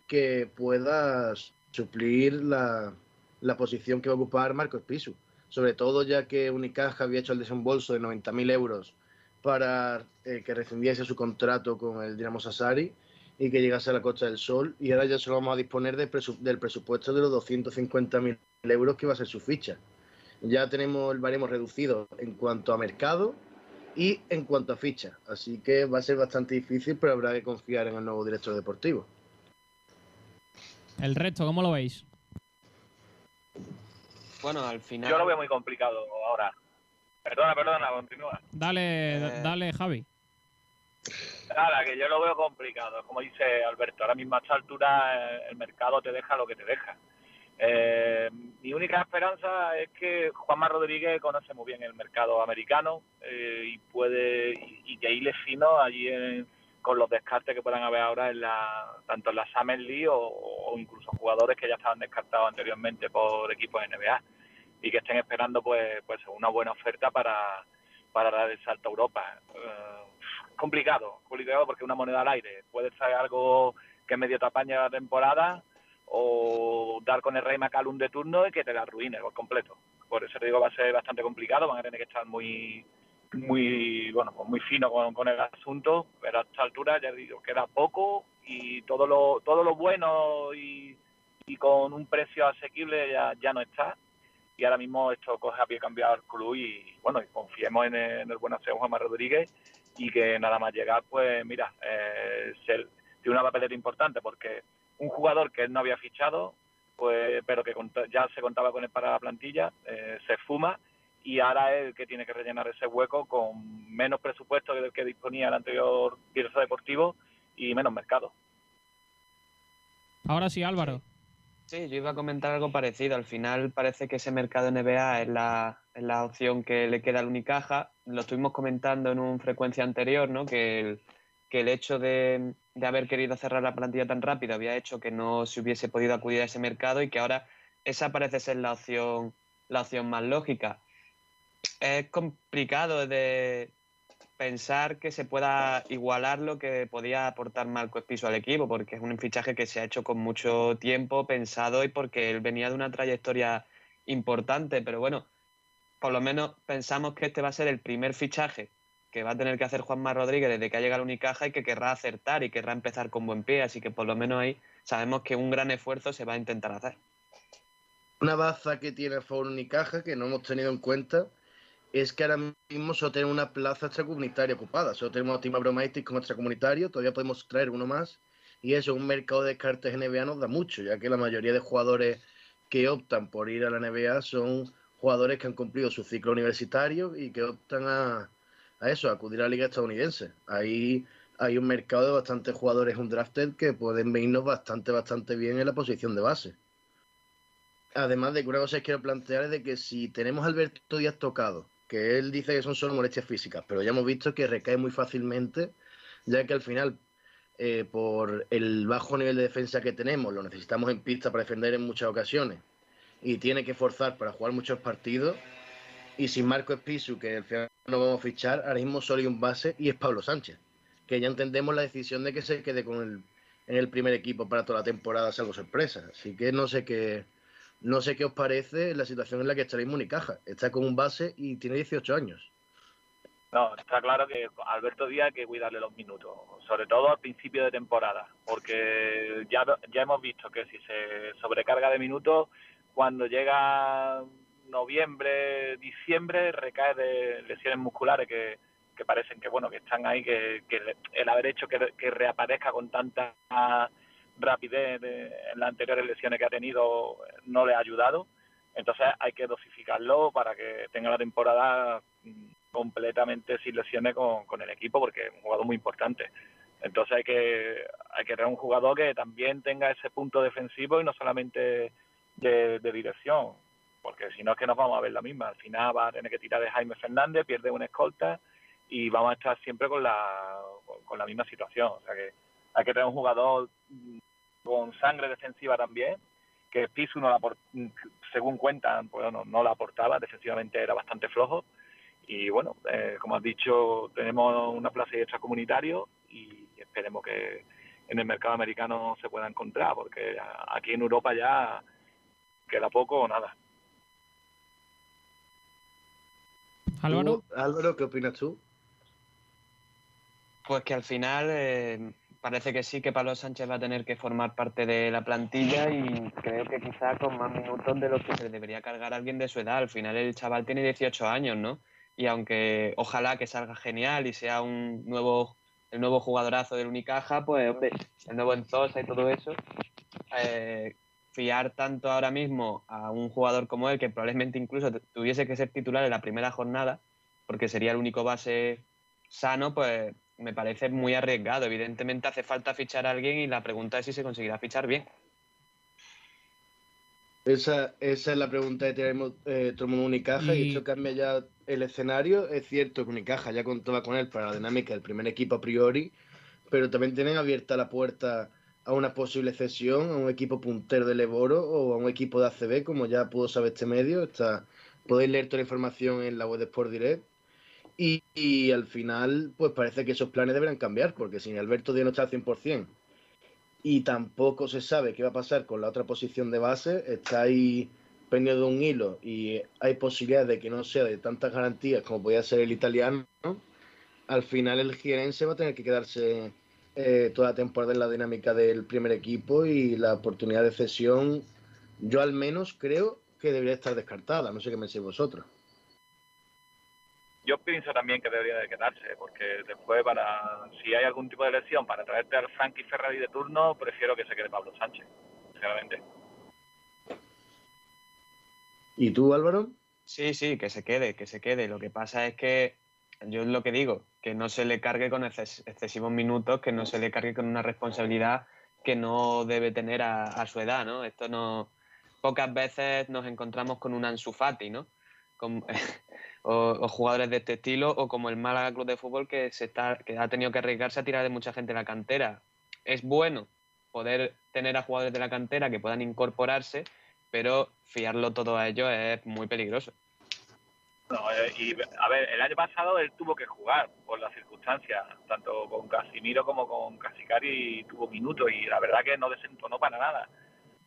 que pueda suplir la, la posición que va a ocupar Marcos Pisu. Sobre todo ya que Unicaja había hecho el desembolso de 90.000 euros para eh, que rescindiese su contrato con el Dinamo Sassari y que llegase a la Costa del Sol. Y ahora ya solo vamos a disponer del, presu- del presupuesto de los 250.000 euros que va a ser su ficha. Ya tenemos el baremo reducido en cuanto a mercado y en cuanto a ficha. Así que va a ser bastante difícil, pero habrá que confiar en el nuevo director deportivo. El resto, ¿cómo lo veis? Bueno, al final. Yo lo veo muy complicado ahora. Perdona, perdona, continúa. Dale, Eh. da- dale, Javi. Nada, que yo lo veo complicado. Como dice Alberto, ahora mismo a esta altura eh, el mercado te deja lo que te deja. Eh, mi única esperanza es que Juanma Rodríguez conoce muy bien el mercado americano eh, y puede y, y que hile fino allí en- con los descartes que puedan haber ahora en la tanto en la Summer League o, incluso jugadores que ya estaban descartados anteriormente por equipos NBA y que estén esperando pues pues una buena oferta para para dar el salto a Europa. Eh, complicado, complicado porque una moneda al aire. Puede ser algo que medio te apañe la temporada o dar con el Rey McCallum de turno y que te la arruine por completo. Por eso te digo va a ser bastante complicado, van a tener que estar muy muy bueno pues muy fino con, con el asunto, pero a esta altura ya digo queda poco y todo lo todo lo bueno y, y con un precio asequible ya, ya no está. Y ahora mismo esto coge a pie cambiado el club y bueno y confiemos en el, en el buen aseo Juanma Rodríguez y que nada más llegar pues mira eh, se- tiene una papeleta importante porque un jugador que él no había fichado pues pero que ya se contaba con él para la plantilla eh, se fuma y ahora es el que tiene que rellenar ese hueco con menos presupuesto del que disponía el anterior director deportivo y menos mercado Ahora sí, Álvaro. Sí, yo iba a comentar algo parecido. Al final parece que ese mercado NBA es la, es la opción que le queda al Unicaja. Lo estuvimos comentando en una frecuencia anterior, ¿no? Que el, que el hecho de, de haber querido cerrar la plantilla tan rápido había hecho que no se hubiese podido acudir a ese mercado y que ahora esa parece ser la opción, la opción más lógica. Es complicado de pensar que se pueda igualar lo que podía aportar Marco Espiso al equipo, porque es un fichaje que se ha hecho con mucho tiempo pensado y porque él venía de una trayectoria importante, pero bueno, por lo menos pensamos que este va a ser el primer fichaje que va a tener que hacer Juanma Rodríguez desde que ha llegado a Unicaja y que querrá acertar y querrá empezar con buen pie, así que por lo menos ahí sabemos que un gran esfuerzo se va a intentar hacer. Una baza que tiene el Unicaja que no hemos tenido en cuenta es que ahora mismo solo tenemos una plaza extracomunitaria ocupada. Solo tenemos a Tima Bromaitis como extracomunitario, todavía podemos traer uno más. Y eso, un mercado de descartes NBA nos da mucho, ya que la mayoría de jugadores que optan por ir a la NBA son jugadores que han cumplido su ciclo universitario y que optan a, a eso, a acudir a la liga estadounidense. Ahí hay un mercado de bastantes jugadores undrafted que pueden venirnos bastante, bastante bien en la posición de base. Además de que una cosa que quiero plantear es de que si tenemos a Alberto Díaz tocado, que él dice que son solo molestias físicas, pero ya hemos visto que recae muy fácilmente, ya que al final, eh, por el bajo nivel de defensa que tenemos, lo necesitamos en pista para defender en muchas ocasiones, y tiene que forzar para jugar muchos partidos, y sin Marco Espisu, que al final no vamos a fichar, ahora mismo solo hay un base y es Pablo Sánchez, que ya entendemos la decisión de que se quede con el, en el primer equipo para toda la temporada, salvo sorpresa. Así que no sé qué, no sé qué os parece la situación en la que está mismo Unicaja. Está con un base y tiene 18 años. No, está claro que Alberto Díaz hay que cuidarle los minutos, sobre todo al principio de temporada, porque ya, ya hemos visto que si se sobrecarga de minutos, cuando llega noviembre, diciembre, recae de lesiones musculares que, que parecen que bueno que están ahí, que, que el haber hecho que, que reaparezca con tanta rapidez de- en las anteriores lesiones que ha tenido no le ha ayudado. Entonces hay que dosificarlo para que tenga la temporada mm, completamente sin lesiones con, con el equipo porque es un jugador muy importante. Entonces hay que hay que tener un jugador que también tenga ese punto defensivo y no solamente de, de dirección, porque si no es que nos vamos a ver la misma. Al final va a tener que tirar de Jaime Fernández, pierde una escolta y vamos a estar siempre con la con la misma situación. O sea que hay que tener un jugador mm, con sangre defensiva también que Pisu no la apor- según cuentan, pues no, no la aportaba, defensivamente era bastante flojo. Y bueno, eh, como has dicho, tenemos una plaza y extracomunitario y esperemos que en el mercado americano se pueda encontrar, porque aquí en Europa ya queda poco o nada. Álvaro. Álvaro, ¿qué opinas tú? Pues que al final eh, parece que sí que Pablo Sánchez va a tener que formar parte de la plantilla y creo que quizá con más minutos de los que se debería cargar alguien de su edad. Al final el chaval tiene 18 años, ¿no? Y aunque ojalá que salga genial y sea un nuevo el nuevo jugadorazo del Unicaja, pues hombre, el nuevo Enzosa y todo eso, eh, fiar tanto ahora mismo a un jugador como él, que probablemente incluso tuviese que ser titular en la primera jornada, porque sería el único base sano, pues me parece muy arriesgado. Evidentemente hace falta fichar a alguien y la pregunta es si se conseguirá fichar bien. Esa, esa es la pregunta que tenemos eh, todo el mundo Unicaja y... Y- esto cambia ya el escenario. Es cierto que Unicaja ya contaba con él para la dinámica del primer equipo a priori, pero también tienen abierta la puerta a una posible cesión a un equipo puntero de Leboro o a un equipo de ACB, como ya pudo saber este medio. Está, podéis leer toda la información en la web de Sport Direct. Y, al final, pues parece que esos planes deberán cambiar, porque si Alberto Díaz no está al 100%, y tampoco se sabe qué va a pasar con la otra posición de base. Está ahí pendiente de un hilo y hay posibilidades de que no sea de tantas garantías como podía ser el italiano. Al final el girense va a tener que quedarse eh, toda la temporada en la dinámica del primer equipo y la oportunidad de cesión, yo al menos creo que debería estar descartada. No sé qué me decís vosotros. Yo pienso también que debería de quedarse, porque después, para si hay algún tipo de lesión, para traerte al Frankie Ferrari de turno, prefiero que se quede Pablo Sánchez, sinceramente. ¿Y tú, Álvaro? Sí, sí, que se quede, que se quede. Lo que pasa es que yo es lo que digo, que no se le cargue con exces- excesivos minutos, que no se le cargue con una responsabilidad que no debe tener a, a su edad, ¿no? Esto no... Pocas veces nos encontramos con un Ansu Fati, ¿no? Con- (laughs) o, jugadores de este estilo, o como el Málaga Club de Fútbol que, se está, que ha tenido que arriesgarse a tirar de mucha gente de la cantera. Es bueno poder tener a jugadores de la cantera que puedan incorporarse, pero fiarlo todo a ellos es muy peligroso. No, eh, y a ver, el año pasado él tuvo que jugar por las circunstancias, tanto con Casimiro como con Casicari tuvo minutos y la verdad que no desentonó para nada.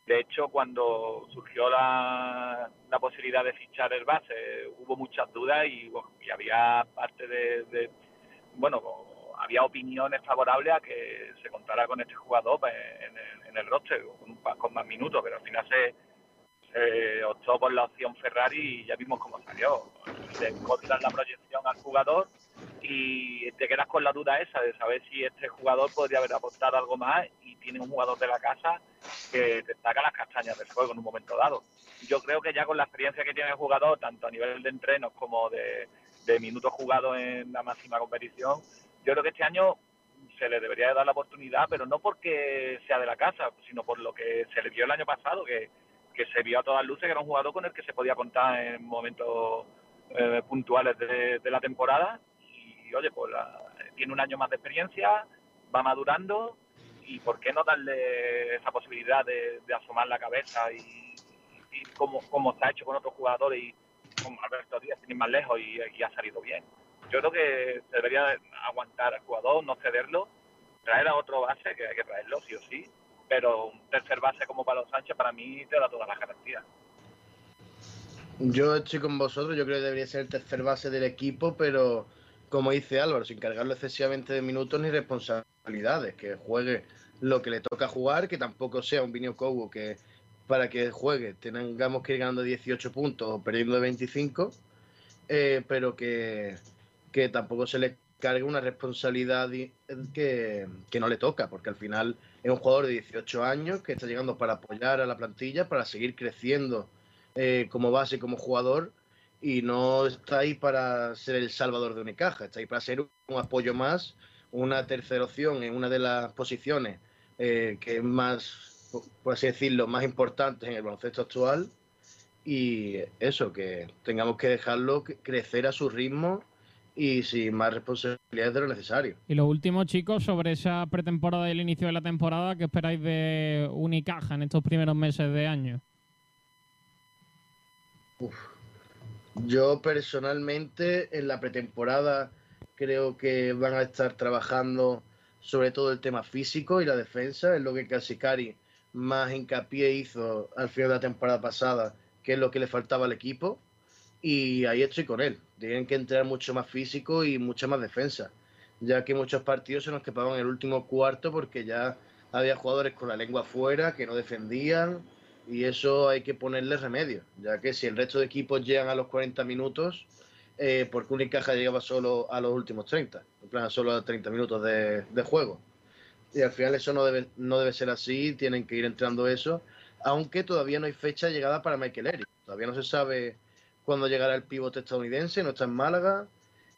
De hecho, cuando surgió la, posibilidad de fichar el base, hubo muchas dudas y, había parte de, bueno, había opiniones favorables a que se contara con este jugador pues, en el, en el roster con, con más minutos, pero al final se, se optó por la opción Ferrari y ya vimos cómo salió. Le encontrar la proyección al jugador y te quedas con la duda esa de saber si este jugador podría haber aportado algo más y tiene un jugador de la casa que te saca las castañas del fuego en un momento dado. Yo creo que ya con la experiencia que tiene el jugador, tanto a nivel de entrenos como de, de minutos jugados en la máxima competición, yo creo que este año se le debería de dar la oportunidad, pero no porque sea de la casa, sino por lo que se le vio el año pasado, que, que se vio a todas luces que era un jugador con el que se podía contar en momentos eh, puntuales de, de la temporada. Y oye, pues la- tiene un año más de experiencia, va madurando y por qué no darle esa posibilidad de, de asomar la cabeza y, y como, como ha hecho con otros jugadores y como Alberto Díaz, sin ir más lejos y, y ha salido bien. Yo creo que se debería aguantar al jugador, no cederlo, traer a otro base, que hay que traerlo sí o sí, pero un tercer base como Pablo Sánchez para mí te da todas las garantías. Yo estoy con vosotros, yo creo que debería ser el tercer base del equipo, pero como dice Álvaro, sin cargarlo excesivamente de minutos ni responsabilidades, que juegue lo que le toca jugar, que tampoco sea un Vinio Cobo que para que juegue tengamos que ir ganando 18 puntos o perdiendo de 25, eh, pero que, tampoco se le cargue una responsabilidad que, que no le toca, porque al final es un jugador de 18 años que está llegando para apoyar a la plantilla, para seguir creciendo eh, como base, como jugador, y no está ahí para ser el salvador de Unicaja, está ahí para ser un apoyo más, una tercera opción en una de las posiciones eh, que es más, por- así decirlo, más importantes en el baloncesto actual, y eso, que tengamos que dejarlo crecer a su ritmo y sin más responsabilidades de lo necesario. Y lo último, chicos, sobre esa pretemporada y el inicio de la temporada, ¿qué esperáis de Unicaja en estos primeros meses de año? Yo personalmente en la pretemporada creo que van a estar trabajando sobre todo el tema físico y la defensa, es lo que Casicari más hincapié hizo al final de la temporada pasada, que es lo que le faltaba al equipo, y ahí estoy con él. Tienen que entrar mucho más físico y mucha más defensa, ya que muchos partidos se nos en el último cuarto porque ya había jugadores con la lengua afuera que no defendían, y eso hay que ponerle remedio, ya que si el resto de equipos llegan a los 40 minutos, eh, porque Unicaja llegaba solo a los últimos 30, en plan solo a 30 minutos de, de, juego. Y al final eso no debe, no debe ser así, tienen que ir entrando eso, aunque todavía no hay fecha llegada para Michael Eric. Todavía no se sabe cuándo llegará el pivote estadounidense, no está en Málaga.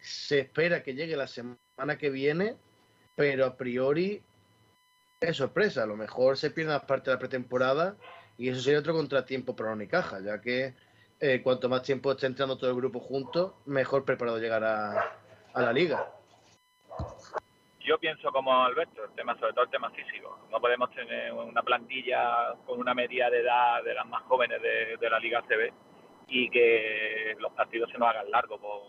Se espera que llegue la semana que viene, pero a priori es sorpresa. A lo mejor se pierde más parte de la pretemporada y eso sería otro contratiempo para Unicaja, ya que eh, cuanto más tiempo esté entrando todo el grupo junto, mejor preparado llegará a la liga. Yo pienso como Alberto, el tema, sobre todo el tema físico. No podemos tener una plantilla con una media de edad de las más jóvenes de, la Liga CB y que los partidos se nos hagan largos por,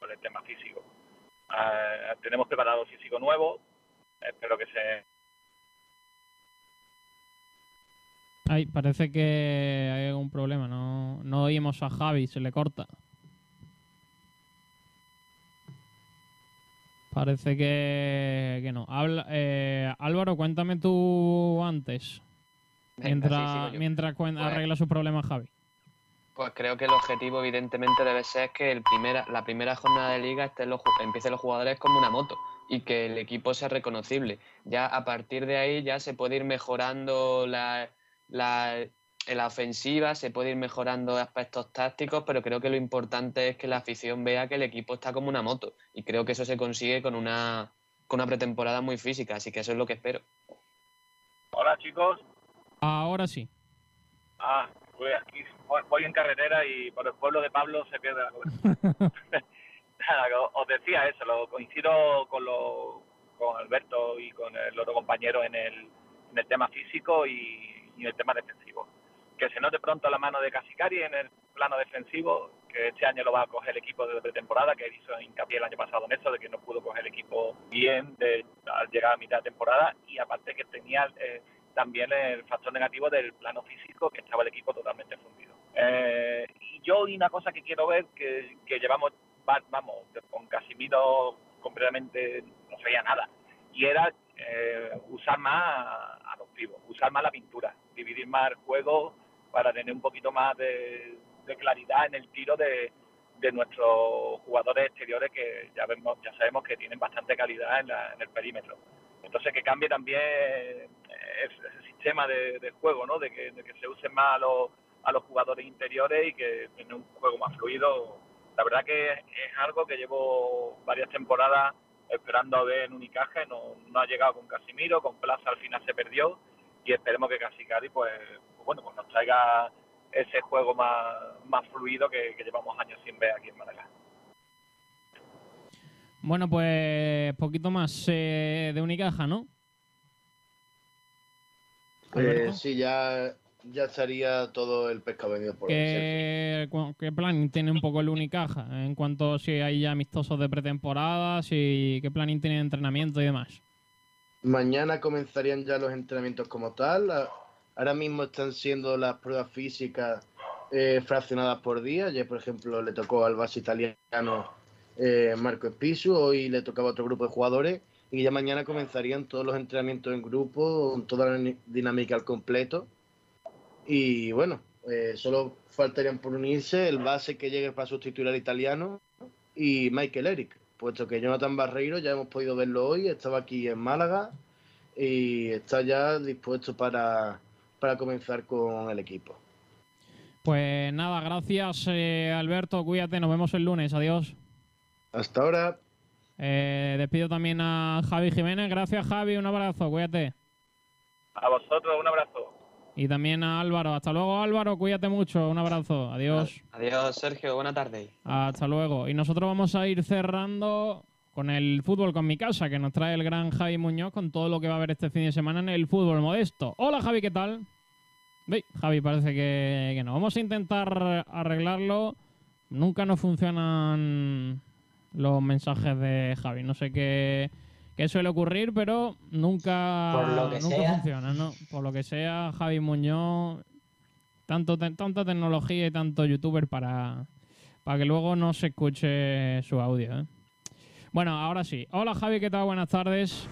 por el tema físico. Uh, tenemos preparado físico nuevo, espero que se Ay, parece que hay algún problema. No, no oímos a Javi, se le corta. Parece que, que no. Habla, eh, Álvaro, cuéntame tú antes. Mientras sí, mientras Pues- arregla su problema Javi. Pues creo que el objetivo, evidentemente, debe ser que el primera, la primera jornada de liga estén los, empiecen los jugadores como una moto y que el equipo sea reconocible. Ya a partir de ahí ya se puede ir mejorando la, la, en la ofensiva, se puede ir mejorando aspectos tácticos, pero creo que lo importante es que la afición vea que el equipo está como una moto y creo que eso se consigue con una, con una pretemporada muy física, así que eso es lo que espero. Hola chicos, Ahora sí. ah, voy aquí, voy- voy en carretera y por el pueblo de Pablo se pierde la os- (laughs) os decía eso, lo coincido con, lo, con Alberto y con el otro compañero en el, en el tema físico y, y el tema defensivo. Que se note pronto la mano de Casicari en el plano defensivo, que este año lo va a coger el equipo de pretemporada, que hizo hincapié el año pasado en eso, de que no pudo coger el equipo bien de, al llegar a mitad de temporada y aparte que tenía eh, también el factor negativo del plano físico, que estaba el equipo totalmente fundido. Eh, y yo y una cosa que quiero ver, que, que llevamos, va- vamos, con Casimiro completamente no se veía nada, y era eh, usar más a los pibos, usar más la pintura, dividir más el juego para tener un poquito más de, claridad en el tiro de, de nuestros jugadores exteriores que ya vemos, ya sabemos que tienen bastante calidad en, la- en el perímetro. Entonces que cambie también eh, ese, sistema de, juego, ¿no? De que, se usen más a los, a los jugadores interiores y que tenga un juego más fluido. La verdad que es, algo que llevo varias temporadas esperando a ver en Unicaja, no, no ha llegado con Casimiro, con Plaza al final se perdió y esperemos que Casicari pues, pues bueno pues nos traiga ese juego más, más fluido que, que llevamos años sin ver aquí en Málaga. Bueno, pues poquito más eh, de Unicaja, ¿no? Eh, sí, ya, ya estaría todo el pescado vendido por ¿Qué, qué planning tiene un poco el Unicaja? En cuanto a si hay ya amistosos de pretemporada, si qué planning tiene de entrenamiento y demás. Mañana comenzarían ya los entrenamientos como tal. A- Ahora mismo están siendo las pruebas físicas eh, fraccionadas por día. Ayer, por ejemplo, le tocó al base italiano eh, Marco Espisu, hoy le tocaba a otro grupo de jugadores y ya mañana comenzarían todos los entrenamientos en grupo, toda la dinámica al completo. Y bueno, eh, solo faltarían por unirse el base que llegue para sustituir al italiano y Michael Eric, puesto que Jonathan Barreiro ya hemos podido verlo hoy, estaba aquí en Málaga y está ya dispuesto para, para comenzar con el equipo. Pues nada, gracias eh, Alberto, cuídate, nos vemos el lunes, adiós. Hasta ahora. Eh, despido también a Javi Jiménez, gracias Javi, un abrazo, cuídate. A vosotros un abrazo. Y también a Álvaro. Hasta luego, Álvaro. Cuídate mucho. Un abrazo. Adiós. Adiós, Sergio. Buena tarde. Hasta luego. Y nosotros vamos a ir cerrando con el fútbol con mi casa, que nos trae el gran Javi Muñoz con todo lo que va a haber este fin de semana en el fútbol modesto. Hola, Javi, ¿qué tal? Ve, Javi parece que, que no. Vamos a intentar arreglarlo. Nunca nos funcionan los mensajes de Javi. No sé qué, qué suele ocurrir, pero nunca, Por lo que nunca sea. funciona, ¿no? Por lo que sea, Javi Muñoz, tanto te- tanta tecnología y tanto youtuber para, para que luego no se escuche su audio, ¿eh? Bueno, ahora sí. Hola Javi, ¿qué tal? Buenas tardes.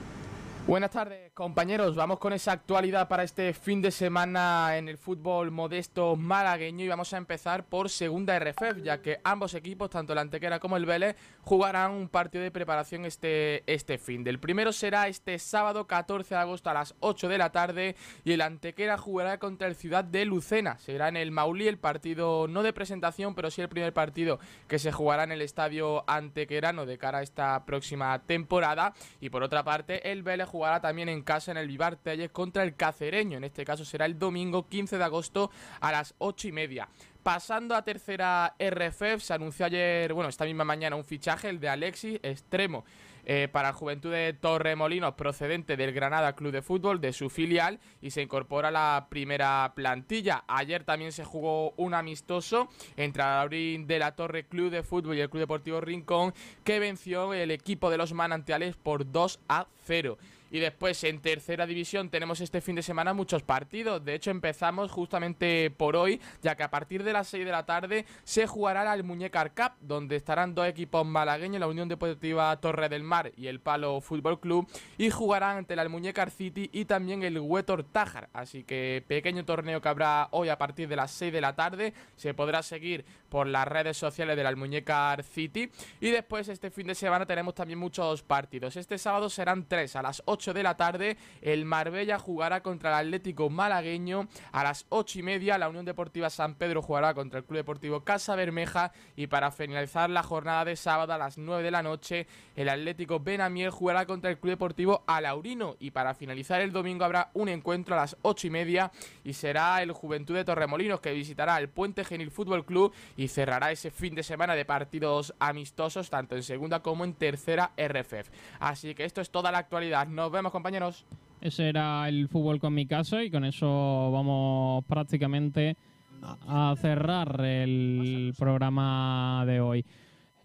Buenas tardes, compañeros. Vamos con esa actualidad para este fin de semana en el fútbol modesto malagueño y vamos a empezar por segunda RFF, ya que ambos equipos, tanto el Antequera como el Vélez, jugarán un partido de preparación este, este fin. Del primero será este sábado 14 de agosto a las 8 de la tarde y el Antequera jugará contra el Ciudad de Lucena. Será en el Maulí el partido no de presentación, pero sí el primer partido que se jugará en el estadio antequerano de cara a esta próxima temporada. Y por otra parte, el Vélez jugará también en casa en el Vivar Telles contra el Cacereño. En este caso será el domingo 15 de agosto a las 8 y media. Pasando a tercera RFF, se anunció ayer, bueno, esta misma mañana, un fichaje, el de Alexis, extremo, eh, para Juventud de Torremolinos, procedente del Granada Club de Fútbol, de su filial, y se incorpora a la primera plantilla. Ayer también se jugó un amistoso entre el Alaurín de la Torre Club de Fútbol y el Club Deportivo Rincón, que venció el equipo de los manantiales por 2 a 0. Y después en tercera división tenemos este fin de semana muchos partidos. De hecho empezamos justamente por hoy, ya que a partir de las 6 de la tarde se jugará la Muñecar Cup, donde estarán dos equipos malagueños, la Unión Deportiva Torre del Mar y el Palo Fútbol Club, y jugarán ante la Almuñécar City y también el Huetor Tájar. Así que pequeño torneo que habrá hoy a partir de las 6 de la tarde. Se podrá seguir por las redes sociales de la Almuñécar City. Y después este fin de semana tenemos también muchos partidos. Este sábado serán tres a las 8 de la tarde. El Marbella jugará contra el Atlético Malagueño. A las 8 y media la Unión Deportiva San Pedro jugará contra el Club Deportivo Casa Bermeja. Y para finalizar la jornada de sábado a las 9 de la noche el Atlético Benamiel jugará contra el Club Deportivo Alaurino. Y para finalizar el domingo habrá un encuentro a las 8 y media y será el Juventud de Torremolinos que visitará el Puente Genil Fútbol Club y cerrará ese fin de semana de partidos amistosos tanto en segunda como en tercera RFF. Así que esto es toda la actualidad. Nos vemos compañeros. Ese era el fútbol con mi casa y con eso vamos prácticamente a a cerrar el programa de hoy.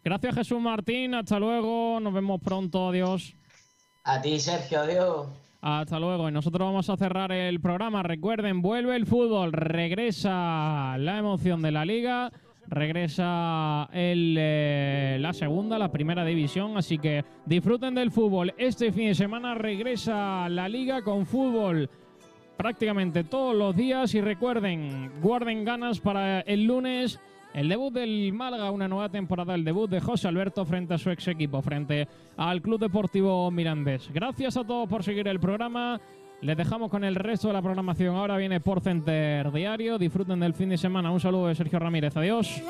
Gracias Jesús Martín, hasta luego, nos vemos pronto, adiós. A ti, Sergio, adiós. Hasta luego. Y nosotros vamos a cerrar el programa. Recuerden, vuelve el fútbol, regresa la emoción de la liga, regresa el, eh, la segunda, la primera división. Así que disfruten del fútbol. Este fin de semana regresa la liga con fútbol prácticamente todos los días. Y recuerden, guarden ganas para el lunes. El debut del Málaga, una nueva temporada, el debut de José Alberto frente a su ex equipo, frente al Club Deportivo Mirandés. Gracias a todos por seguir el programa. Les dejamos con el resto de la programación. Ahora viene por Center Diario. Disfruten del fin de semana. Un saludo de Sergio Ramírez. Adiós.